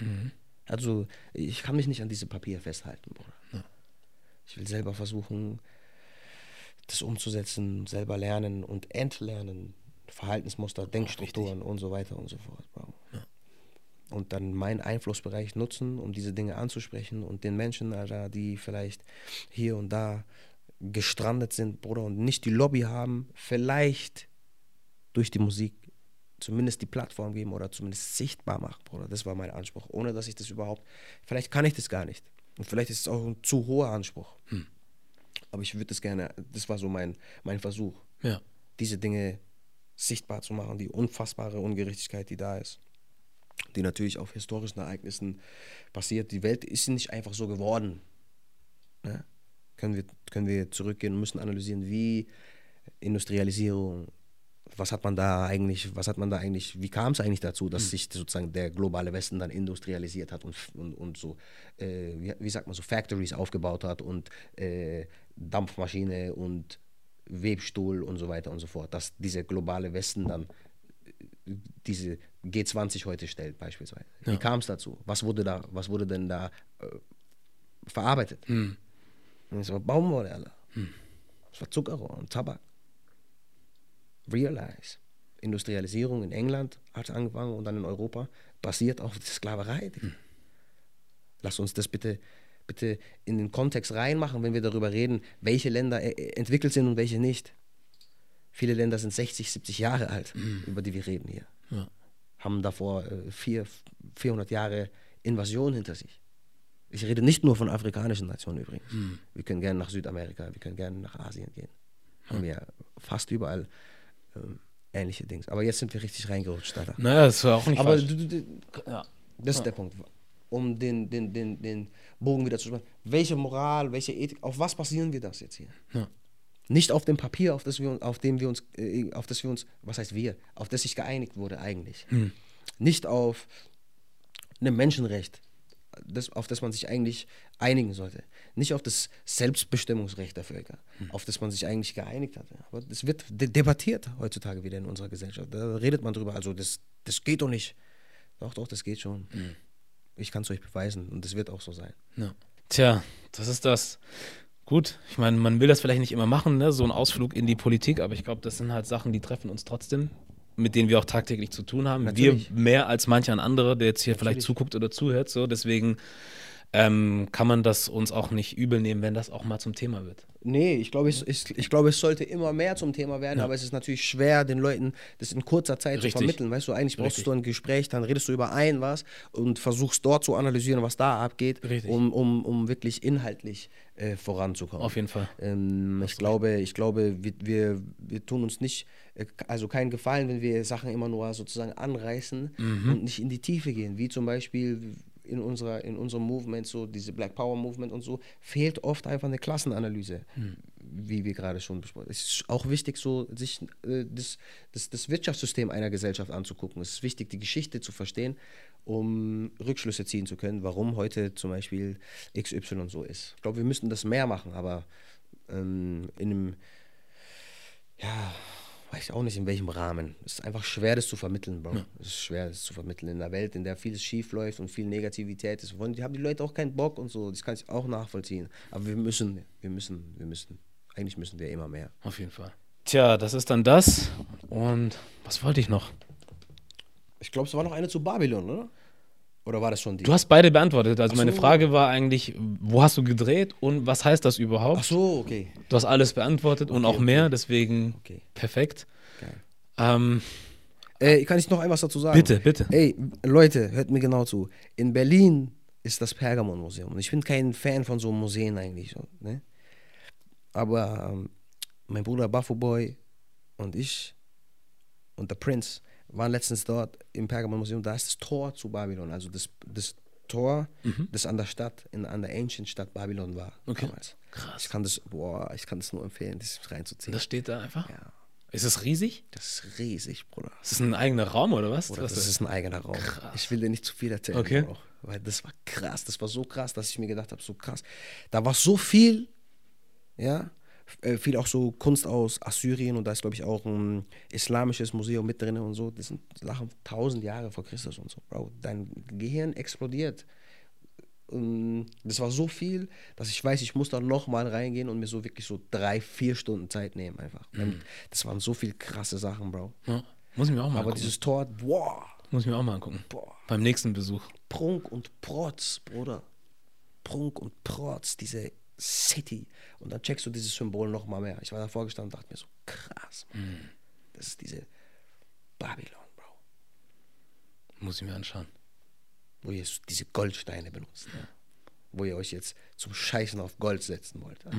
Mhm. Also, ich kann mich nicht an diesem Papier festhalten, Bruder. Ich will selber versuchen, das umzusetzen, selber lernen und entlernen. Verhaltensmuster, Denkstrukturen und so weiter und so fort. Bro. Und dann meinen Einflussbereich nutzen, um diese Dinge anzusprechen und den Menschen, Alter, die vielleicht hier und da gestrandet sind, Bruder, und nicht die Lobby haben, vielleicht durch die Musik zumindest die Plattform geben oder zumindest sichtbar machen, Bruder. Das war mein Anspruch. Ohne dass ich das überhaupt, vielleicht kann ich das gar nicht. Und vielleicht ist es auch ein zu hoher Anspruch. Aber ich würde das gerne, das war so mein, mein Versuch, Ja. diese Dinge sichtbar zu machen, die unfassbare Ungerechtigkeit, die da ist. Die natürlich auf historischen Ereignissen passiert. Die Welt ist nicht einfach so geworden. Ne? Können, wir, können wir zurückgehen und müssen analysieren, wie Industrialisierung, was hat man da eigentlich, was hat man da eigentlich, wie kam es eigentlich dazu, dass sich sozusagen der globale Westen dann industrialisiert hat und, und, und so, äh, wie, wie sagt man so, Factories aufgebaut hat und äh, Dampfmaschine und Webstuhl und so weiter und so fort, dass dieser globale Westen dann äh, diese G20 heute stellt beispielsweise. Wie kam es dazu? Was wurde da, was wurde denn da äh, verarbeitet? Und es war Baumwolle, Alter. Es war Zuckerrohr und Tabak. Realize. Industrialisierung in England hat angefangen und dann in Europa basiert auf der Sklaverei. Digga. Lass uns das bitte, bitte in den Kontext reinmachen, wenn wir darüber reden, welche Länder äh, äh, entwickelt sind und welche nicht. Viele Länder sind 60, 70 Jahre alt, über die wir reden hier. Ja. Haben davor äh, vier, 400 Jahre Invasion hinter sich. Ich rede nicht nur von afrikanischen Nationen übrigens. Wir können gerne nach Südamerika, wir können gerne nach Asien gehen. Haben wir fast überall ähm, ähnliche Dings. Aber jetzt sind wir richtig reingerutscht, Alter. Naja, das war auch nicht Aber du, du, du, Ja. das ist der Punkt. Um den, den, den, den Bogen wieder zu spannen. Welche Moral, welche Ethik, auf was basieren wir das jetzt hier? Ja. Nicht auf dem Papier, auf das wir, auf dem wir uns, äh, auf das wir uns, was heißt wir, auf das sich geeinigt wurde eigentlich. Nicht auf einem Menschenrecht, das, auf das man sich eigentlich einigen sollte. Nicht auf das Selbstbestimmungsrecht der Völker, auf das man sich eigentlich geeinigt hatte. Aber das wird de debattiert heutzutage wieder in unserer Gesellschaft. Da redet man drüber. Also das, das geht doch nicht. Doch, doch, das geht schon. Ich kann es euch beweisen und das wird auch so sein. Ja. Tja, das ist das. Gut, ich meine, man will das vielleicht nicht immer machen, ne? so ein Ausflug in die Politik, aber ich glaube, das sind halt Sachen, die treffen uns trotzdem, mit denen wir auch tagtäglich zu tun haben. Natürlich. Wir mehr als manch ein anderer, der jetzt hier vielleicht Natürlich. zuguckt oder zuhört. So, deswegen ähm, kann man das uns auch nicht übel nehmen, wenn das auch mal zum Thema wird. Nee, ich glaube, es, ist- ich glaube, es sollte immer mehr zum Thema werden, aber es ist natürlich schwer, den Leuten das in kurzer Zeit Richtig. zu vermitteln. Weißt du, eigentlich brauchst Richtig. du ein Gespräch, dann redest du über ein was und versuchst dort zu analysieren, was da abgeht, Richtig. um, um, um wirklich inhaltlich äh, voranzukommen. Auf jeden Fall. Ähm, ich, glaube, ich glaube, wir, wir, wir tun uns nicht, äh, also keinen Gefallen, wenn wir Sachen immer nur sozusagen anreißen Mhm. und nicht in die Tiefe gehen. Wie zum Beispiel in, unserer, in unserem Movement, so diese Black Power Movement und so, fehlt oft einfach eine Klassenanalyse, Hm. wie wir gerade schon besprochen haben. Es ist auch wichtig, so sich äh, das, das, das Wirtschaftssystem einer Gesellschaft anzugucken. Es ist wichtig, die Geschichte zu verstehen, um Rückschlüsse ziehen zu können, warum heute zum Beispiel XY so ist. Ich glaube, wir müssten das mehr machen, aber ähm, in einem, ja, weiß ich auch nicht in welchem Rahmen. Es ist einfach schwer, das zu vermitteln, Bro. Es ist schwer, das zu vermitteln in einer Welt, in der vieles schief läuft und viel Negativität ist. Wollen, die haben die Leute auch keinen Bock und so. Das kann ich auch nachvollziehen. Aber wir müssen, wir müssen, wir müssen. Eigentlich müssen wir immer mehr. Auf jeden Fall. Tja, das ist dann das. Und was wollte ich noch? Ich glaube, es war noch eine zu Babylon, oder? Oder war das schon die? Du hast beide beantwortet. Also Ach meine so. Frage war eigentlich, wo hast du gedreht und was heißt das überhaupt? Ach so, okay. Du hast alles beantwortet und auch okay. mehr, deswegen Okay. perfekt. Geil. Ähm, Äh, kann ich noch etwas dazu sagen? Bitte, bitte. Ey, Leute, hört mir genau zu. In Berlin ist das Pergamon-Museum. Und ich bin kein Fan von so Museen eigentlich. So, ne? Aber ähm, mein Bruder Buffo Boy und ich und der Prince waren letztens dort im Pergamon-Museum. Da ist das Tor zu Babylon. Also das, das Tor, das an der Stadt, in, an der Ancient Stadt Babylon war. Mhm. Okay. Damals. Krass. Ich kann das, boah, ich kann das nur empfehlen, das reinzuziehen. das steht da einfach. ja, Ist es riesig? das ist riesig, Bruder. Ist es ein eigener Raum oder was? Oder was das ist ein eigener Raum. Krass. Ich will dir nicht zu viel erzählen, Okay. Bro, weil das war krass. Das war so krass, dass ich mir gedacht habe, so krass. Da war so viel, ja, viel auch so Kunst aus Assyrien und da ist, glaube ich, auch ein islamisches Museum mit drin und so. Das sind Sachen tausend Jahre vor Christus und so, Bro. Dein Gehirn explodiert. Und das war so viel, dass ich weiß, ich muss da nochmal reingehen und mir so wirklich so drei, vier Stunden Zeit nehmen einfach. Mhm. Das waren so viel krasse Sachen, Bro. Ja, muss ich mir auch mal Aber angucken. dieses Tor, boah, Muss ich mir auch mal angucken. boah. Beim nächsten Besuch. Prunk und Protz, Bruder. Prunk und Protz, diese City. Und dann checkst du dieses Symbol noch mal mehr. Ich war davor gestanden und dachte mir so, krass. Mann. Das ist diese Babylon, Bro. Muss ich mir anschauen. Wo ihr diese Goldsteine benutzt. Ja. Wo ihr euch jetzt zum Scheißen auf Gold setzen wollt. Ja.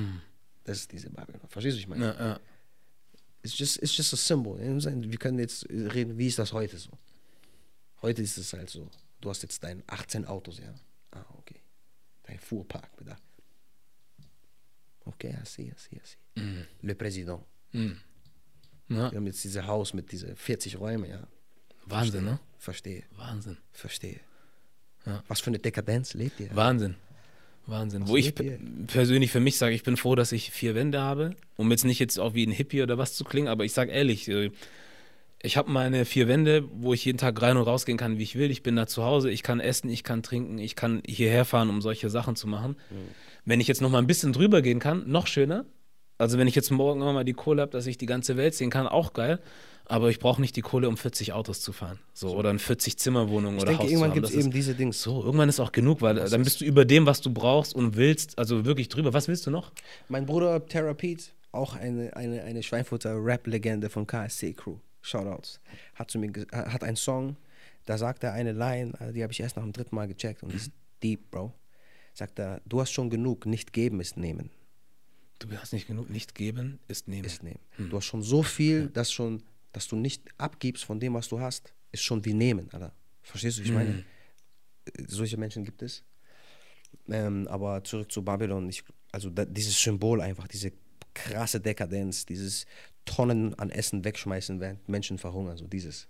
Das ist diese Babylon. Verstehst du, was ich meine? Ja, ja. It's just, it's just a symbol. Wir können jetzt reden, wie ist das heute so? Heute ist es halt so. Du hast jetzt deine 18 Autos, ja. Ah, okay. Dein Fuhrpark, da. Okay, I see, I see, I see. Le Président. Mhm. Ja. Wir haben jetzt dieses Haus mit diesen 40 Räumen, ja. Wahnsinn, ne? Verstehe, Wahnsinn. verstehe. Ja. Was für eine Dekadenz lebt ihr? Wahnsinn. Wahnsinn. Was Wo ich ihr? persönlich für mich sage, ich bin froh, dass ich vier Wände habe, um jetzt nicht jetzt auch wie ein Hippie oder was zu klingen, aber ich sage ehrlich, äh, ich habe meine vier Wände, wo ich jeden Tag rein und rausgehen kann, wie ich will. Ich bin da zu Hause, ich kann essen, ich kann trinken, ich kann hierher fahren, um solche Sachen zu machen. Wenn ich jetzt noch mal ein bisschen drüber gehen kann, noch schöner. Also wenn ich jetzt morgen immer mal die Kohle habe, dass ich die ganze Welt sehen kann, auch geil. Aber ich brauche nicht die Kohle, um 40 Autos zu fahren. So, oder eine 40-Zimmer-Wohnung ich oder denke, Haus irgendwann gibt es Das eben diese Dings. so, irgendwann ist auch genug, weil dann bist du über dem, was du brauchst und willst, also wirklich drüber. Was willst du noch? Mein Bruder Terra Pete, auch eine, eine, eine Schweinfurter Rap-Legende von KSC Crew, Shoutouts, hat, zu mir, hat einen Song, da sagt er eine Line, äh, die habe ich erst nach dem dritten Mal gecheckt und die ist deep, Bro. Sagt er, du hast schon genug, nicht geben ist nehmen. Du hast nicht genug, nicht geben ist nehmen. Ist nehmen. Du hast schon so viel, dass schon dass du nicht abgibst von dem, was du hast, ist schon wie nehmen, Alter. Verstehst du, ich meine? Äh, Solche Menschen gibt es. Ähm, aber zurück zu Babylon, ich, also da, dieses Symbol einfach, diese krasse Dekadenz, dieses Tonnen an Essen wegschmeißen, während Menschen verhungern, so dieses.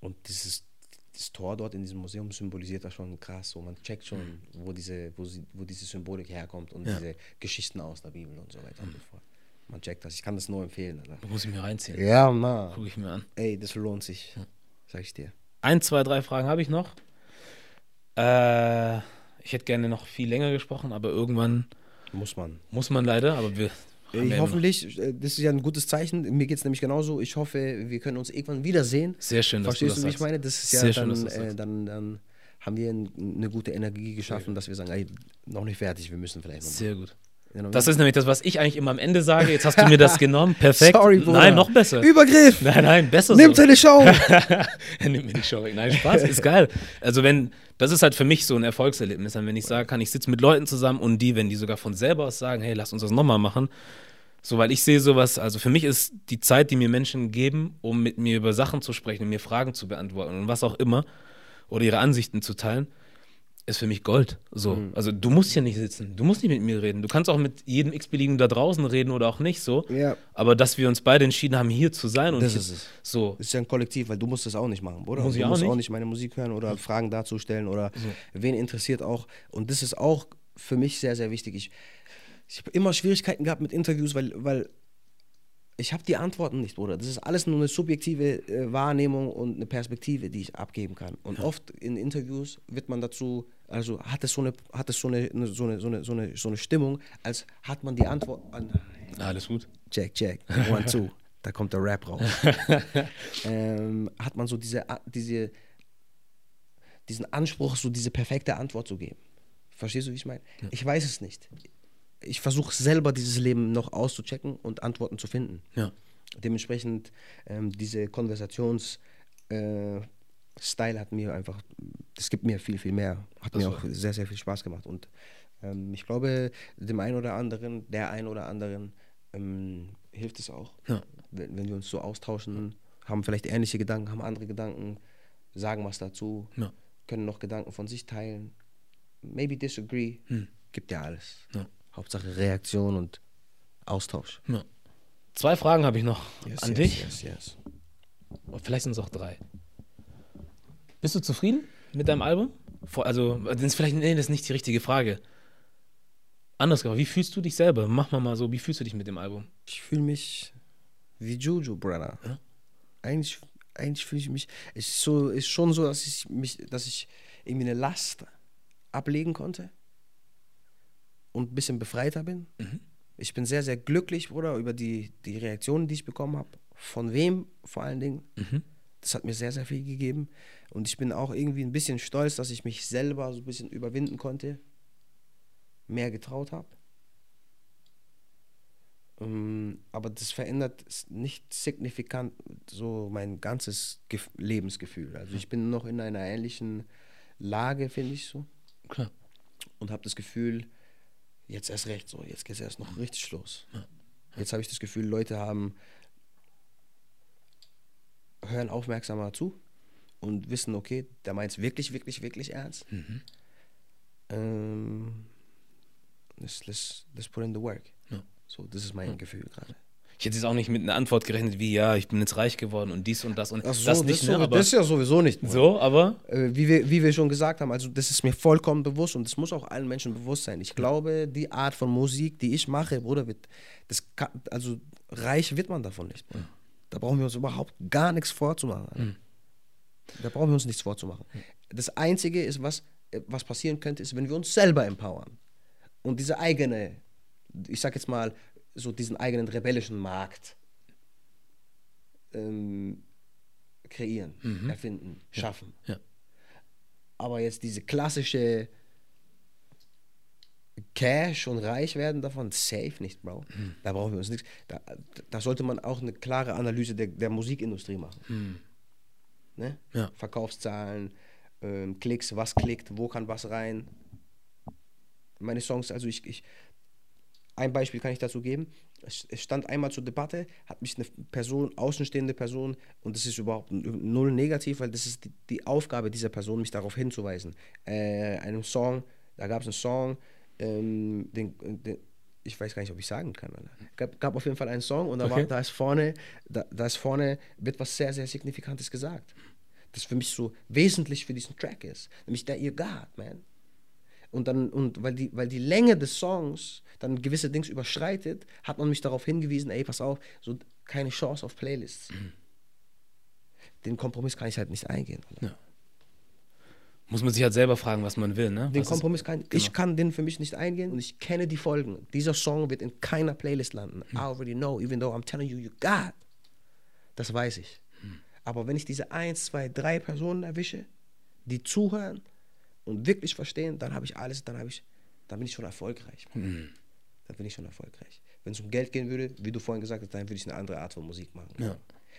Und dieses, das Tor dort in diesem Museum symbolisiert das schon krass. So, man checkt schon, wo diese, wo, sie, wo diese Symbolik herkommt und Ja. diese Geschichten aus der Bibel und so weiter und so fort. Man checkt das. Ich kann das nur empfehlen. Alter. Muss ich mir reinziehen. Ja, na. Gucke ich mir an. Ey, das lohnt sich. Sag ich dir. Ein, zwei, drei Fragen habe ich noch. Äh, ich hätte gerne noch viel länger gesprochen, aber irgendwann Muss man. muss man leider, aber wir. Ich hoffentlich, äh, das ist ja ein gutes Zeichen. Mir geht es nämlich genauso. Ich hoffe, wir können uns irgendwann wiedersehen. Sehr schön, dass Verstehst du das wie ich sagst. meine? Das ist ja Sehr schön, dann, das äh, dann, dann haben wir ein, eine gute Energie geschaffen, dass wir sagen, ey, noch nicht fertig, wir müssen vielleicht noch mal. Sehr gut. Das ist nämlich das, was ich eigentlich immer am Ende sage. Jetzt hast du mir das <laughs> genommen. Perfekt. Sorry, Bruder. Nein, noch besser. Übergriff! Nein, nein, besser Nimm so. seine Show! er nimmt mir die Show <laughs> weg. Nein, Spaß, ist geil. Also wenn, das ist halt für mich so ein Erfolgserlebnis, dann wenn ich sage, kann ich sitze mit Leuten zusammen und die, wenn die sogar von selber aus sagen, hey, lass uns das nochmal machen. So, weil ich sehe sowas, also für mich ist die Zeit, die mir Menschen geben, um mit mir über Sachen zu sprechen, mir Fragen zu beantworten und was auch immer, oder ihre Ansichten zu teilen, ist für mich Gold. So. Mhm. Also du musst hier nicht sitzen, du musst nicht mit mir reden. Du kannst auch mit jedem x-beliebigen da draußen reden oder auch nicht so. Ja. Aber dass wir uns beide entschieden haben, hier zu sein und Das hier, ist es. so. Das ist ja ein Kollektiv, weil du musst das auch nicht machen, oder? Muss du ich auch musst nicht. auch nicht meine Musik hören oder Fragen dazu stellen oder wen interessiert auch. Und das ist auch für mich sehr, sehr wichtig. Ich, ich habe immer Schwierigkeiten gehabt mit Interviews, weil, weil ich habe die Antworten nicht, Bruder. Das ist alles nur eine subjektive äh, Wahrnehmung und eine Perspektive, die ich abgeben kann. Und oft in Interviews wird man dazu, also hat es so eine, hat es so eine, so eine, so eine, so eine, so eine Stimmung, als hat man die Antwort. Nein. Alles gut. Check, check, one, two. Da kommt der Rap raus. <laughs> ähm, hat man so diese, diese, diesen Anspruch, so diese perfekte Antwort zu geben. Verstehst du, wie ich meine? Ich weiß es nicht. Ich versuche selber dieses Leben noch auszuchecken und Antworten zu finden. Ja. Dementsprechend ähm, diese Konversations äh, Style hat mir einfach, das gibt mir viel, viel mehr. Hat Das mir auch sehr, sehr viel Spaß gemacht. Und ähm, ich glaube, dem einen oder anderen, der einen oder anderen ähm, hilft es auch. Ja. Wenn, wenn wir uns so austauschen, haben vielleicht ähnliche Gedanken, haben andere Gedanken, sagen was dazu, Ja. können noch Gedanken von sich teilen. Maybe disagree. Gibt ja alles. Hm. Ja. Hauptsache Reaktion und Austausch. Ja. Zwei Fragen habe ich noch an yes, dich. Yes, yes. Und Vielleicht sind es auch drei. Bist du zufrieden mit deinem Album? Also, das ist vielleicht, nee, das ist nicht die richtige Frage. Anders gefragt, wie fühlst du dich selber? Mach mal mal so, wie fühlst du dich mit dem Album? Ich fühle mich wie Juju, Brother. Ja? Eigentlich, eigentlich fühle ich mich. Es ist, so, ist schon so, dass ich mich, dass ich irgendwie eine Last ablegen konnte und ein bisschen befreiter bin. Ich bin sehr, sehr glücklich, Bruder, über die, die Reaktionen, die ich bekommen habe. Von wem vor allen Dingen. Das hat mir sehr, sehr viel gegeben. Und ich bin auch irgendwie ein bisschen stolz, dass ich mich selber so ein bisschen überwinden konnte, mehr getraut habe. Ähm, aber das verändert nicht signifikant so mein ganzes Gef Lebensgefühl. Also ich bin noch in einer ähnlichen Lage, finde ich so. Klar. Und habe das Gefühl, jetzt erst recht so, jetzt geht es erst noch richtig los. Jetzt habe ich das Gefühl, Leute haben, hören aufmerksamer zu und wissen, okay, der meint es wirklich, wirklich, wirklich ernst. Ähm, let's, let's, let's put in the work. Ja. So, das ist mein Gefühl gerade. Ich hätte jetzt auch nicht mit einer Antwort gerechnet, wie, ja, ich bin jetzt reich geworden und dies und das und so, das nicht, ist ne? so, Aber das ist ja sowieso nicht. Mann. so, aber Äh, wie, wir, wie wir schon gesagt haben, also das ist mir vollkommen bewusst und das muss auch allen Menschen bewusst sein. Ich glaube, die Art von Musik, die ich mache, Bruder, wird, das kann, also reich wird man davon nicht. Bruder. Da brauchen wir uns überhaupt gar nichts vorzumachen. Alter. Da brauchen wir uns nichts vorzumachen. Das Einzige ist, was, äh, was passieren könnte, ist, wenn wir uns selber empowern und diese eigene, ich sag jetzt mal, so diesen eigenen rebellischen Markt ähm, kreieren, erfinden, schaffen. ja. Aber jetzt diese klassische Cash und reich werden davon, safe nicht, Bro. Da brauchen wir uns nichts. Da, da sollte man auch eine klare Analyse der, der Musikindustrie machen. Ne? Ja. Verkaufszahlen, ähm, Klicks, was klickt, wo kann was rein. Meine Songs, also ich, ich ein Beispiel kann ich dazu geben. Es, stand einmal zur Debatte, hat mich eine Person, außenstehende Person, und das ist überhaupt null negativ, weil das ist die, die Aufgabe dieser Person, mich darauf hinzuweisen. Äh, einem Song, da gab es einen Song, ähm, den, den, ich weiß gar nicht, ob ich sagen kann. Es gab, gab auf jeden Fall einen Song und da, Okay. war, da ist vorne, da, da ist vorne, wird was sehr, sehr Signifikantes gesagt. Das für mich so wesentlich für diesen Track ist. Nämlich der Ihr God, man. Und dann, und weil die, weil die Länge des Songs dann gewisse Dings überschreitet, hat man mich darauf hingewiesen, ey, pass auf, so keine Chance auf Playlists. Den Kompromiss kann ich halt nicht eingehen. Ja. Muss man sich halt selber fragen, was man will, ne? Den Was ist- Kompromiss kann genau. ich kann den für mich nicht eingehen und ich kenne die Folgen. Dieser Song wird in keiner Playlist landen. Hm. I already know, even though I'm telling you you got. Das weiß ich. Hm. Aber wenn ich diese eins, zwei, drei Personen erwische, die zuhören und wirklich verstehen, dann habe ich alles, dann habe ich, dann bin ich schon erfolgreich. Hm. Dann bin ich schon erfolgreich. Wenn es um Geld gehen würde, wie du vorhin gesagt hast, dann würde ich eine andere Art von Musik machen. Ja.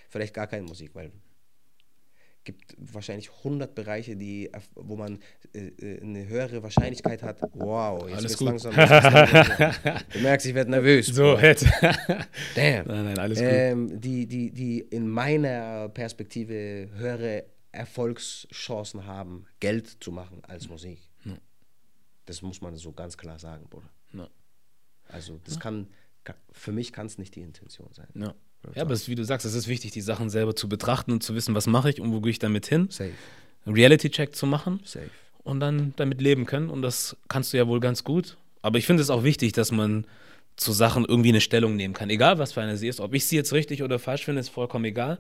Vielleicht gar keine Musik, weil gibt wahrscheinlich 100 Bereiche, die, wo man äh, äh, eine höhere Wahrscheinlichkeit hat. Wow, jetzt Alles gut. langsam. langsam. du merkst, ich werde nervös. So, jetzt. Damn. Nein, nein, alles gut. Ähm, die, die, die in meiner Perspektive höhere Erfolgschancen haben, Geld zu machen als Musik. Das muss man so ganz klar sagen, Bruder. Ja. Also das kann, kann, für mich kann es nicht die Intention sein. Ja. ja, aber es, wie du sagst, es ist wichtig, die Sachen selber zu betrachten und zu wissen, was mache ich und wo gehe ich damit hin. Safe, Reality-Check zu machen safe. und dann damit leben können. Und das kannst du ja wohl ganz gut. Aber ich finde es auch wichtig, dass man zu Sachen irgendwie eine Stellung nehmen kann. Egal, was für eine sie ist. Ob ich sie jetzt richtig oder falsch finde, ist vollkommen egal.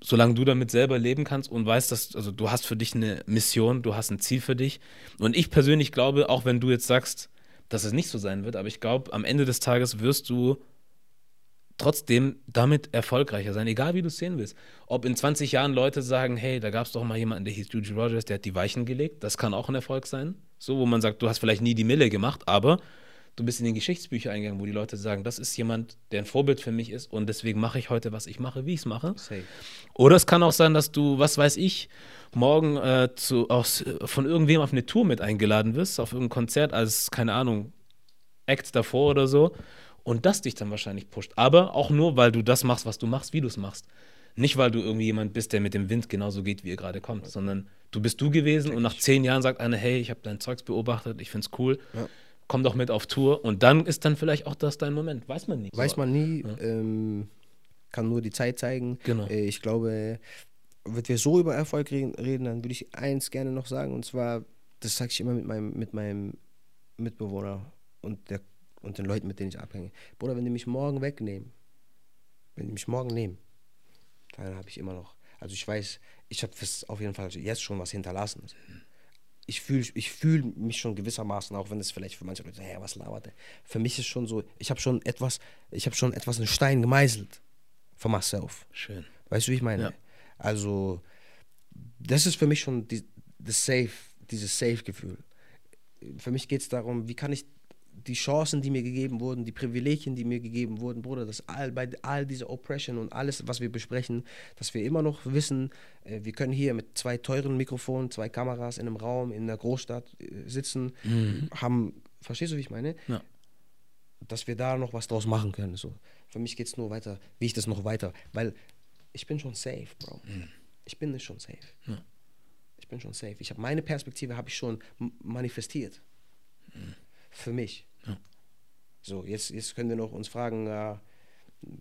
Solange du damit selber leben kannst und weißt, dass, also du hast für dich eine Mission, du hast ein Ziel für dich. Und ich persönlich glaube, auch wenn du jetzt sagst, dass es nicht so sein wird, aber ich glaube, am Ende des Tages wirst du trotzdem damit erfolgreicher sein, egal wie du es sehen willst. Ob in 20 Jahren Leute sagen, hey, da gab es doch mal jemanden, der hieß Judy Rogers, der hat die Weichen gelegt, das kann auch ein Erfolg sein. So, wo man sagt, du hast vielleicht nie die Mille gemacht, aber du bist in den Geschichtsbücher eingegangen, wo die Leute sagen, das ist jemand, der ein Vorbild für mich ist und deswegen mache ich heute, was ich mache, wie ich es mache. Safe. Oder es kann auch sein, dass du, was weiß ich, morgen äh, zu, aus, von irgendwem auf eine Tour mit eingeladen wirst, auf irgendein Konzert als, keine Ahnung, Act davor oder so. Und das dich dann wahrscheinlich pusht. Aber auch nur, weil du das machst, was du machst, wie du es machst. Nicht, weil du irgendwie jemand bist, der mit dem Wind genauso geht, wie er gerade kommt, sondern du bist du gewesen und nach zehn Jahren sagt einer, hey, ich habe dein Zeugs beobachtet, ich find's cool, Ja. Komm doch mit auf Tour. Und dann ist dann vielleicht auch das dein Moment. Weiß man nicht. Weiß man nie, ähm, kann nur die Zeit zeigen. Genau. Äh, ich glaube, wenn wir so über Erfolg reden, dann würde ich eins gerne noch sagen, und zwar, das sage ich immer mit meinem, mit meinem Mitbewohner und, der, und den Leuten, mit denen ich abhänge. Bruder, wenn die mich morgen wegnehmen, wenn die mich morgen nehmen, dann habe ich immer noch, also ich weiß, ich habe auf jeden Fall jetzt schon was hinterlassen. Ich fühle ich fühl mich schon gewissermaßen, auch wenn es vielleicht für manche Leute, hä, was labert der? Für mich ist schon so, ich habe schon etwas, ich habe schon etwas in Stein gemeißelt. For myself. Schön. Weißt du, wie ich meine? Ja. Also, das ist für mich schon die, das Safe, dieses Safe-Gefühl. Für mich geht es darum, wie kann ich die Chancen, die mir gegeben wurden, die Privilegien, die mir gegeben wurden, Bruder, dass all, bei all dieser Oppression und alles, was wir besprechen, dass wir immer noch wissen, äh, wir können hier mit zwei teuren Mikrofonen, zwei Kameras in einem Raum in der Großstadt äh, sitzen, haben, verstehst du, wie ich meine? Ja. dass wir da noch was draus machen können. So. Für mich geht es nur weiter, wie ich das noch weiter, weil ich bin schon safe, Bro. Ich bin nicht schon safe. Ja. Ich bin schon safe. Ich habe meine Perspektive habe ich schon manifestiert. Für mich. Ja. So, jetzt, jetzt können wir noch uns fragen, ja,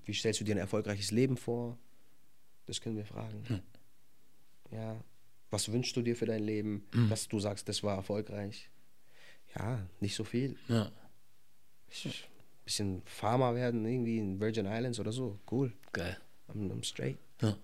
wie stellst du dir ein erfolgreiches Leben vor? Das können wir fragen. Ja. Was wünschst du dir für dein Leben, dass du sagst, das war erfolgreich? Ja, nicht so viel Ja. ich, bisschen Farmer werden, irgendwie in Virgin Islands oder so. Cool. Geil. I'm, I'm straight. Ja.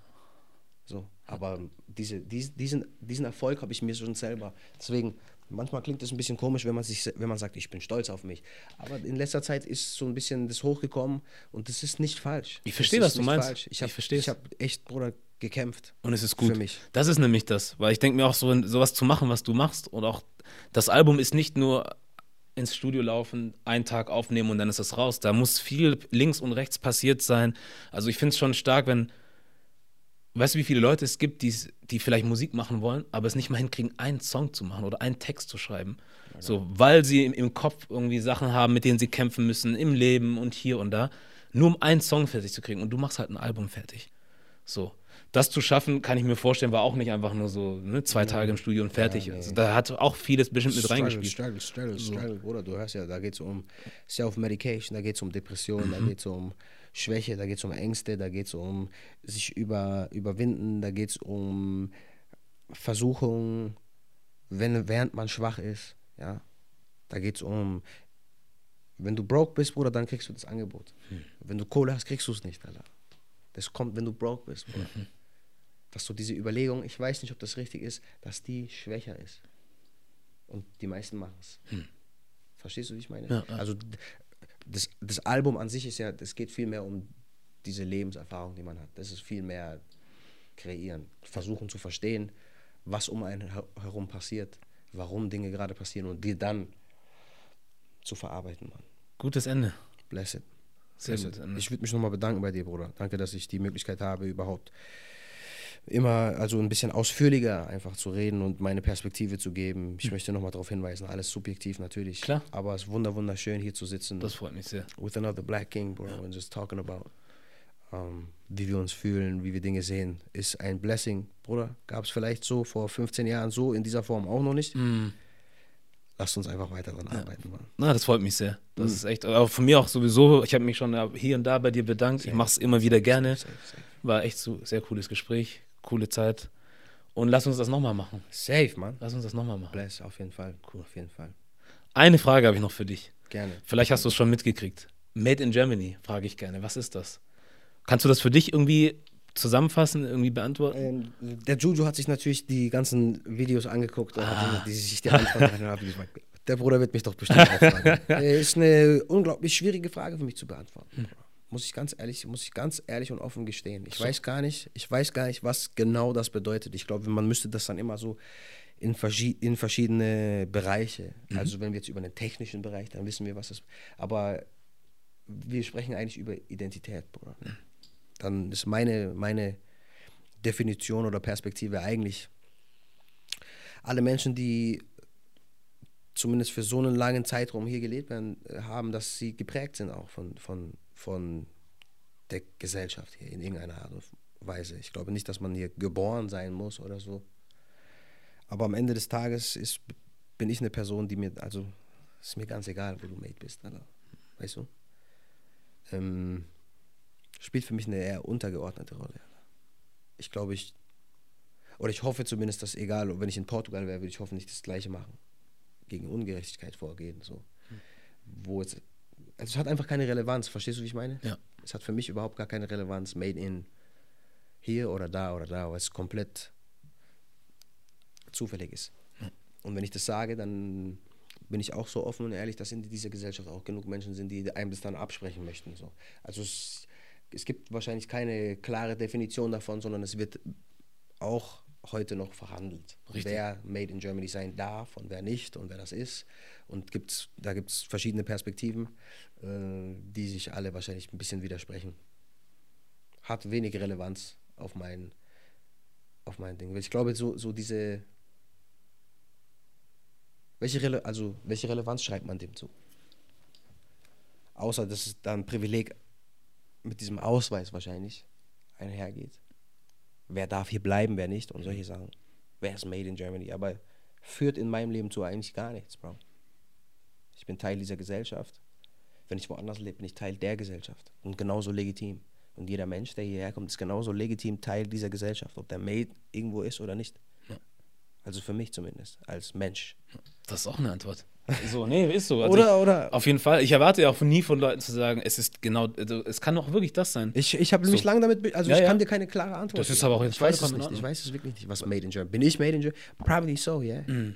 So. Aber diese, dies, diesen, diesen Erfolg habe ich mir schon selber. Deswegen, manchmal klingt es ein bisschen komisch, wenn man, sich, wenn man sagt, ich bin stolz auf mich. Aber in letzter Zeit ist so ein bisschen das hochgekommen und das ist nicht falsch. Ich verstehe, was du meinst. Falsch. Ich Ich habe verstehe es. hab echt, Bruder, gekämpft. Und es ist gut. Für mich. Das ist nämlich das, weil ich denke mir auch so, sowas zu machen, was du machst und auch das Album ist nicht nur ins Studio laufen, einen Tag aufnehmen und dann ist es raus. Da muss viel links und rechts passiert sein. Also ich finde es schon stark, wenn weißt du, wie viele Leute es gibt, die vielleicht Musik machen wollen, aber es nicht mal hinkriegen, einen Song zu machen oder einen Text zu schreiben. So, weil sie im, im Kopf irgendwie Sachen haben, mit denen sie kämpfen müssen, im Leben und hier und da, nur um einen Song fertig zu kriegen. Und du machst halt ein Album fertig. So. Das zu schaffen, kann ich mir vorstellen, war auch nicht einfach nur so ne, zwei Tage im Studio und fertig. nee. also, da hat auch vieles bestimmt mit Struggle, reingespielt. Struggle, struggle, struggle. Bruder, du hörst ja, da geht es um Self-Medication, da geht es um Depression, Mhm. da geht es um Schwäche, da geht es um Ängste, da geht es um sich über, überwinden, da geht es um Versuchung, wenn, während man schwach ist. Ja? Da geht es um, wenn du broke bist, Bruder, dann kriegst du das Angebot. Hm. Wenn du Kohle hast, kriegst du es nicht, Alter. Das kommt, wenn du broke bist, Bruder. Mhm. Dass du diese Überlegung, ich weiß nicht, ob das richtig ist, dass die schwächer ist. Und die meisten machen es. Verstehst du, wie ich meine? Ja, ja. Also das, das Album an sich ist ja, es geht viel mehr um diese Lebenserfahrung, die man hat. Das ist viel mehr kreieren, versuchen zu verstehen, was um einen her- herum passiert, warum Dinge gerade passieren und die dann zu verarbeiten, Mann. Gutes Ende. Bless it. Sehr Bless gut. it. Ich würde mich nochmal bedanken bei dir, Bruder. Danke, dass ich die Möglichkeit habe, überhaupt immer, also ein bisschen ausführlicher einfach zu reden und meine Perspektive zu geben. Ich möchte nochmal darauf hinweisen, alles subjektiv natürlich. Klar. Aber es ist wunder, wunderschön, hier zu sitzen. Das freut mich sehr. with another black king, bro, and just talking about, um, wie wir uns fühlen, wie wir Dinge sehen, ist ein Blessing, Bruder. Gab es vielleicht so vor 15 Jahren so in dieser Form auch noch nicht. Lasst uns einfach weiter daran arbeiten, Mann. Na, das freut mich sehr. Das ist echt, aber von mir auch sowieso, ich habe mich schon hier und da bei dir bedankt. Ich mache es immer wieder gerne. Safe, safe. War echt so sehr cooles Gespräch, coole Zeit. Und lass uns das nochmal machen. Safe, Mann. Lass uns das nochmal machen. Bless, auf jeden Fall. Cool, auf jeden Fall. Eine Frage habe ich noch für dich. Gerne. Vielleicht hast du es schon mitgekriegt. Made in Germany, frage ich gerne. Was ist das? Kannst du das für dich irgendwie zusammenfassen, irgendwie beantworten? Ähm, der Juju hat sich natürlich die ganzen Videos angeguckt, hat die, die sich die Antwort haben. Der Bruder wird mich doch bestimmt <laughs> fragen. Äh, ist eine unglaublich schwierige Frage für mich zu beantworten. Muss ich ganz ehrlich, muss ich ganz ehrlich und offen gestehen. Ich weiß gar nicht, ich weiß gar nicht, was genau das bedeutet. Ich glaube, man müsste das dann immer so in, verschi in verschiedene Bereiche. Also wenn wir jetzt über den technischen Bereich, dann wissen wir, was das. Aber wir sprechen eigentlich über Identität, Bruder. Dann ist meine, meine Definition oder Perspektive eigentlich alle Menschen, die zumindest für so einen langen Zeitraum hier gelebt werden, äh, haben, dass sie geprägt sind auch von, von, von der Gesellschaft hier in irgendeiner Art und Weise. Ich glaube nicht, dass man hier geboren sein muss oder so. Aber am Ende des Tages ist, bin ich eine Person, die mir, also ist mir ganz egal, wo du made bist, Alter. Weißt du? Ähm, spielt für mich eine eher untergeordnete Rolle. Ich glaube, ich, oder ich hoffe zumindest, dass egal, wenn ich in Portugal wäre, würde ich hoffentlich das Gleiche machen. Gegen Ungerechtigkeit vorgehen, so. Wo jetzt, es hat einfach keine Relevanz, verstehst du, wie ich meine? Ja. Es hat für mich überhaupt gar keine Relevanz, made in hier oder da oder da, weil es komplett zufällig ist. Und wenn ich das sage, dann bin ich auch so offen und ehrlich, dass in dieser Gesellschaft auch genug Menschen sind, die einem das dann absprechen möchten. So. Also es, es gibt wahrscheinlich keine klare Definition davon, sondern es wird auch heute noch verhandelt. Richtig. Wer Made in Germany sein darf und wer nicht und wer das ist. Und gibt's, da gibt es verschiedene Perspektiven, äh, die sich alle wahrscheinlich ein bisschen widersprechen. Hat wenig Relevanz auf mein, auf mein Ding. Ich glaube, so, so diese. Welche, Rele also, welche Relevanz schreibt man dem zu? Außer, dass es da ein Privileg mit diesem Ausweis wahrscheinlich einhergeht. Wer darf hier bleiben, wer nicht und solche Sachen. Wer ist made in Germany? Aber führt in meinem Leben zu eigentlich gar nichts, Bro. Ich bin Teil dieser Gesellschaft. Wenn ich woanders lebe, bin ich Teil der Gesellschaft. Und genauso legitim. Und jeder Mensch, der hierher kommt, ist genauso legitim Teil dieser Gesellschaft, ob der made irgendwo ist oder nicht. Also für mich zumindest, als Mensch. Das ist auch eine Antwort. So, nee, ist so. Also Oder- ich, oder- Auf jeden Fall. Ich erwarte ja auch nie von Leuten zu sagen, es ist genau, also es kann doch wirklich das sein. Ich, ich habe mich So. lange damit, also Ja, ich ja. kann dir keine klare Antwort Das ist geben. aber auch jetzt ich weiß es nicht. Ich weiß es wirklich nicht, was made in Germany. Bin ich made in Germany? Probably so, yeah. Mhm.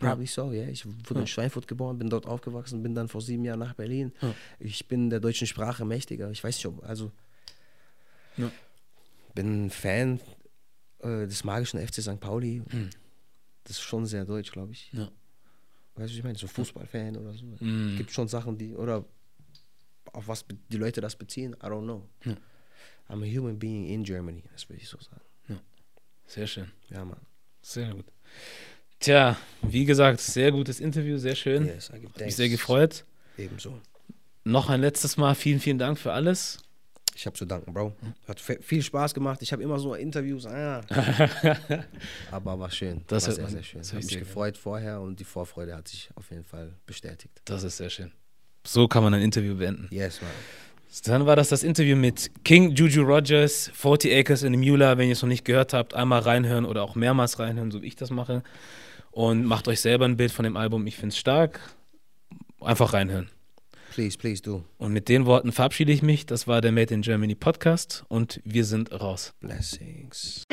Probably so, yeah. Ich wurde in Schweinfurt geboren, bin dort aufgewachsen, bin dann vor sieben Jahren nach Berlin. Ich bin der deutschen Sprache mächtiger. Ich weiß nicht, ob, also Ja. bin Fan äh, des magischen FC St. Pauli. Mhm. Das ist schon sehr deutsch, glaube ich. Ja. Weißt du, ich meine? So Fußballfan oder so. Mhm. Gibt schon Sachen, die, oder auf was die Leute das beziehen, I don't know. Ja. I'm a human being in Germany, das würde ich so sagen. Sehr schön. Ja, Mann. Sehr gut. Tja, wie gesagt, sehr gutes Interview, sehr schön. Yes, give Mich sehr gefreut. Ebenso. Noch ein letztes Mal vielen, vielen Dank für alles. Ich habe zu danken, Bro. Hat viel Spaß gemacht. Ich habe immer so Interviews, ah. <laughs> aber war schön. Das war sehr, man- sehr schön. Ich habe ich mich gefreut vorher und die Vorfreude hat sich auf jeden Fall bestätigt. Das ist sehr schön. So kann man ein Interview beenden. Yes, man. Dann war das das Interview mit King Juju Rogers, 40 Acres in the Mula. Wenn ihr es noch nicht gehört habt, einmal reinhören oder auch mehrmals reinhören, so wie ich das mache. Und macht euch selber ein Bild von dem Album. Ich finde es stark. Einfach reinhören. Please, please do. Und mit den Worten verabschiede ich mich. Das war der Made in Germany Podcast und wir sind raus. Blessings.